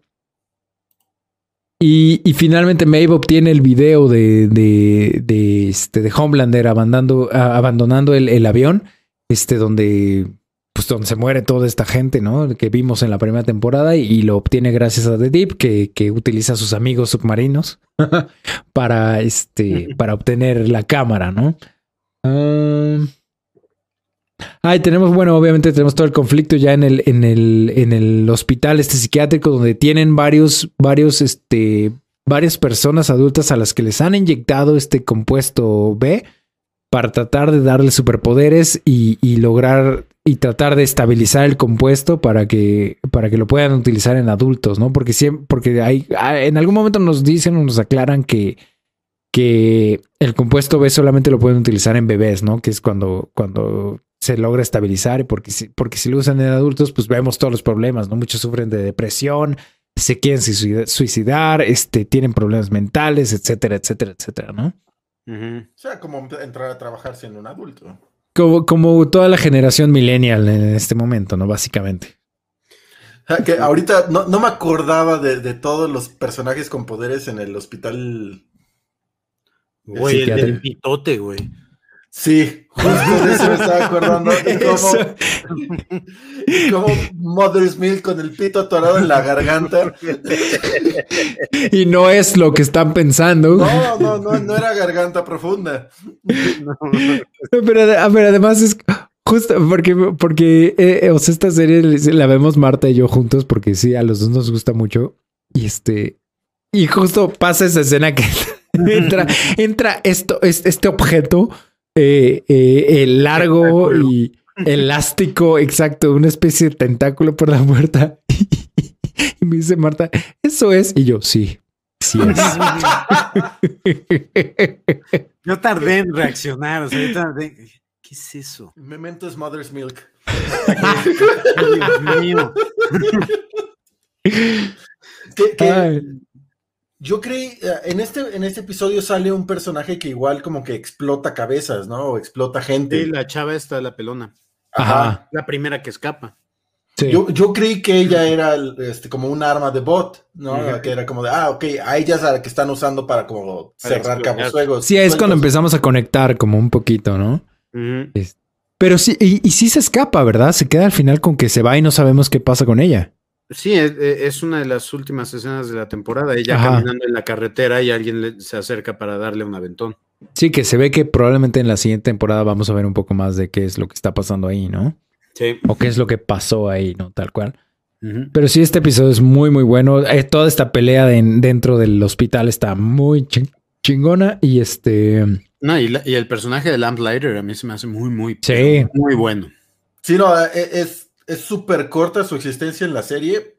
y, y, finalmente Maeve obtiene el video de, de, de, este, de Homelander abandonando, abandonando el, el, avión, este, donde, pues, donde se muere toda esta gente, ¿no? Que vimos en la primera temporada y, lo obtiene gracias a The Deep, que, que utiliza a sus amigos submarinos para, este, para obtener la cámara, ¿no? Um, Ay, tenemos, bueno, obviamente tenemos todo el conflicto ya en el, en el, en el hospital este psiquiátrico donde tienen varios, varios, este, varias personas adultas a las que les han inyectado este compuesto B para tratar de darle superpoderes y, y lograr y tratar de estabilizar el compuesto para que, para que lo puedan utilizar en adultos, ¿no? Porque siempre, porque hay, en algún momento nos dicen o nos aclaran que, que el compuesto B solamente lo pueden utilizar en bebés, ¿no? Que es cuando, cuando se logra estabilizar, porque si, porque si lo usan en adultos, pues vemos todos los problemas, ¿no? Muchos sufren de depresión, se quieren suicidar, este, tienen problemas mentales, etcétera, etcétera, etcétera, ¿no? O sea, como entrar a trabajar siendo un adulto. Como, como toda la generación millennial en este momento, ¿no? Básicamente. que ahorita no, me acordaba de, todos los personajes con poderes en el hospital. Güey, el, el pitote, güey. Sí, justo de eso me estaba acordando. Y como, Mother's Milk con el pito atorado en la garganta. Y no es lo que están pensando. No, no, no, no era garganta profunda. Pero, además es justo porque, porque eh, eh, o sea, esta serie la vemos Marta y yo juntos porque sí, a los dos nos gusta mucho. Y este, y justo pasa esa escena que entra, entra esto, este objeto eh, eh, el largo y elástico, exacto, una especie de tentáculo por la puerta. y me dice Marta, eso es. Y yo, sí, sí es. yo tardé en reaccionar, o sea, yo tardé. ¿Qué es eso? Memento es Mother's Milk. Dios mío. ¿Qué, qué, yo creí, eh, en este, en este episodio sale un personaje que igual como que explota cabezas, ¿no? O explota gente. Sí, la chava está la pelona. Ajá. La primera que escapa. Sí. Yo, yo, creí que ella era este, como un arma de bot, ¿no? Que era como de, ah, ok, a ella es la que están usando para como cerrar cabos suegos. Sí, es cuando empezamos a conectar como un poquito, ¿no? Pero sí, y, y sí se escapa, ¿verdad? Se queda al final con que se va y no sabemos qué pasa con ella. Sí, es, una de las últimas escenas de la temporada, ella caminando en la carretera y alguien se acerca para darle un aventón. Sí, que se ve que probablemente en la siguiente temporada vamos a ver un poco más de qué es lo que está pasando ahí, ¿no? Sí. O qué es lo que pasó ahí, ¿no? Tal cual. Pero sí, este episodio es muy, muy bueno. Eh, toda esta pelea dentro del hospital está muy chingona y este... No, y, el personaje de Lamplighter a mí se me hace muy, muy, sí. muy bueno. Sí, no, e, es es súper corta su existencia en la serie,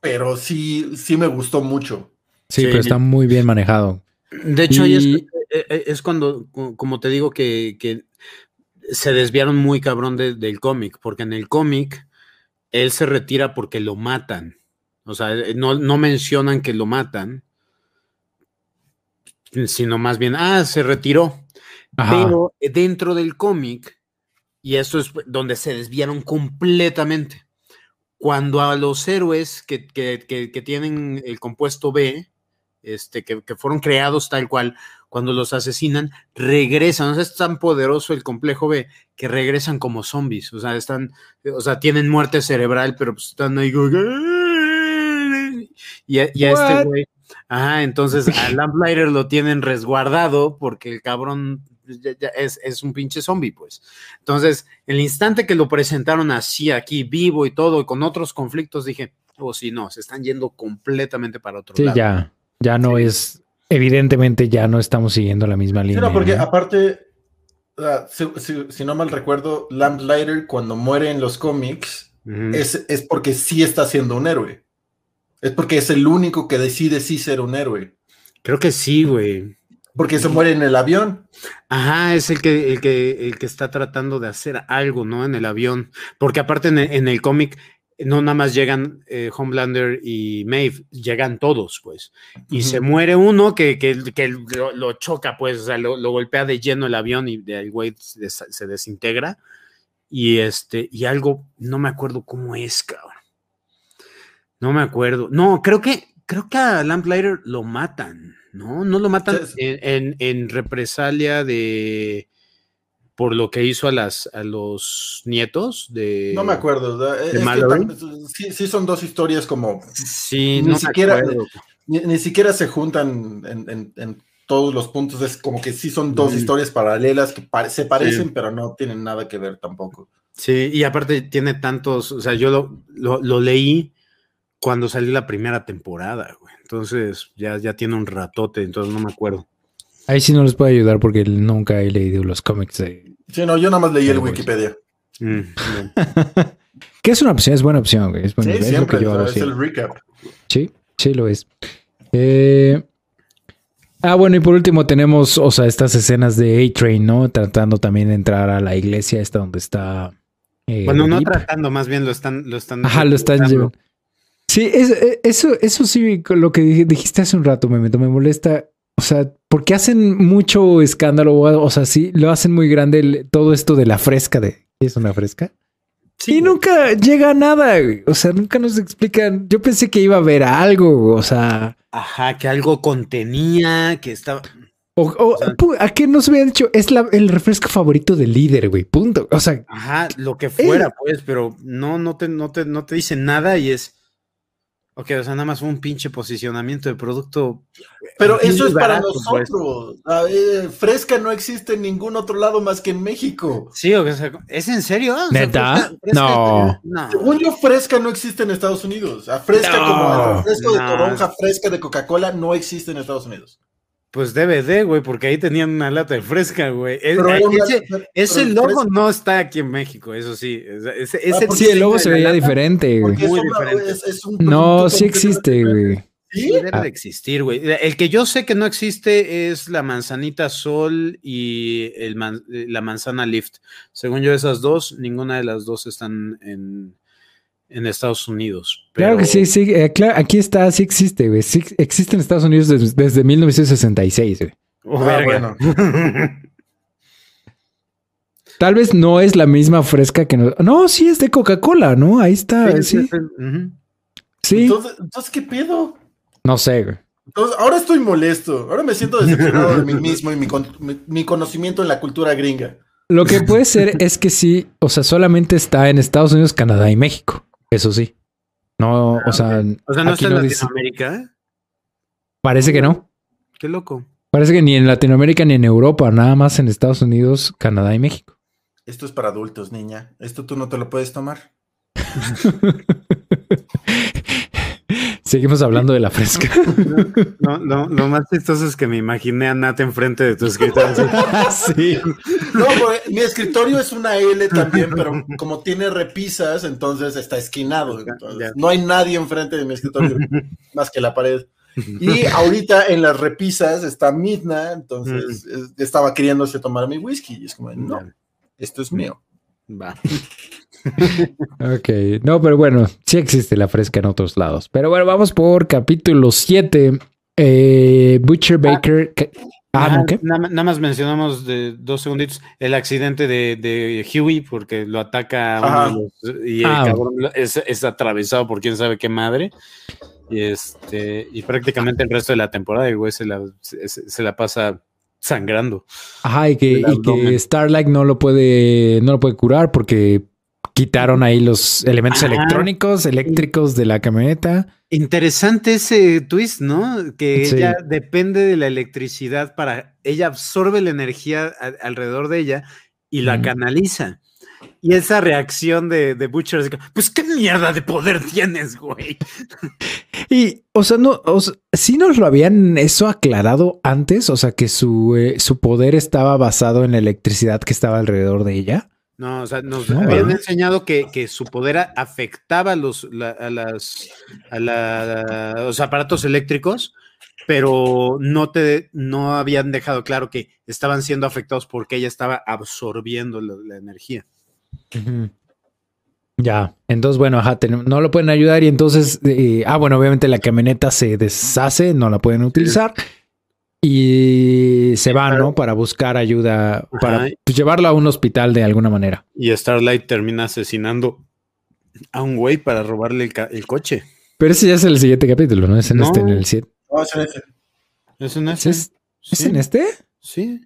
pero sí, sí me gustó mucho. Sí, pero está muy bien manejado. De hecho, ahí eh, eh, es, cuando, como te digo, que, se desviaron muy cabrón del cómic, porque en el cómic él se retira porque lo matan. O sea, eh, no, no mencionan que lo matan, sino más bien, ah, se retiró. Pero dentro del cómic y esto es donde se desviaron completamente. Cuando a los héroes que, tienen el compuesto B, este, que, fueron creados tal cual, cuando los asesinan, regresan. O sea, es tan poderoso el complejo B que regresan como zombies. O sea, están, o sea, tienen muerte cerebral, pero pues están ahí. Y a, este güey. Ajá, entonces a Lamplighter lo tienen resguardado porque el cabrón es, es, un pinche zombie, pues. Entonces, el instante que lo presentaron así aquí, vivo y todo, y con otros conflictos, dije, oh, sí, no, se están yendo completamente para otro lado. Sí, ya, ya no es, evidentemente ya no estamos siguiendo la misma línea. No, porque aparte, si, no mal recuerdo, Lamplighter cuando muere en los cómics es, es, porque sí está siendo un héroe. Es porque es el único que decide sí ser un héroe. Creo que sí, güey. Porque se muere en el avión. Ajá, es el que, el que, el que está tratando de hacer algo, ¿no? En el avión. Porque aparte en el, cómic no nada más llegan eh, Homelander y Maeve, llegan todos, pues. Y se muere uno que, que, lo, choca, pues, o sea, lo, golpea de lleno el avión y el güey se, se, desintegra. Y este, y algo, no me acuerdo cómo es, cabrón. No me acuerdo. No, creo que, creo que a Lamplighter lo matan, ¿no? No lo matan. En, represalia de por lo que hizo a las a los nietos de no me acuerdo sí, son dos historias como sí ni siquiera ni, siquiera se juntan en, todos los puntos. Es como que sí son dos historias paralelas que se parecen pero no tienen nada que ver tampoco. Sí y aparte tiene tantos o sea yo lo, lo leí cuando salió la primera temporada, güey. Entonces ya, ya tiene un ratote, entonces no me acuerdo. Ahí sí no les puedo ayudar porque nunca he leído los cómics de. Sí, no, yo nada más leí el Wikipedia. Mm, que es una opción, es buena opción, güey. Es, sí, siempre, es el recap. Sí, sí lo es. Eh, ah, bueno, y por último tenemos, o sea, estas escenas de A-Train, ¿no? Tratando también de entrar a la iglesia, esta donde está. Eh, bueno, no tratando, más bien lo están, lo están. Ajá, lo están llevando. Sí, eh, eso, eso sí, lo que dijiste hace un rato, me, me molesta. O sea, porque hacen mucho escándalo, o sea, sí, lo hacen muy grande todo esto de la fresca de... ¿Es una fresca? Sí. Y nunca llega a nada, o sea, nunca nos explican. Yo pensé que iba a haber algo, o sea... Ajá, que algo contenía, que estaba... O, ¿A qué nos había dicho? Es la, el refresco favorito del líder, güey. Punto. O sea. Ajá, lo que fuera, pues, pero no, no te, no te, no te dice nada y es. Ok, o sea, nada más un pinche posicionamiento de producto. Pero eso es para pues. nosotros. fresca no existe en ningún otro lado más que en México. Sí, o sea, ¿es en serio? ¿Neta? no. Según yo, fresca no existe en Estados Unidos. fresca como el refresco de toronja fresca de Coca-Cola no existe en Estados Unidos. Pues DVD, güey, porque ahí tenían una lata de fresca, güey. ese, logo no está aquí en México, eso sí. Ese, ah, sí, el logo se veía diferente, güey. Muy diferente. no, sí existe, güey. ¿Sí? debe de existir, güey. El que yo sé que no existe es la manzanita sol y el la manzana lift. Según yo, esas dos, ninguna de las dos están en, en Estados Unidos. Claro que sí, sí, eh, aquí está, sí existe, güey. Sí existe en Estados Unidos desde, 1966, güey. Oh, ah, bueno. Tal vez no es la misma fresca que no. No, sí es de Coca-Cola, ¿no? Ahí está. Sí. sí. Entonces, ¿qué pedo? No sé, güey. Entonces, ahora estoy molesto. Ahora me siento decepcionado de mí mismo y mi, mi, conocimiento en la cultura gringa. Lo que puede ser es que sí, o sea, solamente está en Estados Unidos, Canadá y México. Eso sí. No, o sea. O sea, no está en Latinoamérica. Parece que no. Qué loco. Parece que ni en Latinoamérica ni en Europa, nada más en Estados Unidos, Canadá y México. Esto es para adultos, niña. Esto tú no te lo puedes tomar. Seguimos hablando de la fresca. No, no, lo más chistoso es que me imaginé a Nat enfrente de tu escritorio. sí. No, pues, mi escritorio es una L también, pero como tiene repisas, entonces está esquinado. no hay nadie enfrente de mi escritorio más que la pared. Y ahorita en las repisas está Midna, entonces estaba queriéndose tomar mi whisky. Y es como, no, esto es mío. Va. Ok, no, pero bueno, sí existe la fresca en otros lados. Pero bueno, vamos por capítulo 7. Eh, Butcher ah, Baker. Ah, nada, más mencionamos de dos segunditos el accidente de, Huey porque lo ataca y el ah. cabrón es, atravesado por quién sabe qué madre. Y este y prácticamente el resto de la temporada el güey se la, se, la pasa sangrando. Ajá, y que, y que Starlight no lo puede no lo puede curar porque quitaron ahí los elementos electrónicos, eléctricos de la camioneta. Interesante ese twist, ¿no? Que ella depende de la electricidad para, ella absorbe la energía alrededor de ella y la canaliza. Y esa reacción de, de Butcher es pues qué mierda de poder tienes, güey. Y, o sea, no, o sí nos lo habían eso aclarado antes, o sea, que su, eh, su poder estaba basado en la electricidad que estaba alrededor de ella. No, o sea, nos habían enseñado que, su poder afectaba a los, a las, a los aparatos eléctricos, pero no te, no habían dejado claro que estaban siendo afectados porque ella estaba absorbiendo la, energía. Ya, entonces, bueno, ajá, no lo pueden ayudar y entonces, eh, ah, bueno, obviamente la camioneta se deshace, no la pueden utilizar y se van, ¿no? Para buscar ayuda, para pues, llevarlo a un hospital de alguna manera. Y Starlight termina asesinando a un güey para robarle el, coche. Pero ese ya es el siguiente capítulo, ¿no? Es en este, en el 7. No, es en este. ¿Es en este? ¿Es, en este? Sí.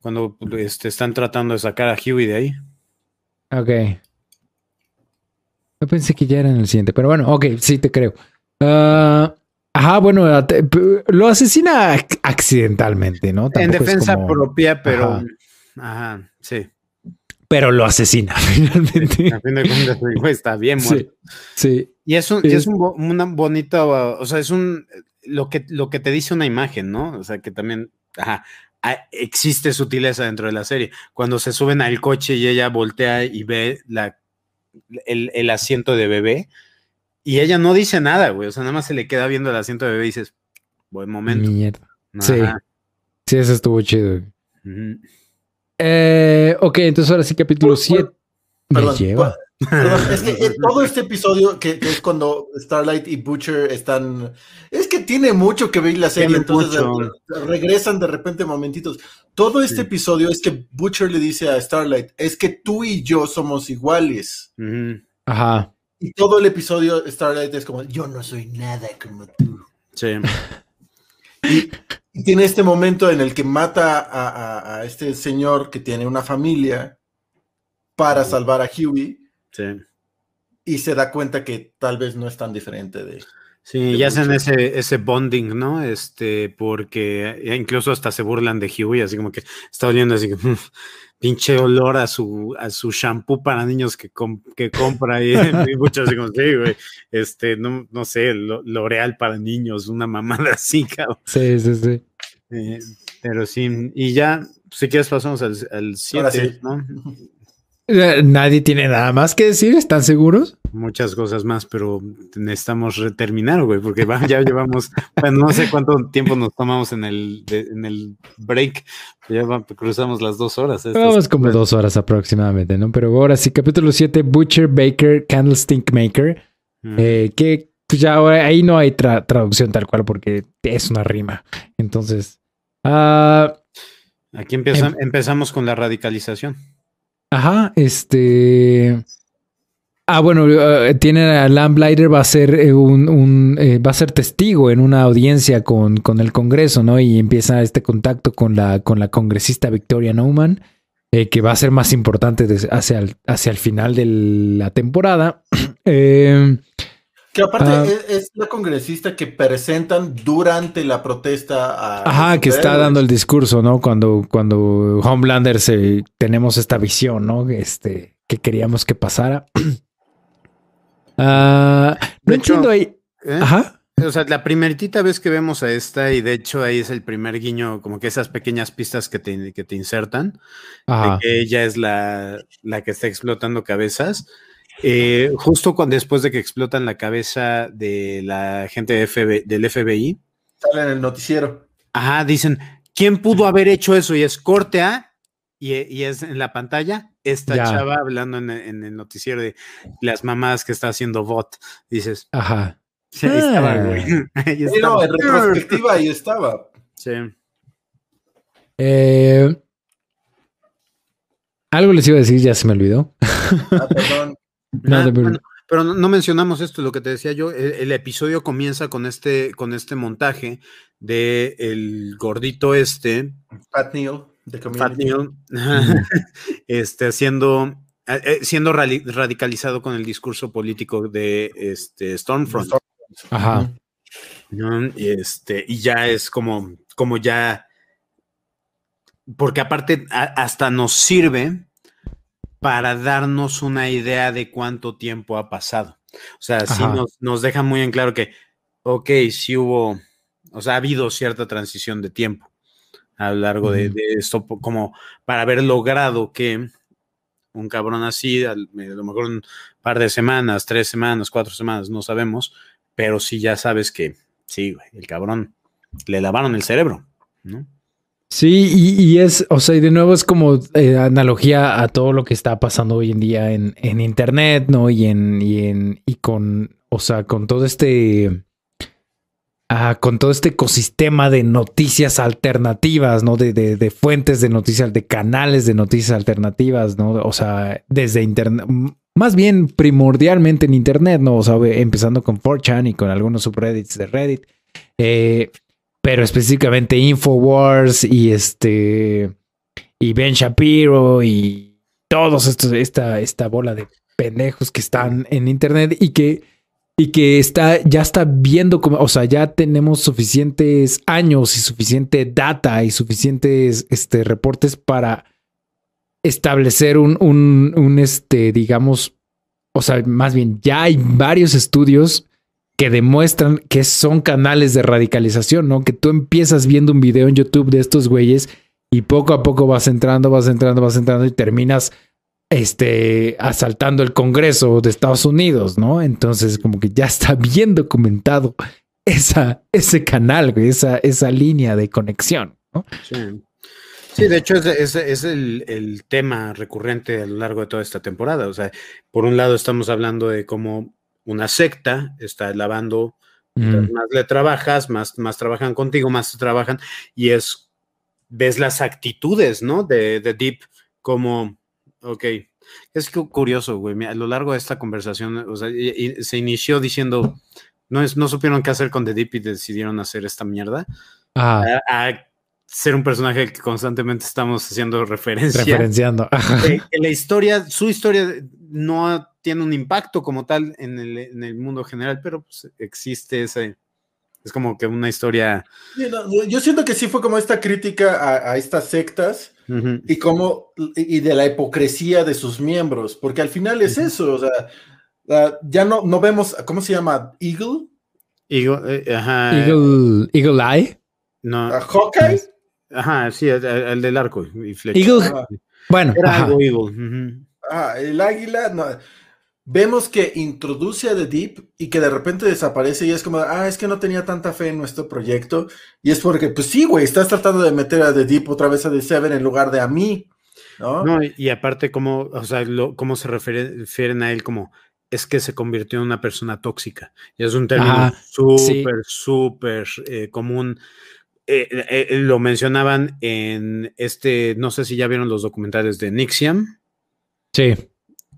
cuando, cuando, este, están tratando de sacar a Huey de ahí. Ok. Yo pensé que ya era en el siguiente, pero bueno, ok, sí te creo. Ah, ajá, bueno, lo asesina accidentalmente, ¿no? en defensa propia, pero. Ajá. sí. Pero lo asesina finalmente. A fin de cuentas, está bien muerto. Sí. Y es un, es un, bonita, o sea, es un lo que, lo que te dice una imagen, ¿no? O sea, que también, ajá, existe sutileza dentro de la serie. Cuando se suben al coche y ella voltea y ve la, el, asiento de bebé y ella no dice nada, güey. O sea, nada más se le queda viendo el asiento de bebé y dices, buen momento. Mierda. Sí. Sí, eso estuvo chido. eh, ok, entonces ahora sí, capítulo 7. Me lleva es que eh, todo este episodio, que, es cuando Starlight y Butcher están. Es que tiene mucho que ver la serie, entonces regresan de repente momentitos. Todo este episodio es que Butcher le dice a Starlight: Es que tú y yo somos iguales. Ajá. Y todo el episodio, Starlight es como: Yo no soy nada como tú. Sí. Y, tiene este momento en el que mata a este señor que tiene una familia para salvar a Huey y se da cuenta que tal vez no es tan diferente de. Sí, ya hacen ese, ese bonding, ¿no? Este, porque incluso hasta se burlan de Huey, así como que está oliendo así que pinche olor a su, a su shampoo para niños que, que compra y, muchos como, sí, güey, este, no, no sé, L'Oreal para niños, una mamada así, cabrón. Sí, sí, sí. Eh, pero sí, y ya, si quieres pasamos al 7, ¿no? Eh, nadie tiene nada más que decir, ¿están seguros? Muchas cosas más, pero necesitamos terminar, güey, porque ya llevamos, bueno, no sé cuánto tiempo nos tomamos en el, en el break, ya cruzamos las dos horas. Vamos como dos horas aproximadamente, ¿no? Pero ahora sí, capítulo 7, Butcher Baker Candlestick Maker, eh, que pues ya ahí no hay traducción tal cual porque es una rima. Entonces, ah, aquí em empezamos con la radicalización. Ajá, este. Ah, bueno, eh, tiene a Lamplighter va a ser eh, un, eh, va a ser testigo en una audiencia con, con, el Congreso, ¿no? Y empieza este contacto con la, con la congresista Victoria Nauman, que va a ser más importante hacia, el, hacia el final de la temporada. Que aparte ah. es, la congresista que presentan durante la protesta. Ajá, que está dando el discurso, ¿no? Cuando, cuando Homelander se, tenemos esta visión, ¿no? Este, que queríamos que pasara. Ah, no entiendo ahí. ¿eh? Ajá. O sea, la primeritita vez que vemos a esta, y de hecho ahí es el primer guiño, como que esas pequeñas pistas que te, que te insertan, de que ella es la, la que está explotando cabezas. Eh, justo cuando, después de que explotan la cabeza de la gente del FBI. Sale en el noticiero. Ajá, dicen, ¿quién pudo haber hecho eso? Y es corte A, y, es en la pantalla, esta chava hablando en, el noticiero de las mamás que está haciendo bot. Dices, ajá. Sí, ahí estaba, güey. No, en retrospectiva ahí estaba. Sí. Eh, algo les iba a decir, ya se me olvidó. Ah, perdón. Ah, pero no, mencionamos esto, lo que te decía yo, el, episodio comienza con este, con este montaje de el gordito este. Fat Neil, de Fat Neil, este, haciendo, eh, siendo radicalizado con el discurso político de este Stormfront. Ajá. Y, este, y ya es como, como ya, porque aparte hasta nos sirve para darnos una idea de cuánto tiempo ha pasado. O sea, sí nos, nos, deja muy en claro que, ok, sí hubo, o sea, ha habido cierta transición de tiempo a lo largo de, esto, como para haber logrado que un cabrón así, a lo mejor un par de semanas, tres semanas, cuatro semanas, no sabemos, pero sí ya sabes que sí, el cabrón le lavaron el cerebro, ¿no? Sí, y, es, o sea, y de nuevo es como eh, analogía a todo lo que está pasando hoy en día en, en internet, ¿no? Y en, y en, y con, o sea, con todo este, ah, con todo este ecosistema de noticias alternativas, ¿no? De, de, de, fuentes de noticias, de canales de noticias alternativas, ¿no? O sea, desde internet, más bien primordialmente en internet, ¿no? O sea, empezando con 4chan y con algunos subreddits de Reddit. Eh, pero específicamente Infowars y este y Ben Shapiro y todos estos, esta, esta bola de pendejos que están en internet y que, y que está, ya está viendo como, o sea, ya tenemos suficientes años y suficiente data y suficientes este, reportes para establecer un, un, un, este, digamos, o sea, más bien, ya hay varios estudios que demuestran que son canales de radicalización, ¿no? Que tú empiezas viendo un video en YouTube de estos güeyes y poco a poco vas entrando, vas entrando, vas entrando y terminas este, asaltando el Congreso de Estados Unidos, ¿no? Entonces, como que ya está bien documentado esa, ese canal, güey, esa, esa línea de conexión, ¿no? Sí. de hecho es, es, el, el, tema recurrente a lo largo de toda esta temporada. O sea, por un lado estamos hablando de cómo una secta, está lavando, mm. más le trabajas, más, más trabajan contigo, más trabajan, y es, ves las actitudes, ¿no? De, de Deep como, ok, es curioso, güey, a lo largo de esta conversación, o sea, se inició diciendo, no, es, no supieron qué hacer con The Deep y decidieron hacer esta mierda. Ah. A, ser un personaje que constantemente estamos haciendo referencia. Referenciando. que la historia, su historia no tiene un impacto como tal en el, mundo general, pero pues, existe ese, es como que una historia. yo siento que sí fue como esta crítica a, estas sectas y como y de la hipocresía de sus miembros, porque al final es eso, o sea, ya no, no vemos, ¿cómo se llama? Eagle. Eagle, eh, ajá. Eagle, Eagle Eye. No. Hawkeye. Ajá, sí, el, del arco y flecha. Eagle. Bueno, era algo Eagle. Ah, el águila, no, vemos que introduce a The Deep y que de repente desaparece y es como, ah, es que no tenía tanta fe en nuestro proyecto. Y es porque, pues sí, güey, estás tratando de meter a The Deep otra vez a The Seven en lugar de a mí. No, no y, aparte, como, o sea, cómo se refieren a él como es que se convirtió en una persona tóxica. Y es un término súper, súper eh, común. Eh, eh, lo mencionaban en este, no sé si ya vieron los documentales de Nixiam. Sí.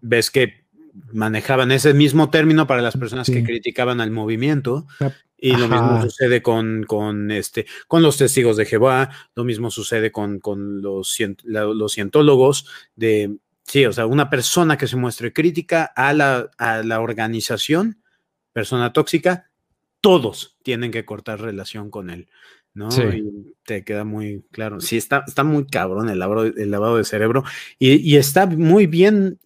Ves que manejaban ese mismo término para las personas que criticaban al movimiento. Y lo mismo sucede con, con, este, con los testigos de Jehová, lo mismo sucede con, con los, los cientólogos de, sí, o sea, una persona que se muestre crítica a la, a la organización, persona tóxica, todos tienen que cortar relación con él. ¿no? Y te queda muy claro. Sí, está, está muy cabrón el lavado, el lavado de cerebro y, y está muy bien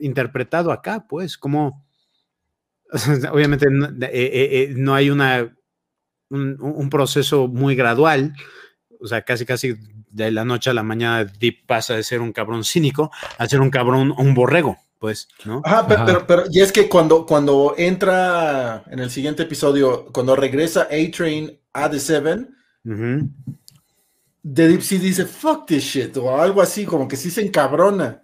interpretado acá, pues, como obviamente eh, eh, eh, no, hay una, un, proceso muy gradual, o sea, casi casi de la noche a la mañana Deep pasa de ser un cabrón cínico a ser un cabrón, un borrego, pues, ¿no? Ajá, pero, pero, y es que cuando, cuando entra en el siguiente episodio, cuando regresa A-Train a The Seven, The Deep sí dice, fuck this shit, o algo así, como que sí se encabrona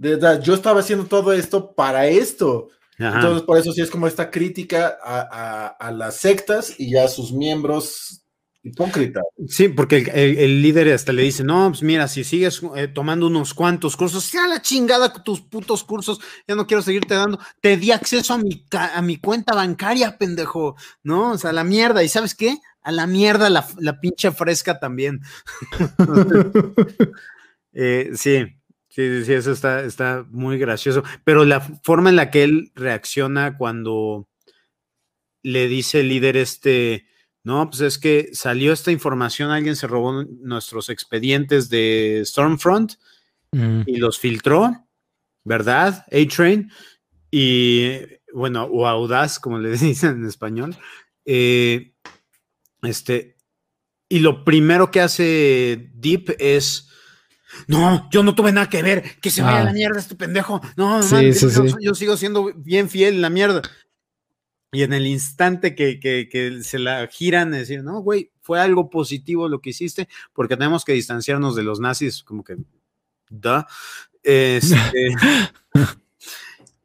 yo estaba haciendo todo esto para esto. Entonces, por eso sí es como esta crítica a, las sectas y a sus miembros hipócritas. Sí, porque el, líder hasta le dice, no, pues mira, si sigues eh, tomando unos cuantos cursos, ya la chingada tus putos cursos, ya no quiero seguirte dando, te di acceso a mi, a mi cuenta bancaria, pendejo, ¿no? O sea, la mierda, ¿y sabes qué? A la mierda la, la pinche fresca también. Eh, sí, Sí, sí, eso está, está muy gracioso. Pero la forma en la que él reacciona cuando le dice el líder este, no, pues es que salió esta información, alguien se robó nuestros expedientes de Stormfront mm. y los filtró, ¿verdad? A-Train. Y bueno, o Audaz, como le dicen en español. Eh, este, y lo primero que hace Deep es no, yo no tuve nada que ver, que se vaya a la ah. mierda este pendejo. No, yo, sigo siendo bien fiel en la mierda. Y en el instante que, se la giran, decir, no, güey, fue algo positivo lo que hiciste, porque tenemos que distanciarnos de los nazis, como que, da. Este,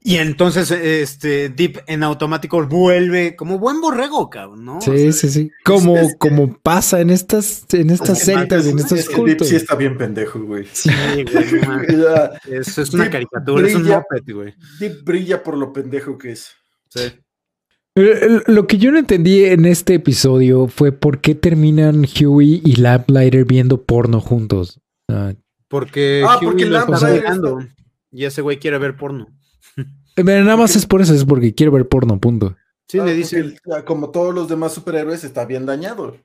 Y entonces, este, Deep en automático vuelve como buen borrego, cabrón, ¿no? Sí, sí, sí. Como, como pasa en estas, en estas sectas, en estos cultos. Deep sí está bien pendejo, güey. Sí, güey. Eso es una caricatura, es un moped, güey. Deep brilla por lo pendejo que es. Sí. Lo que yo no entendí en este episodio fue por qué terminan Huey y Lamplighter viendo porno juntos. porque ah, Huey porque está y ese güey quiere ver porno. Nada más es por eso, es porque quiero ver porno, punto. Sí, le ah, dice. Como todos los demás superhéroes, está bien dañado.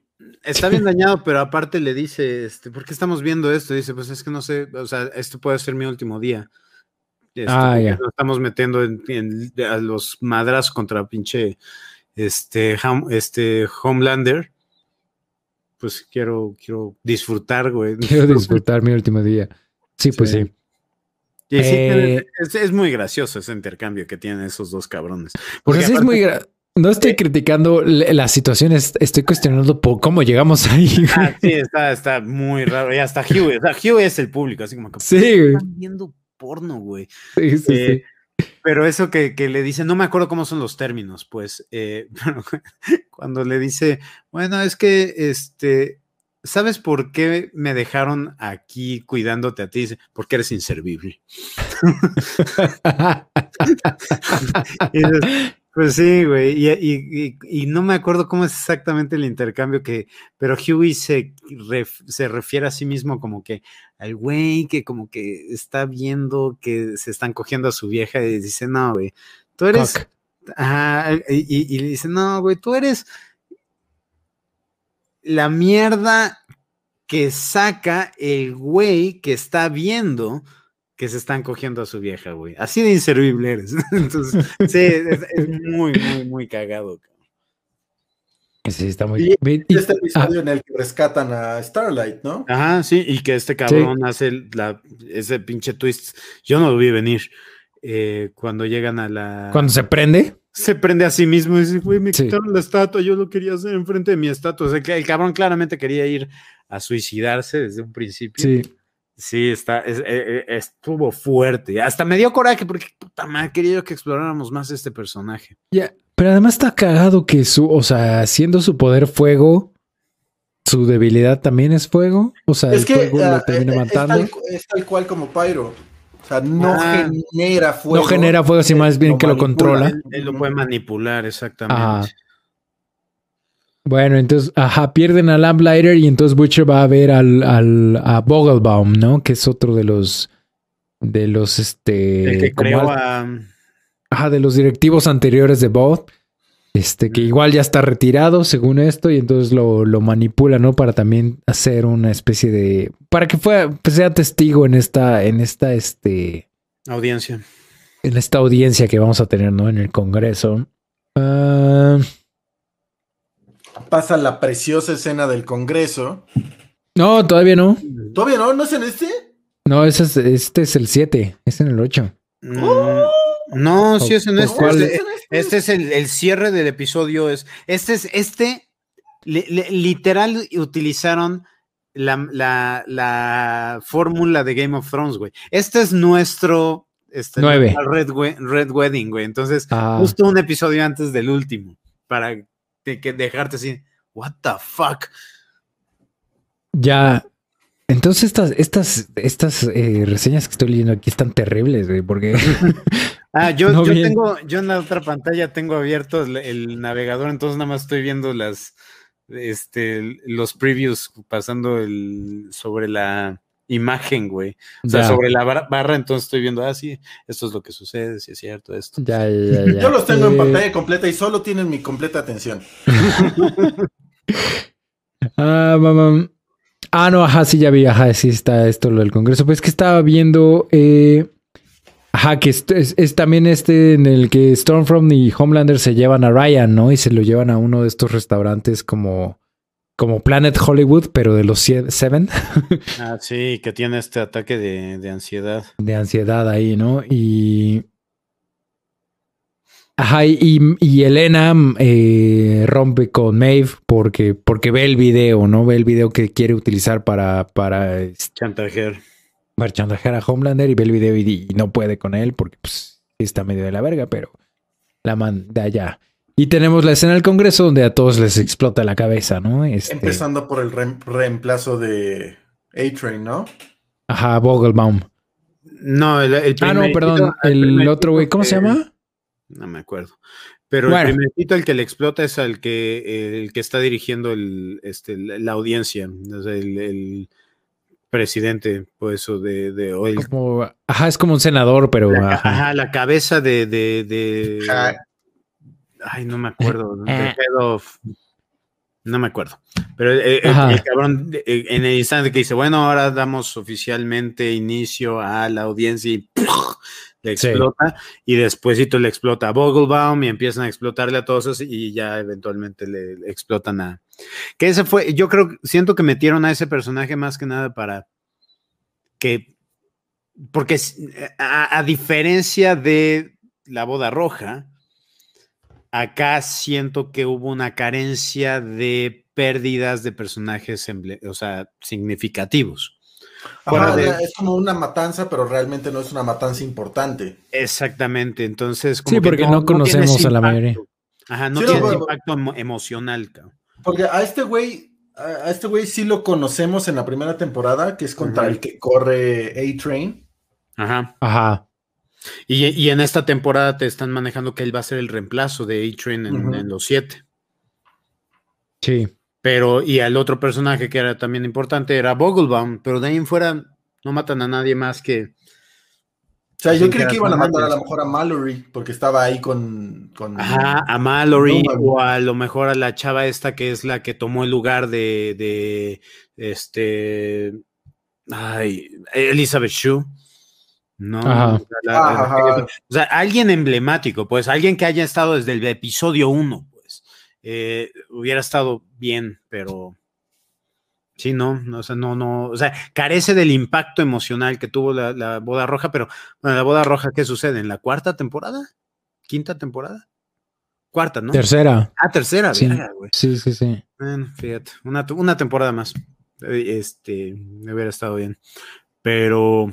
Está bien dañado, pero aparte le dice, este, ¿por qué estamos viendo esto? dice, pues es que no sé, o sea, esto puede ser mi último día. Este, ah, ya. Nos estamos metiendo en, a los madras contra pinche este, este Homelander. Pues quiero, quiero disfrutar, güey. Quiero disfrutar mi último día. Sí, pues sí. Eh, es, muy gracioso ese intercambio que tienen esos dos cabrones. Porque es muy no estoy criticando las situaciones, estoy cuestionando cómo llegamos ahí. Ah, sí, está, está muy raro. Y hasta Hugh, o sea, Hugh es el público, así como que sí, están viendo porno, güey. Sí, sí, eh, sí. Pero eso que, que, le dice, no me acuerdo cómo son los términos, pues, eh, cuando le dice, bueno, es que este, ¿sabes por qué me dejaron aquí cuidándote a ti? Porque eres inservible. pues sí, güey. Y, no me acuerdo cómo es exactamente el intercambio que, pero Huey se, se refiere a sí mismo como que al güey que como que está viendo que se están cogiendo a su vieja y dice, no, güey, tú eres... y, y dice, no, güey, tú eres la mierda que saca el güey que está viendo que se están cogiendo a su vieja, güey. Así de inservible eres. Entonces, sí, es, muy, muy, muy cagado. Sí, está muy bien. Y este episodio ah. en el que rescatan a Starlight, ¿no? Ajá, sí, y que este cabrón hace la, ese pinche twist. Yo no lo vi venir. Eh, cuando llegan a la. Cuando se prende se prende a sí mismo y dice, güey, me quitaron la estatua, yo lo quería hacer enfrente de mi estatua. O sea, que el cabrón claramente quería ir a suicidarse desde un principio. Sí. Sí, está, e, e, estuvo fuerte. Hasta me dio coraje porque puta madre, quería que exploráramos más este personaje. Ya, pero además está cagado que su, o sea, siendo su poder fuego, su debilidad también es fuego. O sea, es el fuego lo ah, termina matando. Es tal, cual como Pyro sea, no ah. genera fuego. No genera fuego, sino más bien que lo controla. Él, lo puede manipular, exactamente. Bueno, entonces, ajá, pierden a Lamplighter y entonces Butcher va a ver al, al a Vogelbaum, ¿no? Que es otro de los de los este El que creó a... Ajá, de los directivos anteriores de Both. Este, que igual ya está retirado según esto, y entonces lo, lo manipula, ¿no? Para también hacer una especie de. Para que fuera, pues, sea testigo en esta, en esta, este. Audiencia. En esta audiencia que vamos a tener, ¿no? En el Congreso. Ah, Pasa la preciosa escena del Congreso. No, todavía no. ¿Todavía no? ¿No es en este? No, ese es, este es el 7, es en el 8. No, sí es en este. Este, este, es el, cierre del episodio. Es, este es este. literal utilizaron la, la, fórmula de Game of Thrones, güey. Este es nuestro este, Red, Red, Wedding, güey. Entonces, ah. justo un episodio antes del último. Para que dejarte así. What the fuck. Ya, entonces estas, estas, estas eh, reseñas que estoy leyendo aquí están terribles, güey, porque Ah, yo, yo tengo, yo en la otra pantalla tengo abierto el, navegador, entonces nada más estoy viendo las, este, los previews pasando el, sobre la imagen, güey. O sea, sobre la barra, entonces estoy viendo, ah, sí, esto es lo que sucede, si es cierto, esto. Ya, ya, ya. Yo los tengo en pantalla completa y solo tienen mi completa atención. ah, mamá. Ah, no, ajá, sí, ya vi, ajá, sí está esto lo del Congreso. Pues que estaba viendo, eh, ajá, que es, también este en el que Stormfront y Homelander se llevan a Ryan, ¿no? Y se lo llevan a uno de estos restaurantes como, como Planet Hollywood, pero de los Seven. ah, sí, que tiene este ataque de, de ansiedad. De ansiedad ahí, ¿no? Y Ajá, y, Elena eh, rompe con Maeve porque, porque ve el video, ¿no? Ve el video que quiere utilizar para, para chantajear. Para chantajear a Homelander y ve el video y, no puede con él porque pues, está medio de la verga, pero la manda allá. Y tenemos la escena del Congreso donde a todos les explota la cabeza, ¿no? Este Empezando por el reemplazo de A-Train, ¿no? Ajá, Vogelbaum. No, el, Ah, no, perdón. El, otro güey, ¿cómo se llama? no me acuerdo. Pero el primerito, el que le explota es el que, el que está dirigiendo el, este, la audiencia, el, presidente, pues, o de, de ajá, es como un senador, pero. La, ajá. la cabeza de, de, ay, no me acuerdo. Eh. no me acuerdo. Pero el, cabrón, en el instante que dice, bueno, ahora damos oficialmente inicio a la audiencia y le explota y despuésito le explota a Vogelbaum y empiezan a explotarle a todos esos y ya eventualmente le, explotan a... Que ese fue, yo creo, siento que metieron a ese personaje más que nada para que, porque a, diferencia de la boda roja, acá siento que hubo una carencia de pérdidas de personajes, o sea, significativos es como una matanza, pero realmente no es una matanza importante. Exactamente, entonces... sí, porque no, conocemos a la mayoría. Ajá, no tiene impacto emocional. Porque a este güey, a este güey sí lo conocemos en la primera temporada, que es contra el que corre A-Train. Ajá. Ajá. Y, en esta temporada te están manejando que él va a ser el reemplazo de A-Train en, los siete. Sí. Pero, y al otro personaje que era también importante era Vogelbaum, pero de ahí en fuera no matan a nadie más que. O sea, yo creí que iban a matar a lo mejor a Mallory, porque estaba ahí con. Ajá, a Mallory, o a lo mejor a la chava esta que es la que tomó el lugar de. de este. Ay, Elizabeth Shue. No, o sea, alguien emblemático, pues alguien que haya estado desde el episodio 1. Eh, hubiera estado bien, pero sí, no, o sea, no, no, o sea, carece del impacto emocional que tuvo la, boda roja, pero bueno, la boda roja, ¿qué sucede? ¿En la cuarta temporada? ¿Quinta temporada? Cuarta, ¿no? Tercera. Ah, tercera, sí, sí, sí, sí. Bueno, fíjate, una, una temporada más. Este, hubiera estado bien. Pero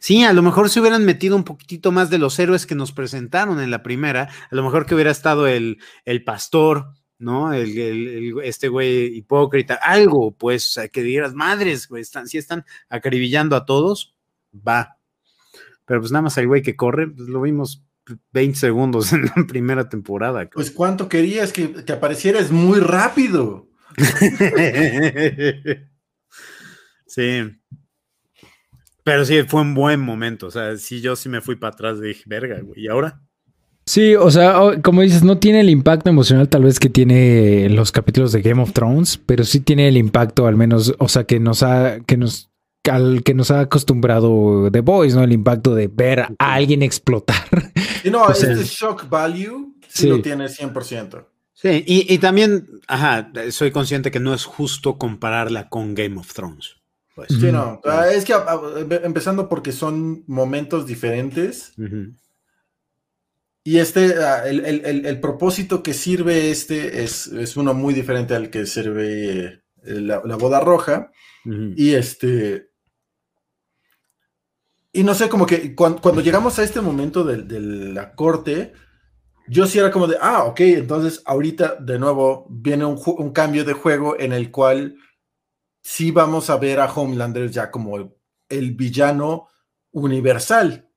Sí, a lo mejor se hubieran metido un poquitito más de los héroes que nos presentaron en la primera, a lo mejor que hubiera estado el, el pastor, ¿no? El, este güey hipócrita, algo, pues, que digas, madres, güey, están, si están acribillando a todos, va. Pero pues nada más el güey que corre, pues lo vimos 20 segundos en la primera temporada. Pues cuánto querías que, que apareciera, es muy rápido. sí. Pero sí, fue un buen momento. O sea, sí, yo sí me fui para atrás, dije, verga, güey, ¿y ahora? Sí, o sea, como dices, no tiene el impacto emocional tal vez que tiene los capítulos de Game of Thrones, pero sí tiene el impacto al menos, o sea, que nos ha, que nos, al que nos ha acostumbrado The Boys, ¿no? El impacto de ver a alguien explotar. Y no, este shock value sí, lo tiene 100%. Sí, y, y también, ajá, soy consciente que no es justo compararla con Game of Thrones. Pues. Sí, no. Ah, es que ah, ah, empezando porque son momentos diferentes. Y este, el, propósito que sirve este es, uno muy diferente al que sirve eh, la, boda roja. Y este. Y no sé, como que cuando, llegamos a este momento de, la corte, yo sí era como de, ah, ok, entonces ahorita de nuevo viene un, un cambio de juego en el cual sí vamos a ver a Homelander ya como el, villano universal.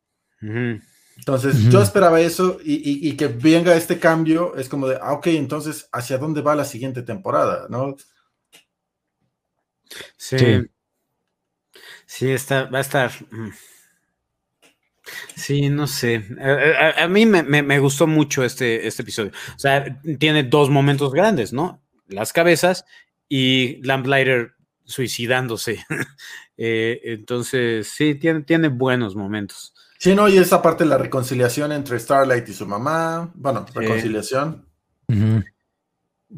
Entonces, yo esperaba eso y, que venga este cambio, es como de, ah, ok, entonces, ¿hacia dónde va la siguiente temporada? ¿No? Sí. Sí, está, va a estar. Mm. Sí, no sé. A, mí me, gustó mucho este, este episodio. O sea, tiene dos momentos grandes, ¿no? Las cabezas y Lamplighter suicidándose. Eh, entonces, sí, tiene, tiene buenos momentos. Sí, no, y esa parte de la reconciliación entre Starlight y su mamá. Bueno, reconciliación.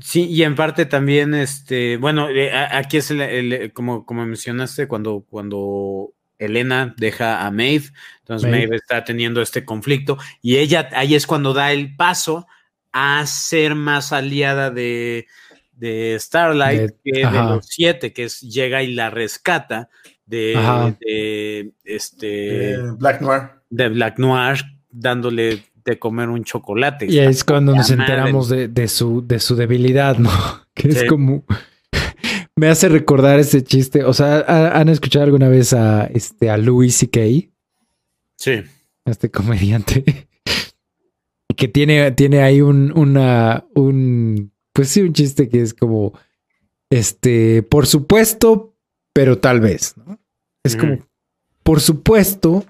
Sí, y en parte también, este, bueno, eh, aquí es el, como, como mencionaste, cuando, cuando Elena deja a Maeve, entonces Maeve. está teniendo este conflicto y ella ahí es cuando da el paso a ser más aliada de, de Starlight que de los siete, que es, llega y la rescata de, de este Black Noir. De Black Noir, dándole de comer un chocolate. Y es cuando nos enteramos de, su, de su debilidad, ¿no? Que es como... Me hace recordar ese chiste. O sea, ¿han escuchado alguna vez a, este, a Louis C.K.? Sí. Este comediante. que tiene, tiene ahí un, una, un, pues sí, un chiste que es como, este, por supuesto, pero tal vez, ¿no? Es como, por supuesto,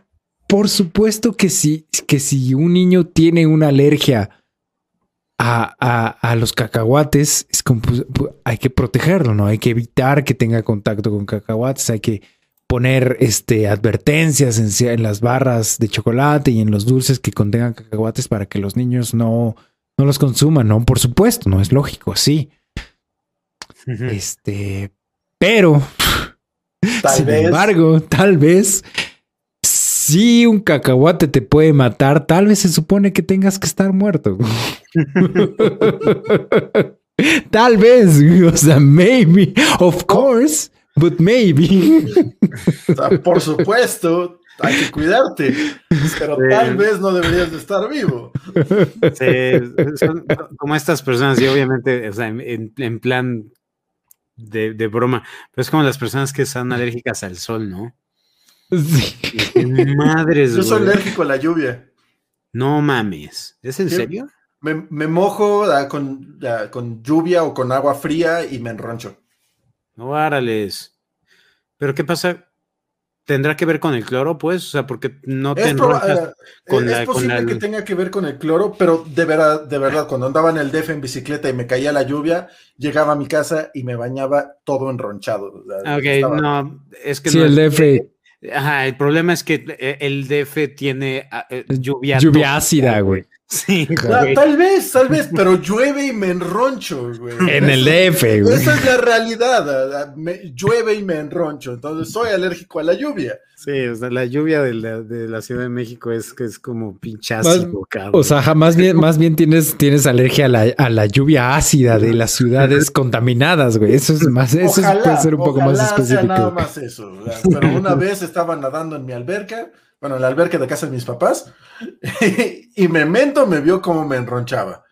por supuesto que si, que si un niño tiene una alergia a, los cacahuates, es como, pues, pues, hay que protegerlo, ¿no? Hay que evitar que tenga contacto con cacahuates, hay que poner este, advertencias en, las barras de chocolate y en los dulces que contengan cacahuates para que los niños no, no los consuman, ¿no? Por supuesto, no es lógico, sí. Este, pero, sin embargo, tal vez si un cacahuate te puede matar, tal vez se supone que tengas que estar muerto. tal vez, o sea, maybe, of course, but maybe. por supuesto, hay que cuidarte, pero tal vez no deberías de estar vivo. Sí, son como estas personas, y obviamente, o sea, en, plan de, de, broma, pero es como las personas que son alérgicas al sol, ¿no? Madres, Yo soy alérgico a la lluvia. No mames. ¿Es en serio? Me, mojo con, con, lluvia o con agua fría y me enroncho. No, árales. ¿Pero qué pasa? ¿Tendrá que ver con el cloro, pues? O sea, porque no te eh, con es, posible que tenga que ver con el cloro, pero de verdad, de verdad, cuando andaba en el DF en bicicleta y me caía la lluvia, llegaba a mi casa y me bañaba todo enronchado. ok, no, es que sí, no el DF Ajá, el problema es que eh, el DF tiene ah, eh, lluvia. Lluvia ácida, güey. Sí, Tal vez, tal vez, pero llueve y me enroncho, güey. En el DF, güey. Esa es la realidad. llueve y me enroncho. Entonces soy alérgico a la lluvia. Sí, o sea, la lluvia de la, Ciudad de México es que es como pinchazo, O sea, más bien, más bien tienes, tienes alergia a la, lluvia ácida de las ciudades contaminadas, güey. Eso es más, eso puede ser un poco más específico. nada más eso. Pero una vez estaba nadando en mi alberca, bueno, en la alberca de casa de mis papás, y Memento me vio como me enronchaba.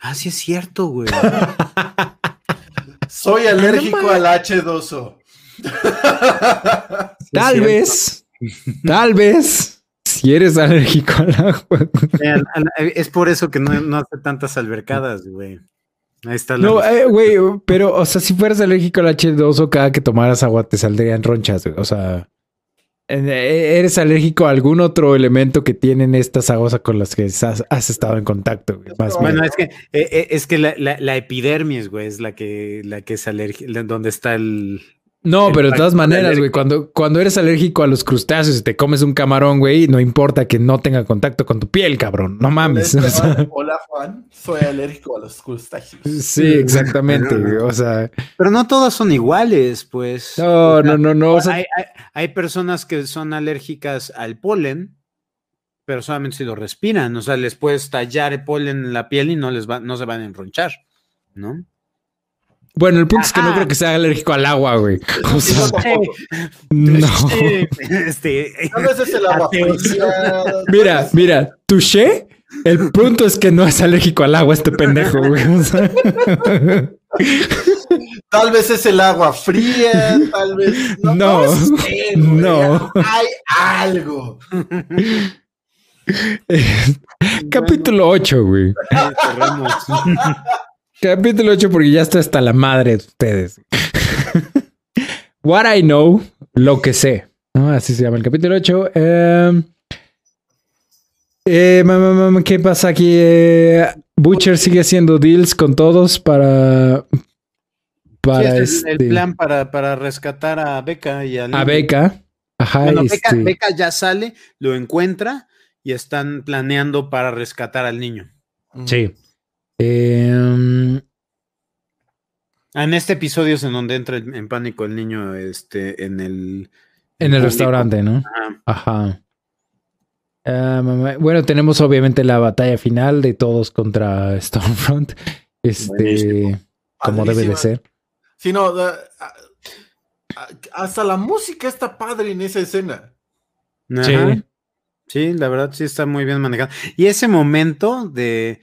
Ah, sí es cierto, güey. Soy alérgico al H2O. tal vez, tal vez, si eres alérgico al agua. Es por eso que no, hace tantas albercadas, güey. Ahí está No, eh, güey, pero, o sea, si fueras alérgico al H2O, cada que tomaras agua te saldrían ronchas, O sea, eh, ¿eres alérgico a algún otro elemento que tienen estas aguas con las que has, estado en contacto? bueno, es que, eh, es que la, la, epidermis, güey, es la que, la que es alérgica, donde está el, no, pero de todas maneras, güey, cuando, cuando eres alérgico a los crustáceos y te comes un camarón, güey, no importa que no tenga contacto con tu piel, cabrón. No mames. Hola, Juan. Soy alérgico a los crustáceos. Sí, exactamente, güey. O sea. Pero no todas son iguales, pues. No, no, no, no. hay, personas que son alérgicas al polen, pero solamente si lo respiran. O sea, les puedes tallar el polen en la piel y no les va, no se van a enronchar, ¿no? Bueno, el punto es que no creo que sea alérgico al agua, güey. O sea, no. Este, no es el agua Mira, mira, touché. El punto es que no es alérgico al agua este pendejo, güey. Tal vez es el agua fría, tal vez. No, no. no. Hay algo. Capítulo 8, güey. Capítulo 8 porque ya estoy hasta la madre de ustedes. What I Know, lo que sé. Así se llama el capítulo 8. Em, eh, ¿Qué pasa aquí? Eh, Butcher sigue haciendo deals con todos para. para el, este plan para, para, rescatar a Beca y a. A Beca. Ajá. Este Beca, ya sale, lo encuentra y están planeando para rescatar al niño. Sí. Eh, en este episodio es en donde entra en pánico el niño este, en el... En el restaurante, ¿no? Ajá. Ah, bueno, tenemos obviamente la batalla final de todos contra Stormfront. Este, como debe de ser. Sí, no, hasta la música está padre en esa escena. Sí. Sí, la verdad sí está muy bien manejado. Y ese momento de.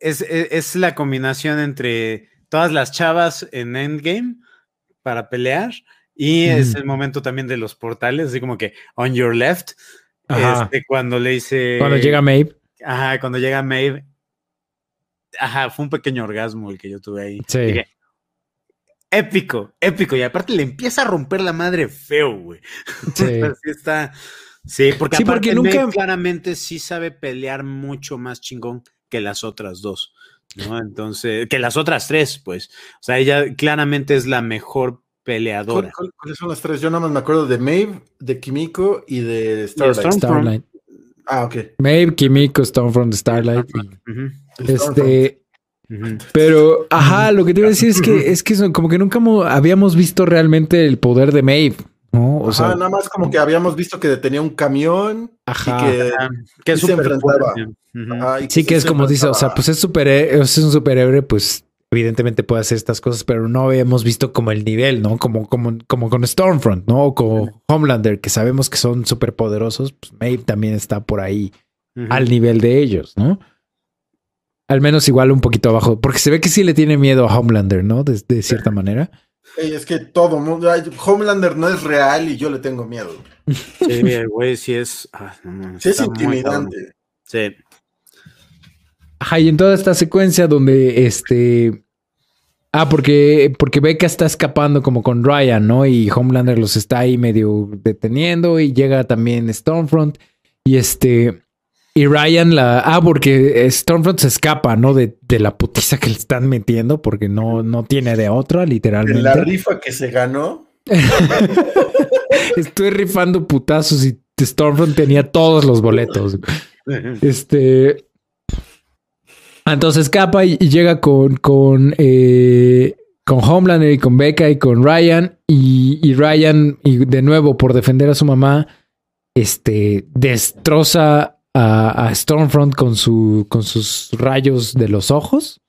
Es, es la combinación entre todas las chavas en Endgame para pelear. Y es el momento también de los portales, así como que on your left. Este, cuando le dice. Cuando llega Maeve. Ajá, cuando llega Maeve. Ajá, fue un pequeño orgasmo el que yo tuve ahí. Sí. épico, épico. Y aparte le empieza a romper la madre feo, güey. Sí. está. Sí, porque, aparte nunca... claramente sí sabe pelear mucho más chingón que las otras dos. ¿no? Entonces, que las otras tres, pues. O sea, ella claramente es la mejor peleadora. ¿Cuáles son las tres? Yo nada más me acuerdo de Maeve, de Kimiko y de Starlight. Ah, ok. Maeve, Kimiko, Stormfront, Starlight. Este. Pero, ajá, lo que te iba a decir es que es que como que nunca habíamos visto realmente el poder de Maeve. ¿No? O sea, nada más como que habíamos visto que detenía un camión ajá, y que, que se enfrentaba. sí, que es como dice, o sea, pues es super, es un superhéroe, pues evidentemente puede hacer estas cosas, pero no habíamos visto como el nivel, ¿no? Como, como, como con Stormfront, ¿no? O como Homelander, que sabemos que son súper poderosos, pues Maeve también está por ahí al nivel de ellos, ¿no? Al menos igual un poquito abajo, porque se ve que sí le tiene miedo a Homelander, ¿no? De, cierta manera. Es que todo mundo, Homelander no es real y yo le tengo miedo. Sí, güey, sí es. Ah, sí es intimidante. Sí. Ajá, y en toda esta secuencia donde este. Ah, porque, porque Becca está escapando como con Ryan, ¿no? Y Homelander los está ahí medio deteniendo y llega también Stormfront. Y este. Y Ryan la. Ah, porque Stormfront se escapa, ¿no? De, de la putiza que le están metiendo, porque no, no tiene de otra, literalmente. la rifa que se ganó. Estoy rifando putazos y Stormfront tenía todos los boletos. Este. Entonces escapa y, llega con, con, eh, con Homelander y con Becca y con Ryan. Y, Ryan, y de nuevo, por defender a su mamá, este, destroza a, Stormfront con, su, con sus rayos de los ojos.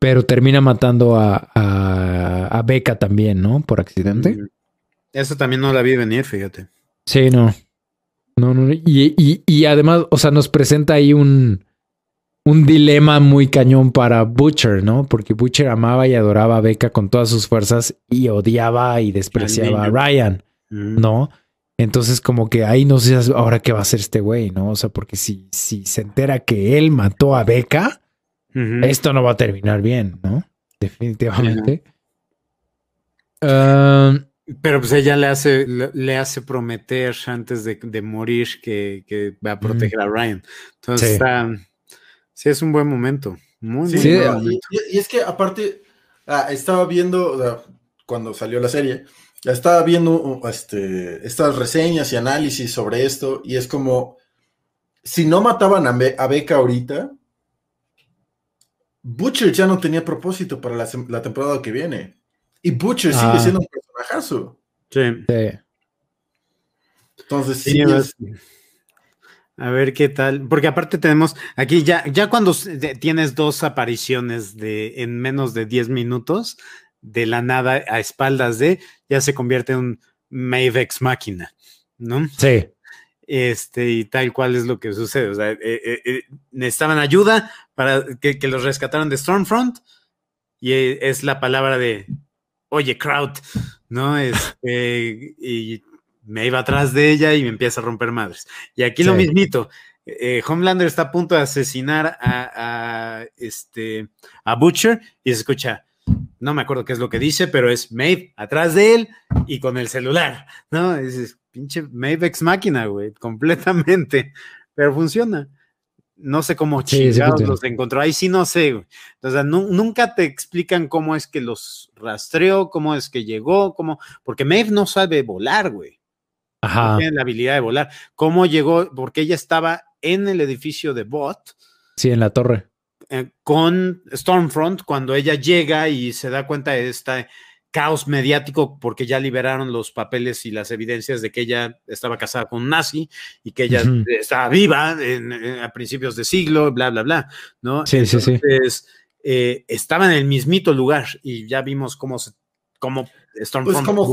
Pero termina matando a, a, Becca también, ¿no? Por accidente. Mm. Eso también no la vi venir, fíjate. Sí, no. No, no. Y, y además, o sea, nos presenta ahí un, un dilema muy cañón para Butcher, ¿no? Porque Butcher amaba y adoraba a Becca con todas sus fuerzas y odiaba y despreciaba a Ryan, mm. ¿no? Entonces, como que ahí no sé ahora qué va a hacer este güey, ¿no? O sea, porque si, si se entera que él mató a Becca, esto no va a terminar bien, ¿no? Definitivamente. Pero pues ella le hace, le, hace prometer antes de, morir que, va a proteger a Ryan. Entonces está Sí, es un buen momento. Muy, sí, Y, es que aparte, ah, estaba viendo, cuando salió la serie, estaba viendo este, estas reseñas y análisis sobre esto, y es como, si no mataban a, Be a Becca ahorita, Butcher ya no tenía propósito para la, temporada que viene. Y Butcher sigue ah. siendo un personajazo. Sí. sí. Entonces, sí, a ver qué tal, porque aparte tenemos aquí ya, ya cuando tienes dos apariciones de en menos de 10 minutos, de la nada a espaldas de, ya se convierte en un Mavex máquina, ¿no? Sí. Este, y tal cual es lo que sucede. O sea, eh, eh, eh, necesitaban ayuda para que, los rescataran de Stormfront, y es la palabra de oye, crowd, ¿no? Este, y me iba atrás de ella y me empieza a romper madres. Y aquí lo mismito. Eh, Homelander está a punto de asesinar a, este, a Butcher y se escucha no me acuerdo qué es lo que dice, pero es Maeve atrás de él y con el celular, ¿no? Es pinche Maeve ex máquina, güey, completamente, pero funciona. No sé cómo chingados los encontró. Ahí sí no sé. Güey. O sea, nunca te explican cómo es que los rastreó, cómo es que llegó, cómo. Porque Maeve no sabe volar, güey. Ajá. No tiene la habilidad de volar. ¿Cómo llegó? Porque ella estaba en el edificio de Bot. Sí, en la torre. Eh, con Stormfront cuando ella llega y se da cuenta de este caos mediático porque ya liberaron los papeles y las evidencias de que ella estaba casada con un nazi y que ella estaba viva a principios de siglo, bla, bla, bla, ¿no? Sí, sí, sí. Eh, estaba en el mismito lugar y ya vimos cómo, se, cómo Stormfront pues como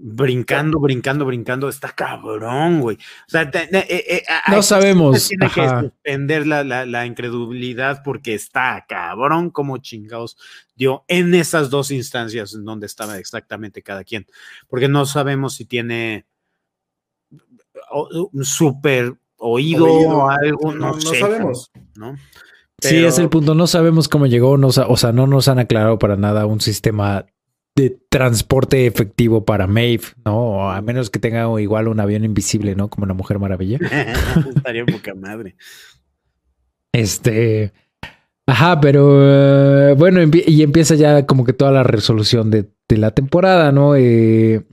brincando, brincando, brincando, está cabrón, güey. O sea, eh, eh, no sabemos. Tiene que suspender la, la, incredulidad porque está cabrón como chingados dio en esas dos instancias en donde estaba exactamente cada quien. Porque no sabemos si tiene un súper oído, o algo, no, no, sabemos. ¿no? Sí, es el punto. No sabemos cómo llegó, no, o sea, no nos han aclarado para nada un sistema de transporte efectivo para Maeve, ¿no? a menos que tenga igual un avión invisible, ¿no? Como una Mujer Maravilla. Estaría poca madre. Este. Ajá, pero eh, bueno, y empieza ya como que toda la resolución de, la temporada, ¿no? Eh,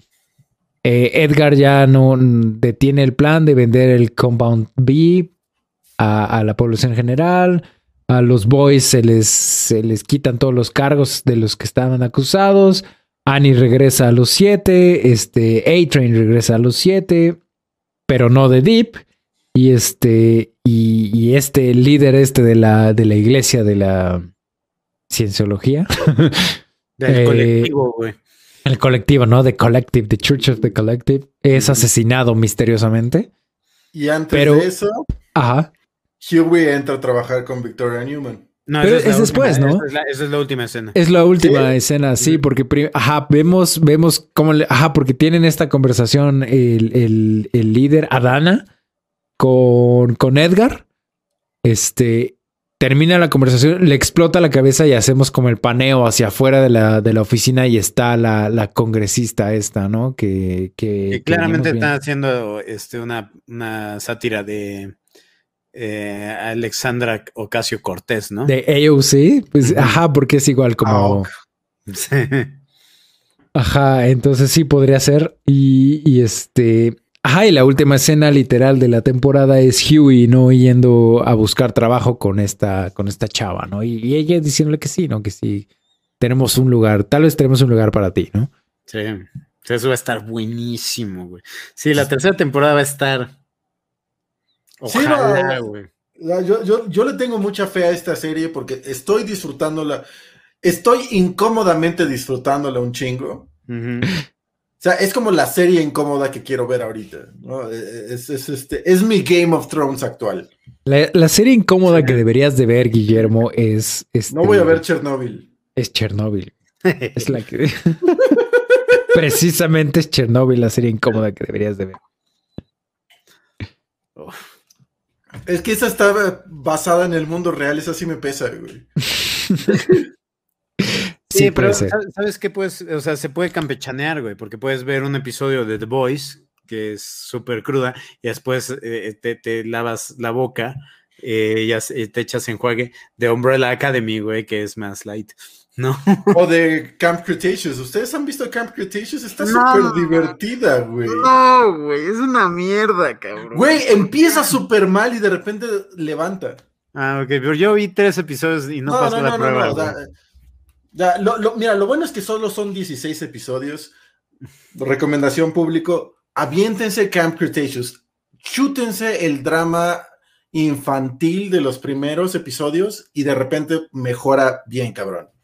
eh, Edgar ya no detiene el plan de vender el Compound B a, a la población general a los boys se les, se les quitan todos los cargos de los que estaban acusados. Annie regresa a los siete. Este, A-Train regresa a los siete. Pero no de Deep. Y este, y, este líder este de la, de la iglesia de la cienciología. Del eh, colectivo, güey. El colectivo, ¿no? The Collective, The Church of the Collective, es asesinado misteriosamente. Y antes de eso, ajá. Huey entra a trabajar con Victoria Newman. No, Pero es, después, ¿no? Esa es, la, última escena. Es la última escena, sí, porque ajá, vemos, vemos cómo, ajá, porque tienen esta conversación el, líder Adana con, con Edgar. Este termina la conversación, le explota la cabeza y hacemos como el paneo hacia afuera de la, de la oficina y está la, congresista esta, ¿no? Que, que, claramente está haciendo este, una, una sátira de eh, Alexandra Ocasio Cortés, ¿no? De AOC, pues ajá, porque es igual como. Sí. Ajá, entonces sí podría ser. Y, este. Ajá, y la última escena literal de la temporada es Huey, ¿no? Yendo a buscar trabajo con esta, con esta chava, ¿no? Y, ella diciéndole que sí, ¿no? Que sí, tenemos un lugar, tal vez tenemos un lugar para ti, ¿no? Sí, eso va a estar buenísimo, güey. Sí, la tercera temporada va a estar Ojalá, güey. yo, yo, le tengo mucha fe a esta serie porque estoy disfrutándola. Estoy incómodamente disfrutándola un chingo. O sea, es como la serie incómoda que quiero ver ahorita. E, e, es, este, es mi Game of Thrones actual. La, serie incómoda que deberías de ver, Guillermo, es... no voy a ver Chernobyl. Es Chernobyl. es la que... Precisamente es Chernobyl la serie incómoda que deberías de ver. Es que esa está basada en el mundo real, esa sí me pesa, güey. sí, pero ¿sabes qué? Puedes, o sea, se puede campechanear, güey, porque puedes ver un episodio de The Voice, que es súper cruda, y después eh, te, lavas la boca eh, y te echas enjuague de Umbrella Academy, güey, que es más light. ¿No? O de Camp Cretaceous. ¿Ustedes han visto Camp Cretaceous? Está súper divertida, güey. No, güey, es una mierda, cabrón. Güey, empieza súper mal y de repente levanta. Ah, ok, pero yo vi tres episodios y no, pasó la prueba. mira, lo bueno es que solo son 16 episodios. Recomendación público, aviéntense Camp Cretaceous. Chútense el drama infantil de los primeros episodios y de repente mejora bien, cabrón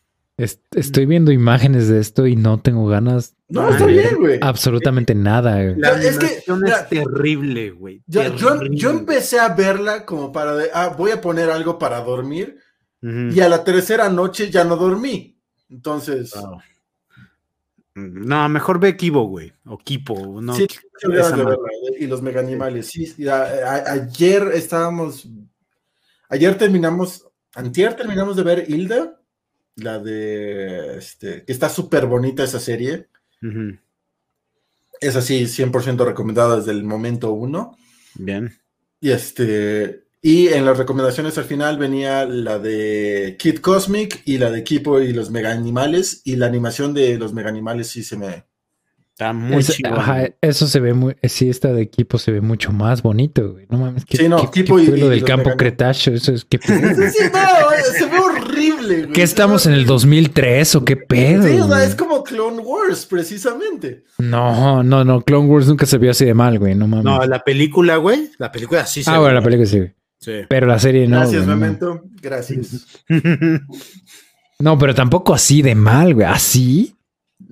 estoy viendo imágenes de esto y no tengo ganas. No, está bien, güey. Absolutamente nada. La es que es terrible, güey. Yo, empecé a verla como para de, ah, voy a poner algo para dormir. Y a la tercera noche ya no dormí. Entonces. No, mejor ve Kibo, güey. O Kipo. No, sí, y los mega animales. Sí, ayer estábamos. Ayer terminamos. Antier terminamos de ver Hilda la de, este, que está súper bonita esa serie. Es así, 100% recomendada desde el momento uno. Bien. Y este, y en las recomendaciones al final venía la de Kid Cosmic y la de Kipo y los mega animales. Y la animación de los mega animales sí se me. Está muy eso se ve muy. Sí, esta de equipo se ve mucho más bonito, güey. No mames. sí, no, Kipo y, lo del campo Cretáceo. Eso es que. sí, sí, no, se ve horrible, güey. ¿Qué estamos en el 2003 o qué pedo? Sí, o sea, es como Clone Wars, precisamente. No, no, no. Clone Wars nunca se vio así de mal, güey. No mames. No, la película, güey. La película sí se Ah, bueno, la película sí, güey. Pero la serie no. Gracias, Memento. Gracias. no, pero tampoco así de mal, güey. ¿Así?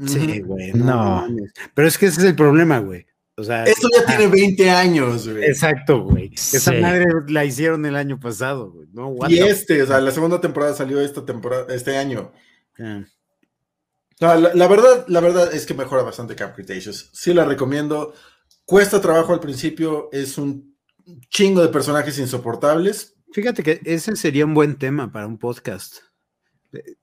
Sí, güey. No. Pero es que ese es el problema, güey. O sea, esto ya tiene 20 años, güey. Exacto, güey. Esa madre la hicieron el año pasado, güey. y este, o sea, la segunda temporada salió esta temporada, este año. la, verdad, la verdad es que mejora bastante Camp Cretaceous. Sí la recomiendo. Cuesta trabajo al principio, es un chingo de personajes insoportables. Fíjate que ese sería un buen tema para un podcast.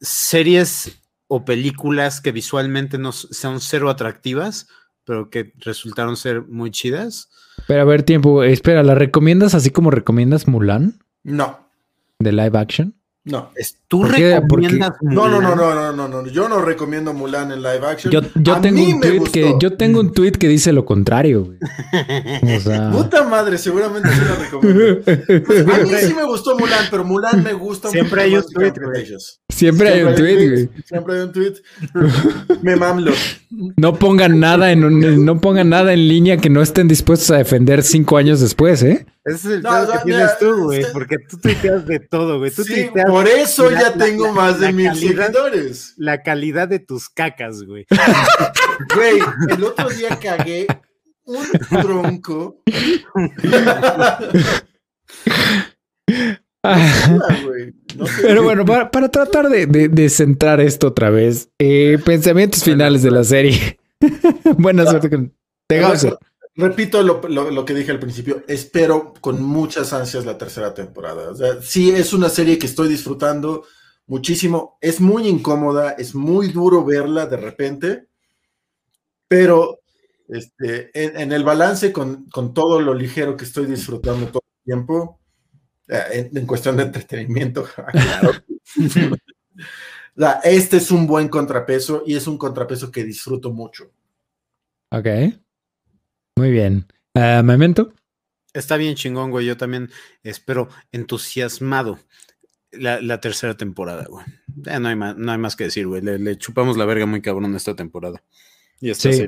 Series o películas que visualmente no son cero atractivas, pero que resultaron ser muy chidas. Pero a ver, tiempo, espera, ¿la recomiendas así como recomiendas Mulan? No. ¿De live action? No. ¿Tú recomiendas No, no, no, no, no, no, Yo no recomiendo Mulan en live action. Yo, tengo un tweet que yo tengo un tweet que dice lo contrario, güey. Puta madre, seguramente sí la recomiendo. Pues, a mí sí me gustó Mulan, pero Mulan me gusta Siempre hay un tweet, Siempre, hay un tweet, güey. Siempre hay un tweet. me mamlo. No pongan nada en no pongan nada en línea que no estén dispuestos a defender cinco años después, ¿eh? Ese es el no, que tienes tú, güey, porque tú tuiteas de todo, güey. sí, por eso ya tengo más de mil seguidores. La calidad de tus cacas, güey. Güey, el otro día cagué un tronco. Pero bueno, para, tratar de, de, centrar esto otra vez, eh, pensamientos finales de la serie. Buena suerte con Repito lo, que dije al principio, espero con muchas ansias la tercera temporada. Sí es una serie que estoy disfrutando muchísimo, es muy incómoda, es muy duro verla de repente, pero este, en, el balance con, todo lo ligero que estoy disfrutando todo el tiempo, eh, en, cuestión de entretenimiento, claro. este es un buen contrapeso y es un contrapeso que disfruto mucho. Ok. Muy bien. Uh, Memento. Está bien chingón, güey. Yo también espero entusiasmado la, tercera temporada, güey. no, hay más, no hay más que decir, güey. Le, chupamos la verga muy cabrón esta temporada. Y esta sí.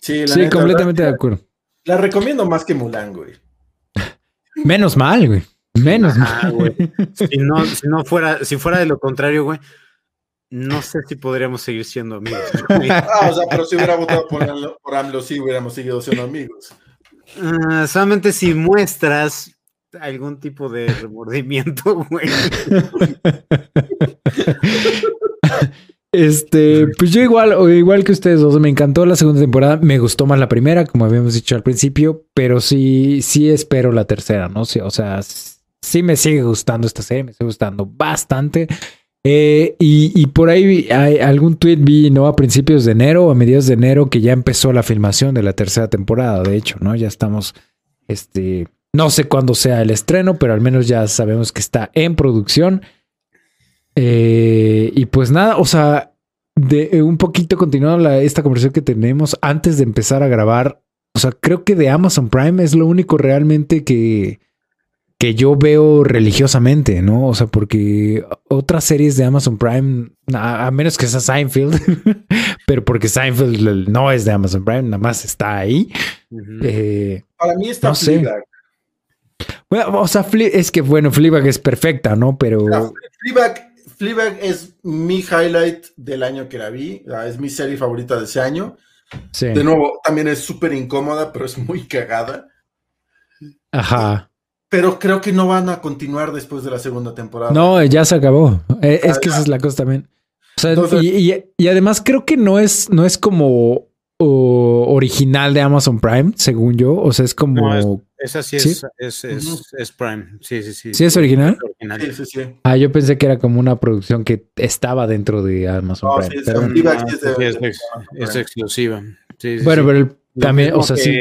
Sí, sí completamente de acuerdo. La recomiendo más que Mulan, güey. Menos mal, güey. Menos mal. Güey. Si no, si no fuera, si fuera de lo contrario, güey, no sé si podríamos seguir siendo amigos. ah, o sea, pero si hubiera votado por, AMLO, sí hubiéramos seguido siendo amigos. Ah, solamente si muestras algún tipo de remordimiento, güey. Este, pues yo igual, igual que ustedes dos, me encantó la segunda temporada, me gustó más la primera, como habíamos dicho al principio, pero sí, sí espero la tercera, ¿no? o sea, sí me sigue gustando esta serie, me sigue gustando bastante. Eh, y, por ahí hay algún tweet vi, ¿no? A principios de enero o a mediados de enero que ya empezó la filmación de la tercera temporada, de hecho, ¿no? Ya estamos, este, no sé cuándo sea el estreno, pero al menos ya sabemos que está en producción. Eh, y pues nada, o sea, de eh, un poquito continuando esta conversación que tenemos antes de empezar a grabar, o sea, creo que de Amazon Prime es lo único realmente que que yo veo religiosamente, ¿no? O sea, porque otras series de Amazon Prime, a, menos que sea Seinfeld, pero porque Seinfeld no es de Amazon Prime, nada más está ahí. Eh, Para mí está Fleabag. Bueno, o sea, es que bueno, Fleabag es perfecta, ¿no? Pero Fleabag, es mi highlight del año que la vi, es mi serie favorita de ese año. Sí. De nuevo, también es súper incómoda, pero es muy cagada. Ajá pero creo que no van a continuar después de la segunda temporada. No, ya se acabó. Eh, es que esa es la cosa también. y, además creo que no es, no es como original de Amazon Prime, según yo. O sea, es como Esa sí es, es, es, Prime. Sí, sí, sí. ¿Sí es original? Sí, sí, sí. Ah, yo pensé que era como una producción que estaba dentro de Amazon Prime. es, exclusiva. bueno, pero también, o sea, sí.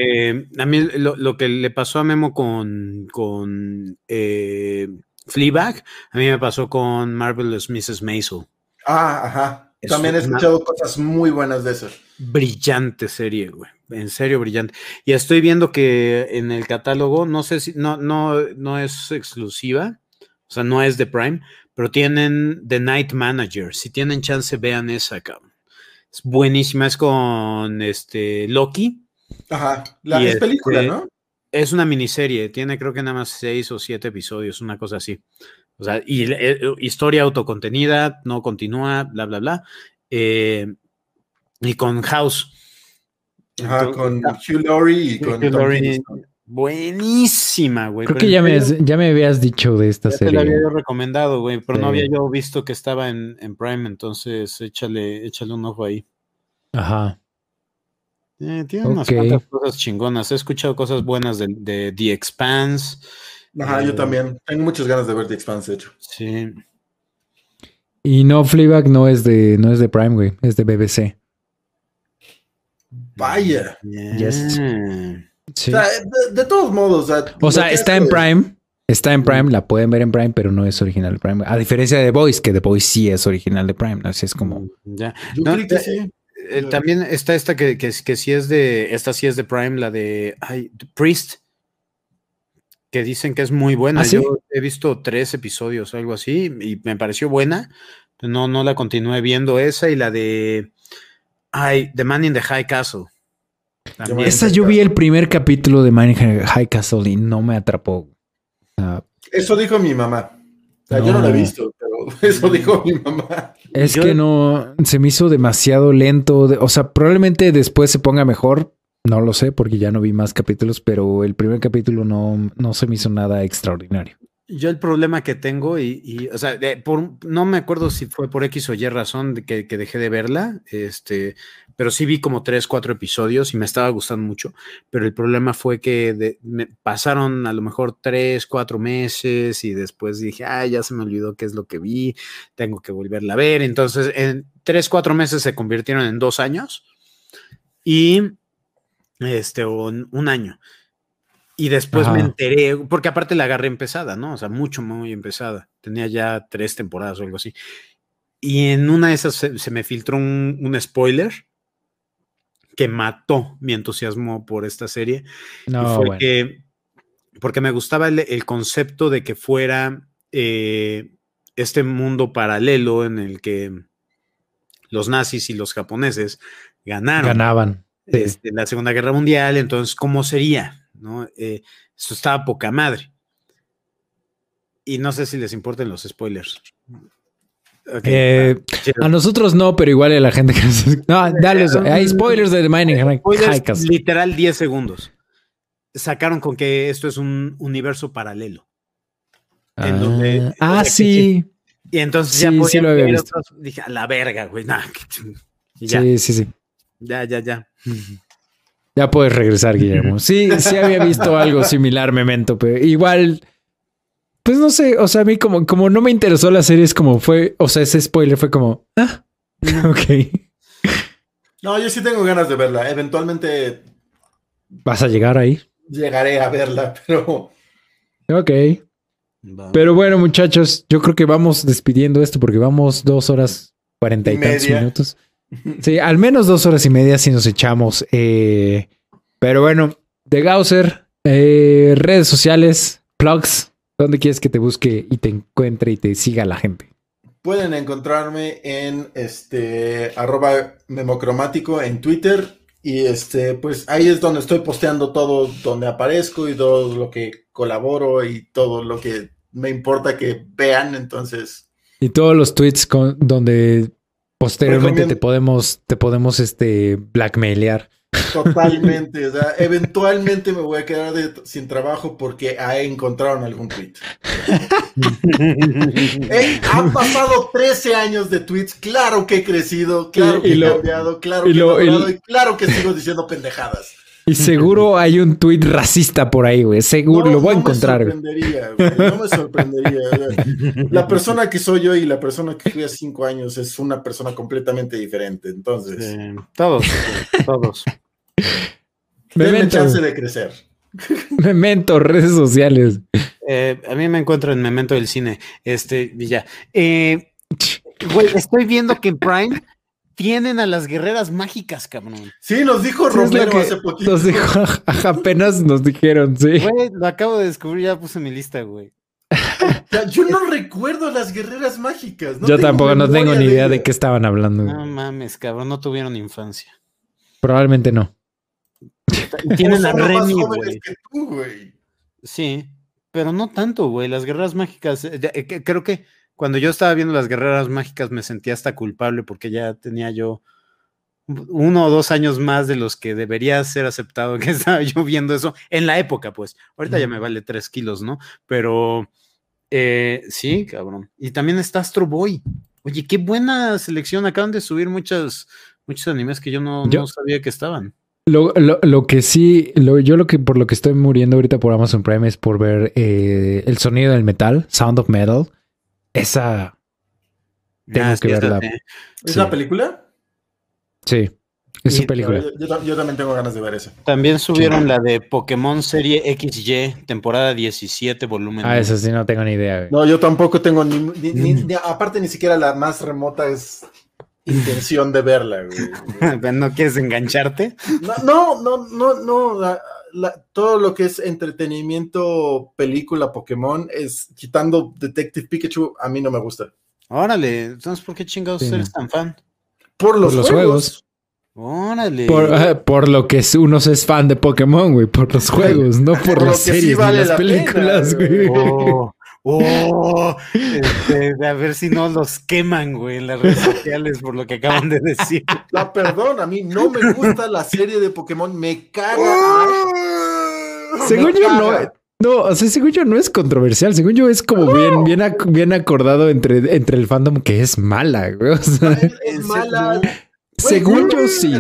A mí lo, que le pasó a Memo con, con eh, Fleabag, a mí me pasó con Marvelous Mrs. Maisel. Ah, ajá. También he escuchado cosas muy buenas de eso. Brillante serie, güey. En serio, brillante. Y estoy viendo que en el catálogo, no sé si, no, no, no es exclusiva, o sea, no es de Prime, pero tienen The Night Manager. Si tienen chance, vean esa, cabrón. Es buenísima, es con este Loki. Ajá, la es película, este, ¿no? Es una miniserie, tiene creo que nada más seis o siete episodios, una cosa así. O sea, y eh, historia autocontenida, no continúa, bla, bla, bla. Eh, y con House. Ajá, con Hugh Laurie y con Buenísima, güey. Creo que ya me, ya me habías dicho de esta serie. Te la había recomendado, güey, pero no había yo visto que estaba en, Prime, entonces échale, échale un ojo ahí. Ajá. Eh, tiene unas cuantas cosas chingonas. He escuchado cosas buenas de, de The Expanse. Ajá, yo eh, también. Tengo muchas ganas de ver The Expanse, de hecho. Sí. Y no, Fleabag no es de, no es de Prime, güey, es de BBC. Vaya. Yes. Sí. O sea, de, todos modos. O sea, está en Prime. Está en Prime, la pueden ver en Prime, pero no es original de Prime. A diferencia de The Voice, que The Voice sí es original de Prime. Así es como. Ya. Yo creo que sí. Eh, también está esta que, que, que sí es de. Esta sí es de Prime, la de. Ay, Priest que dicen que es muy buena. ¿Ah, Yo he visto tres episodios o algo así y me pareció buena. No, no la continué viendo esa y la de ay, The Man in the High Castle. Esa yo vi el primer capítulo de Man in the High Castle y no me atrapó. eso dijo mi mamá. Yo no la he visto, eso dijo mi mamá. Es que no, se me hizo demasiado lento. o sea, probablemente después se ponga mejor, no lo sé porque ya no vi más capítulos, pero el primer capítulo no, no se me hizo nada extraordinario. Yo el problema que tengo, y, o sea, no me acuerdo si fue por X o Y razón de que, dejé de verla, este, pero sí vi como tres, cuatro episodios y me estaba gustando mucho, pero el problema fue que me pasaron a lo mejor tres, cuatro meses y después dije, ay, ya se me olvidó qué es lo que vi, tengo que volverla a ver. Entonces, en tres, cuatro meses se convirtieron en dos años y este, un, un año. Y después me enteré, porque aparte la agarré empezada, ¿no? O sea, mucho, muy empezada. Tenía ya tres temporadas o algo así. Y en una de esas se, me filtró un, spoiler que mató mi entusiasmo por esta serie. No, fue porque me gustaba el, concepto de que fuera eh, este mundo paralelo en el que los nazis y los japoneses ganaron. Ganaban desde la Segunda Guerra Mundial, entonces, ¿cómo sería? ¿No? Eh, eso estaba poca madre. Y no sé si les importen los spoilers. Eh, a nosotros no, pero igual a la gente que No, dale, hay spoilers de The Mining Literal 10 segundos. Sacaron con que esto es un universo paralelo. ah, ah sí. y entonces ya sí, lo dije, a la verga, güey. Sí, sí, sí. Ya, ya, ya. Ya puedes regresar, Guillermo. Sí, sí había visto algo similar, Memento, pero igual, pues no sé, o sea, a mí como, como no me interesó la serie, es como fue, o sea, ese spoiler fue como, ah, ok. No, yo sí tengo ganas de verla. Eventualmente. ¿Vas a llegar ahí? Llegaré a verla, pero. Ok. Pero bueno, muchachos, yo creo que vamos despidiendo esto porque vamos dos horas cuarenta y, tantos minutos. Sí, al menos dos horas y media si nos echamos. Eh, pero bueno, de Gausser, eh, redes sociales, plugs, ¿dónde quieres que te busque y te encuentre y te siga la gente? Pueden encontrarme en este arroba memocromático en Twitter. Y este, pues ahí es donde estoy posteando todo donde aparezco y todo lo que colaboro y todo lo que me importa que vean. Entonces. Y todos los tweets con, donde Posteriormente te podemos, te podemos este blackmailear. Totalmente, o sea, eventualmente me voy a quedar sin trabajo porque encontraron algún tweet. Eh, han pasado 13 años de tweets, claro que he crecido, claro que he cambiado, claro que he y claro que sigo diciendo pendejadas. Y seguro hay un tuit racista por ahí, güey. Seguro, lo voy a encontrar. No me sorprendería, güey. No me sorprendería. La persona que soy yo y la persona que fui hace cinco años es una persona completamente diferente. Entonces. todos, todos. Denme chance de crecer. Memento, redes sociales. Eh, a mí me encuentro en Memento del cine. Este, ya. Eh, güey, estoy viendo que en Prime tienen a las guerreras mágicas, cabrón. Sí, nos dijo Romero hace poquito. Nos dijo, apenas nos dijeron, sí. Güey, lo acabo de descubrir, ya puse mi lista, güey. Yo no recuerdo las guerreras mágicas. Yo tampoco no tengo ni idea de, qué estaban hablando. No mames, cabrón, no tuvieron infancia. Probablemente no. Tienen a Remy, güey. Sí, pero no tanto, güey. Las guerreras mágicas, eh, eh, creo que cuando yo estaba viendo las guerreras mágicas me sentía hasta culpable porque ya tenía yo uno o dos años más de los que debería ser aceptado que estaba yo viendo eso en la época, pues. Ahorita ya me vale tres kilos, ¿no? Pero eh, sí, cabrón. Y también está Astro Boy. Oye, qué buena selección. Acaban de subir muchas, muchos animes que yo no, no sabía que estaban. Lo, lo, lo, que sí, lo, yo lo que por lo que estoy muriendo ahorita por Amazon Prime es por ver eh, el sonido del metal, Sound of Metal. Esa. Tengo ah, que verla. ¿Es la película? Sí, es su película. Yo, también tengo ganas de ver esa. También subieron la de Pokémon Serie XY, temporada 17, volumen. Ah, eso sí, no tengo ni idea. No, yo tampoco tengo ni, ni, aparte ni siquiera la más remota es intención de verla, güey. ¿No quieres engancharte? No, no, no, no, todo lo que es entretenimiento, película, Pokémon, es quitando Detective Pikachu, a mí no me gusta. Órale, entonces, ¿por qué chingados eres tan fan? Por los, juegos. Órale. Por, lo que uno es fan de Pokémon, güey, por los juegos, no por, las series ni las películas, güey. Oh. Oh, este, a ver si no los queman, güey, en las redes sociales por lo que acaban de decir. La perdón, a mí no me gusta la serie de Pokémon, me caga. según yo no, no, o sea, según yo no es controversial, según yo es como bien, bien, bien acordado entre, entre el fandom que es mala, güey. es mala. según yo sí.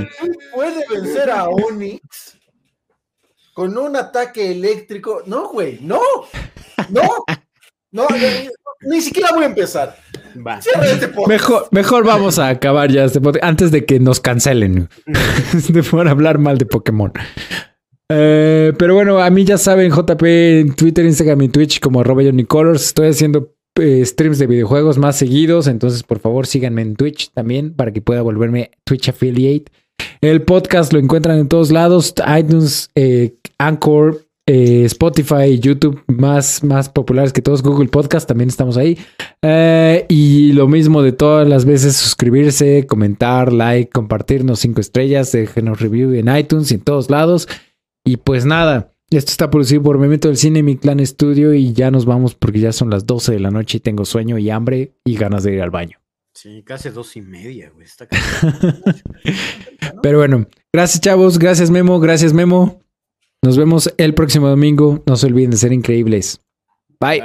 Puede vencer a Onix con un ataque eléctrico. No, güey, no, no. No, ni siquiera voy a empezar. Este mejor, mejor vamos a acabar ya este podcast antes de que nos cancelen de por hablar mal de Pokémon. Eh, pero bueno, a mí ya saben, JP en Twitter, Instagram y Twitch como arroba Colors. Estoy haciendo eh, streams de videojuegos más seguidos, entonces por favor síganme en Twitch también para que pueda volverme Twitch Affiliate. El podcast lo encuentran en todos lados, iTunes, eh, Anchor, eh, Spotify, YouTube más, más populares que todos, Google Podcast, también estamos ahí. Eh, y lo mismo de todas las veces, suscribirse, comentar, like, compartirnos cinco estrellas, déjenos review en iTunes y en todos lados. Y pues nada, esto está producido por Memento del Cine, mi clan estudio y ya nos vamos porque ya son las 12 de la noche y tengo sueño y hambre y ganas de ir al baño. Sí, casi dos y media, güey. Pero bueno, gracias chavos, gracias Memo, gracias Memo. Nos vemos el próximo domingo. No se olviden de ser increíbles. Bye.